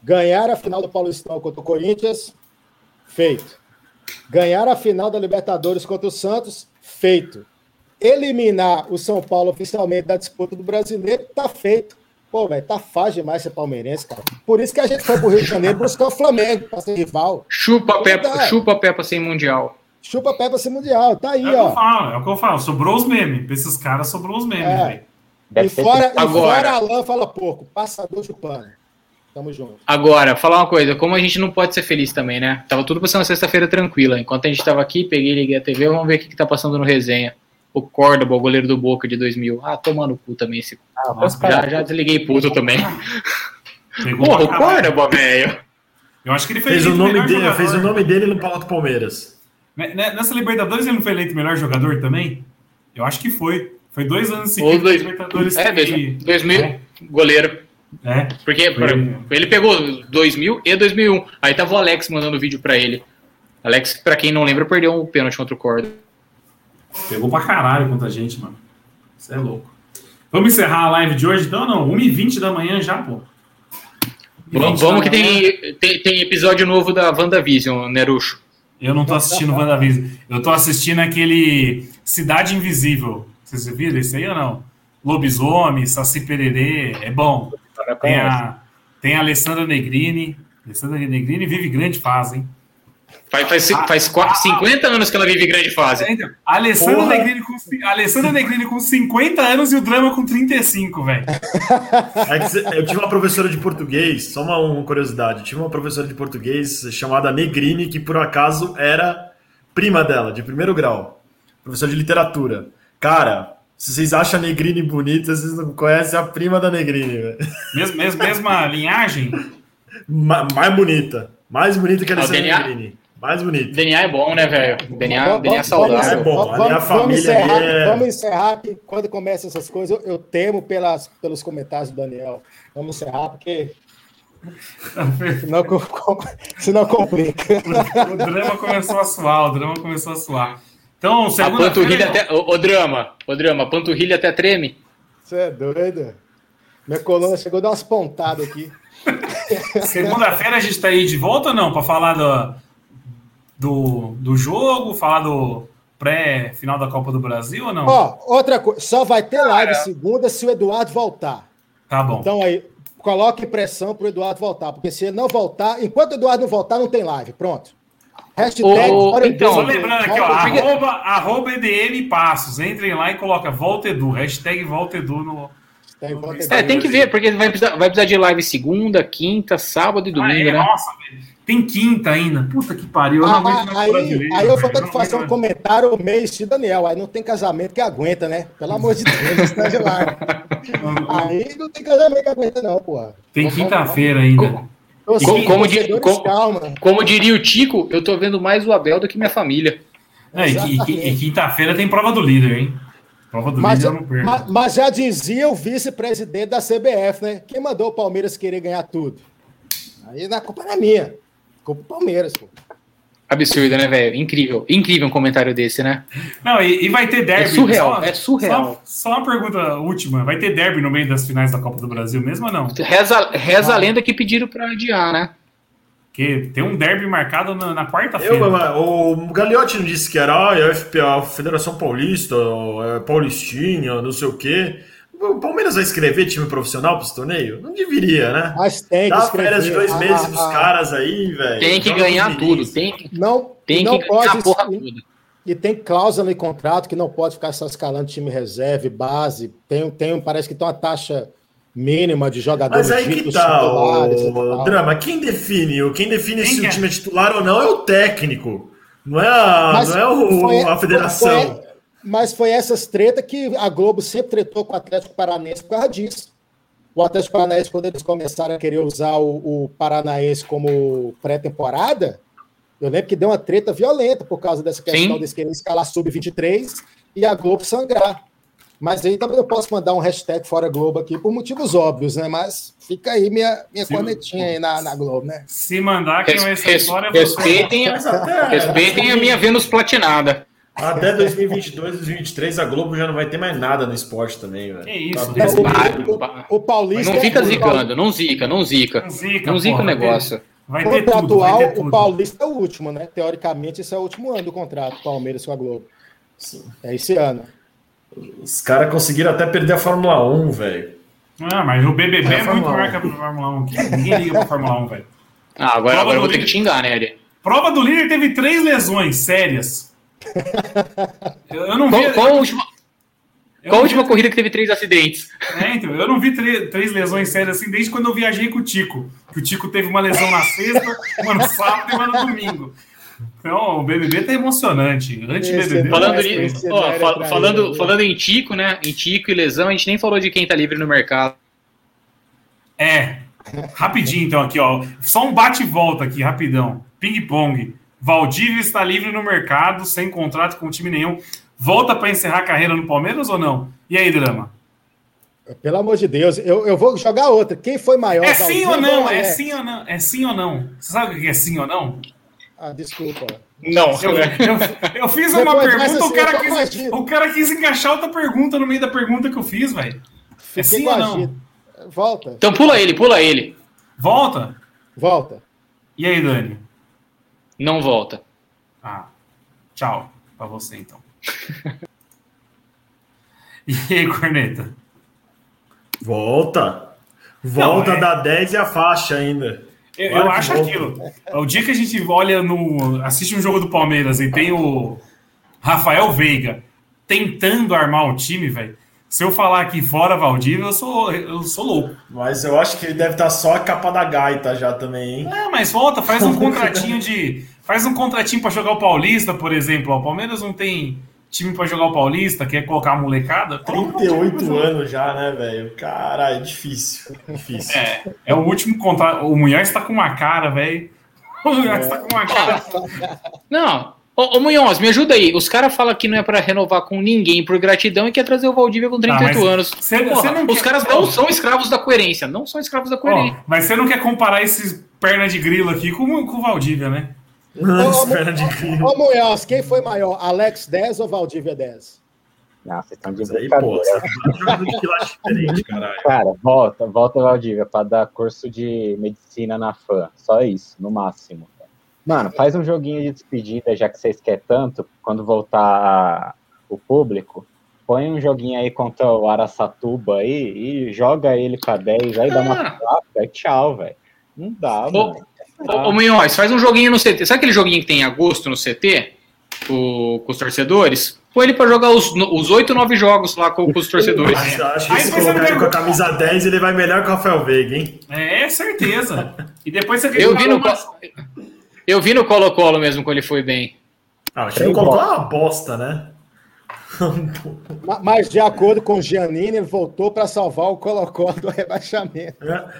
Ganhar a final do Paulistão contra o Corinthians, feito. Ganhar a final da Libertadores contra o Santos, feito. Eliminar o São Paulo oficialmente da disputa do brasileiro, tá feito. Pô, velho, tá fácil demais ser palmeirense, cara. Por isso que a gente foi pro Rio de Janeiro buscar o Flamengo, pra ser rival. Chupa Peppa, Verdade. chupa Peppa sem mundial. Chupa pé pra ser mundial. Tá aí, É o que eu ó. falo, é o que eu falo. Sobrou os memes. Pra esses caras sobrou os memes, É. velho. E fora, e Agora. fora Alain fala pouco. Passador chupando. Tamo junto. Agora, falar uma coisa, como a gente não pode ser feliz também, né? Tava tudo passando sexta-feira tranquila. Enquanto a gente tava aqui, peguei, liguei a TV, vamos ver o que, que tá passando no resenha. O Córdoba, o goleiro do Boca de 2000. Ah, tomando cu também esse. Ah, Nossa, Já, já desliguei puto também. Porra, o. Córdoba, velho. Eu acho que ele fez, Fez o nome dele, jogador. fez o nome dele no Palácio Palmeiras. Né- né- Nessa Libertadores ele não foi eleito melhor jogador também? Eu acho que foi. Foi dois anos Ou seguidos. dois, que Libertadores é, teve- 2000, goleiro. É. Porque Foi. pra- ele pegou 2000 e 2001. Aí tava o Alex mandando vídeo pra ele. Alex, pra quem não lembra, perdeu um pênalti contra o Córdoba. Pegou pra caralho contra a gente, mano. Isso é louco. Vamos encerrar a live de hoje, então? Não, 1h20 da manhã já, pô. 1h20 Vamos, vamos que tem, tem, tem episódio novo da WandaVision, Nerucho. Eu não tô assistindo WandaVision. Eu tô assistindo aquele Cidade Invisível. Vocês viram esse aí ou não? Lobisomem, Saci Pererê. É bom. Tem a, tem a Alessandra Negrini. Alessandra Negrini vive grande fase, hein? Faz, faz, faz qua- 50 anos que ela vive grande fase. É, então, a Alessandra Porra. Negrini, com, Alessandra Negrini com 50 anos e o drama com 35, velho. É eu tive uma professora de português, só uma, uma curiosidade. Eu tive uma professora de português chamada Negrini, que por acaso era prima dela, de primeiro grau. Professora de literatura. Cara, se vocês acham a Negrini bonita, vocês não conhecem a prima da Negrini, velho. Mesmo, mesmo, mesma linhagem. Ma- mais bonita. Mais bonita que a Ah, o Alessandra DNA? Negrini. Mais bonita. DNA é bom, né, velho? DNA, Vamos- DNA é vamos- saudável. É bom, Vamos, ali a vamos família encerrar, é- vamos encerrar, que quando começam essas coisas, eu, eu temo pelas, pelos comentários do Daniel. Vamos encerrar, porque senão, senão complica. O drama começou a suar, o drama começou a suar. Então, A panturrilha até. Ô, ô, drama, ô, drama, a panturrilha até treme. Você é doido? Minha coluna chegou a dar umas pontadas aqui. Segunda-feira a gente tá aí de volta ou não? Pra falar do, do, do jogo, falar do pré-final da Copa do Brasil ou não? Ó, outra coisa, só vai ter live segunda se o Eduardo voltar. tá bom. Então aí, coloque pressão pro Eduardo voltar, porque se ele não voltar, enquanto o Eduardo não voltar, não tem live. Pronto. Hashtag. Bora então, Só lembrando aqui, ó, arroba, arroba EDM Passos. Entrem lá e coloca Volta Edu, hashtag Volta Edu no, se É, tem que ver, porque vai precisar, vai precisar de live segunda, quinta, sábado e domingo, Ah, é, né? Nossa, velho. Tem quinta ainda. Puta que pariu. Eu não Ah, aí, brasileiro, aí eu vou ter que fazer um comentário meio estilo Daniel. Aí não tem casamento que aguenta, né? Pelo amor de Deus, está de lá. Aí não tem casamento que aguenta, não, porra. Tem quinta-feira ainda. Então, Como- como como- calma. Como diria o Tico, eu tô vendo mais o Abel do que minha família. É, e, e- e- e quinta-feira tem prova do líder, hein? Prova do Mas, líder eu não perco. mas- mas já dizia o vice-presidente da CBF, né? Quem mandou o Palmeiras querer ganhar tudo? Aí a culpa não é minha. Culpa do Palmeiras, pô. Absurdo, né, velho? Incrível. Incrível um comentário desse, né? Não, e, e vai ter derby. É surreal, Só- é surreal. Só, só uma pergunta última. Vai ter derby no meio das finais da Copa do Brasil mesmo ou não? Reza, reza a lenda que pediram pra adiar, né? Porque tem um derby marcado na, na quarta-feira. o Gagliotti não disse que era ah, a FPA, a Federação Paulista, é, Paulistinha, não sei o quê. O Palmeiras vai escrever time profissional para esse torneio? Não deveria, né? Mas tem que Dá escrever. férias de dois Ah, meses ah, dos ah, caras aí, velho. Tem que ganhar tudo. Tem, que- Não, tem não que ganhar pode, a porra toda. E tem cláusula em contrato que não pode ficar só escalando time reserva, base. Tem, tem, parece que tem uma taxa mínima de jogadores Mas aí que tá, e o tal. Drama. Quem define, quem define Quem se que é? o time é titular ou não é o técnico. Não é a, Mas não é o- foi- a federação. foi- mas foi essas tretas que a Globo sempre tretou com o Atlético Paranaense por causa disso. O Atlético Paranaense, quando eles começaram a querer usar o, o Paranaense como pré-temporada, eu lembro que deu uma treta violenta por causa dessa questão Sim. deles quererem escalar sub-23 e a Globo sangrar. Mas aí também eu posso mandar um hashtag fora Globo aqui por motivos óbvios, né? Mas fica aí minha, minha cornetinha aí na, na Globo, né? Se mandar, quem vai é você. respeitem, respeitem a minha Vênus platinada. Até 2022, 2023, a Globo já não vai ter mais nada no esporte também, velho. Que isso, Tá respeita. doido. O, o Paulista. Não fica o zicando, não zica, não zica. Não zica, Não zica o porra, negócio. Vai ter tudo, Contratual, vai ter tudo. o Paulista é o último, né? Teoricamente, esse é o último ano do contrato, Palmeiras com a Globo. É esse ano. Os caras conseguiram até perder a Fórmula 1, velho. Ah, mas o BBB É é, muito maior que a Fórmula 1. aqui. Ninguém liga pra Fórmula 1, velho. Ah, agora, Prova agora eu vou ter que xingar, né, Ari? Prova do líder teve três lesões sérias. Eu, eu não vi. Qual, qual a última, eu qual a última vi- corrida que teve três acidentes? É, então, eu não vi tre- três lesões sérias assim desde quando eu viajei com o Tico. Que o Tico teve uma lesão na sexta, uma no sábado e uma no domingo. Então, o BBB tá emocionante. Antes-BBB. Esse- Falando, Esse- ni- esse ó, fal- falando, ele. falando em Tico, né? Em Tico e lesão, a gente nem falou de quem tá livre no mercado. É. Rapidinho, então, aqui, ó. Só um bate e volta aqui, rapidão. Ping-pong. Valdívia está livre no mercado, sem contrato com time nenhum. Volta para encerrar a carreira no Palmeiras ou não? E aí, Drama? Pelo amor de Deus, eu, eu vou jogar outra. Quem foi maior? É sim ou não? É Alex? sim ou não? É sim ou não? Você sabe o que é sim ou não? Ah, desculpa. Não, Eu, eu- eu fiz uma Depois pergunta, dessa, o cara, assim, quis, o cara quis encaixar outra pergunta no meio da pergunta que eu fiz, velho. É sim ou não? Volta, Então pula ele, pula ele. Volta? volta. E aí, Dani? Não volta. Ah, tchau pra você, então. e aí, Corneta? Volta. Volta Não, é- da 10 e a faixa ainda. Eu, eu que acho volta. aquilo. O dia que a gente olha no. assiste um jogo do Palmeiras e tem o Rafael Veiga tentando armar um time, velho. Se eu falar aqui fora Valdívia, eu sou, eu sou louco. Mas eu acho que ele deve estar só a capa da gaita já também, hein? É, mas volta, faz um contratinho de. Faz um contratinho pra jogar o Paulista, por exemplo. O Palmeiras não tem time pra jogar o Paulista, quer colocar a molecada. Coloca um time pra 38 jogar. anos já, né, velho? Caralho, é difícil. Difícil. É, é o último contrato. O Munhoz tá com uma cara, velho. O Munhoz tá com uma cara. Não. Ô, ô Munhoz, me ajuda aí. Os caras falam que não é pra renovar com ninguém por gratidão e quer trazer o Valdívia com 38 Ah, anos. cê- Porra, cê os quer- caras não são escravos da coerência. Não são escravos da coerência. mas você não quer comparar esses perna de grilo aqui com, com o Valdívia, né? Espera de grilo. Ô, Munhoz, quem foi maior? Alex 10 ou Valdívia 10? Não, vocês estão de Mas aí, pô, brincadeira. você tá jogando de quilate diferente, caralho. Cara, volta, volta, Valdívia, pra dar curso de medicina na FAM. Só isso, no máximo. Mano, faz um joguinho de despedida, já que vocês querem tanto, quando voltar o público. Põe um joguinho aí contra o Araçatuba aí e joga ele pra 10, aí dá uma Ah. troca e tchau, velho. Não dá, Ô, mano. Ô, ô Munhoz, faz um joguinho no CT. Sabe aquele joguinho que tem em agosto no CT? O- com os torcedores? Põe ele pra jogar os, os 8, 9 jogos lá com, com os torcedores. Acho, acho que Aí se colocar ele com a camisa 10, ele vai melhor que o Rafael Veiga, hein? É, certeza. E depois você Eu vi no, uma- Co- eu vi no Colo-Colo mesmo quando ele foi bem. Ah, o time colocou uma bosta, né? Ma- Mas, de acordo com o Giannini, ele voltou para salvar o Colo-Colo do rebaixamento.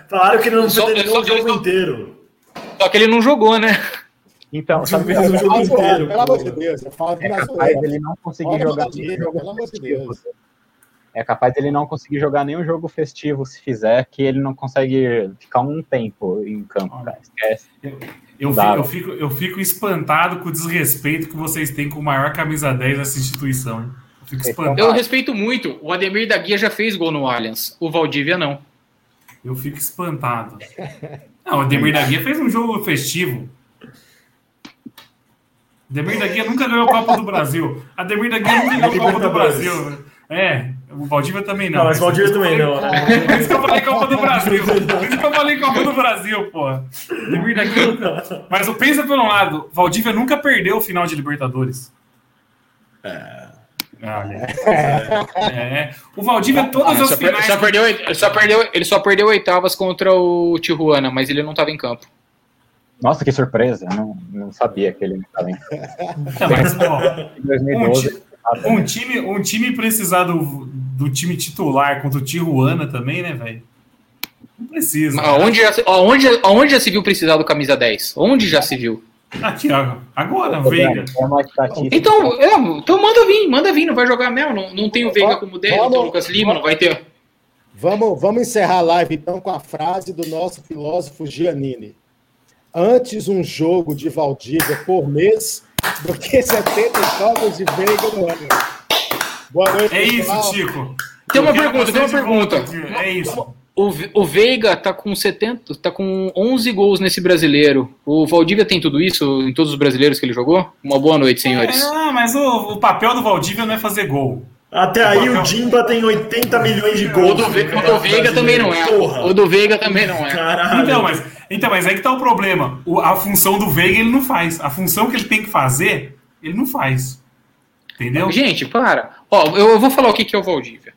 Falaram que ele não Só- terminou só- o jogo só- inteiro. Só que ele não jogou, né? Então, sabe, Fez o jogo inteiro. Pelo amor de Deus, eu falo de é capaz dele não conseguir Olha, jogar pelo nenhum amor jogo de Deus. festivo. É capaz dele não conseguir jogar nenhum jogo festivo se fizer, que ele não consegue ficar um tempo em campo, cara. Esquece. Eu fico, eu, fico, eu fico espantado com o desrespeito que vocês têm com o maior camisa 10 dessa instituição. hein? Eu fico espantado. Eu respeito muito. O Ademir da Guia já fez gol no Allianz. O Valdívia não. Eu fico espantado. Não, o Ademir da Guia fez um jogo festivo. Ademir da Guia nunca ganhou a Copa do Brasil. Ademir da Guia nunca ganhou a Copa do Brasil. né? É, o Valdívia também não. Não, mas o Valdívia também não, né? Por isso que eu falei Copa do Brasil. Por isso que eu falei Copa do Brasil, pô. Mas o pensa pelo lado, Valdívia nunca perdeu o final de Libertadores. É. É. O Valdívia, todas Ah, as per- finais. só perdeu, ele, só perdeu, ele só perdeu oitavas contra o Tijuana, mas ele não estava em campo. Nossa, que surpresa. eu Não, não sabia que ele não estava em Tá, mas, ó, Em 2012. Um time, um time precisar do, do time titular contra o Tijuana também, né, velho? Não precisa. Aonde já, se- aonde, aonde já se viu precisar do camisa 10? Onde já se viu? Aqui, ó. Agora, Veiga. É uma estatística. Então, é, então manda vir, manda vir, não vai jogar mesmo. Não, não tem o Veiga como 10, não tem o Lucas Lima, não vai ter. Vamos, vamos encerrar a live então com a frase do nosso filósofo Giannini. Antes um jogo de Valdívia por mês do que 70 jogos de Veiga no ano. Boa noite, É pessoal. isso, Chico. Tem uma pergunta, tem uma pergunta. É isso. O, o Veiga tá com 70, tá com 11 gols nesse brasileiro. O Valdívia tem tudo isso em todos os brasileiros que ele jogou? Uma boa noite, senhores. É, mas o, o papel do Valdívia não é fazer gol. Até aí o Dimba tem 80 milhões de gols. O do, Ve- o do Veiga também não é. Porra. O do Veiga também não é. Caralho. Então, mas, então, mas aí que tá o problema. O- a função do Veiga ele não faz. A função que ele tem que fazer, ele não faz. Entendeu? Gente, para. Ó, eu, eu vou falar o que, que é o Valdívia.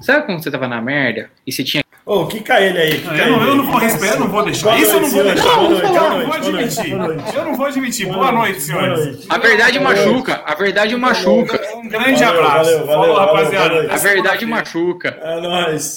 Sabe quando você tava na merda e você tinha. Ô, quica ele aí. quica Eu não, ele eu não vou respeitar, eu não vou deixar. Boa Isso eu não vou noite, deixar. Boa não noite, vou boa noite, admitir. boa noite. Eu não vou admitir. Boa noite, senhores. A verdade machuca. A verdade machuca. Um grande Valeu, abraço. valeu, valeu, Falou, valeu, rapaziada. valeu. A verdade machuca. É nóis.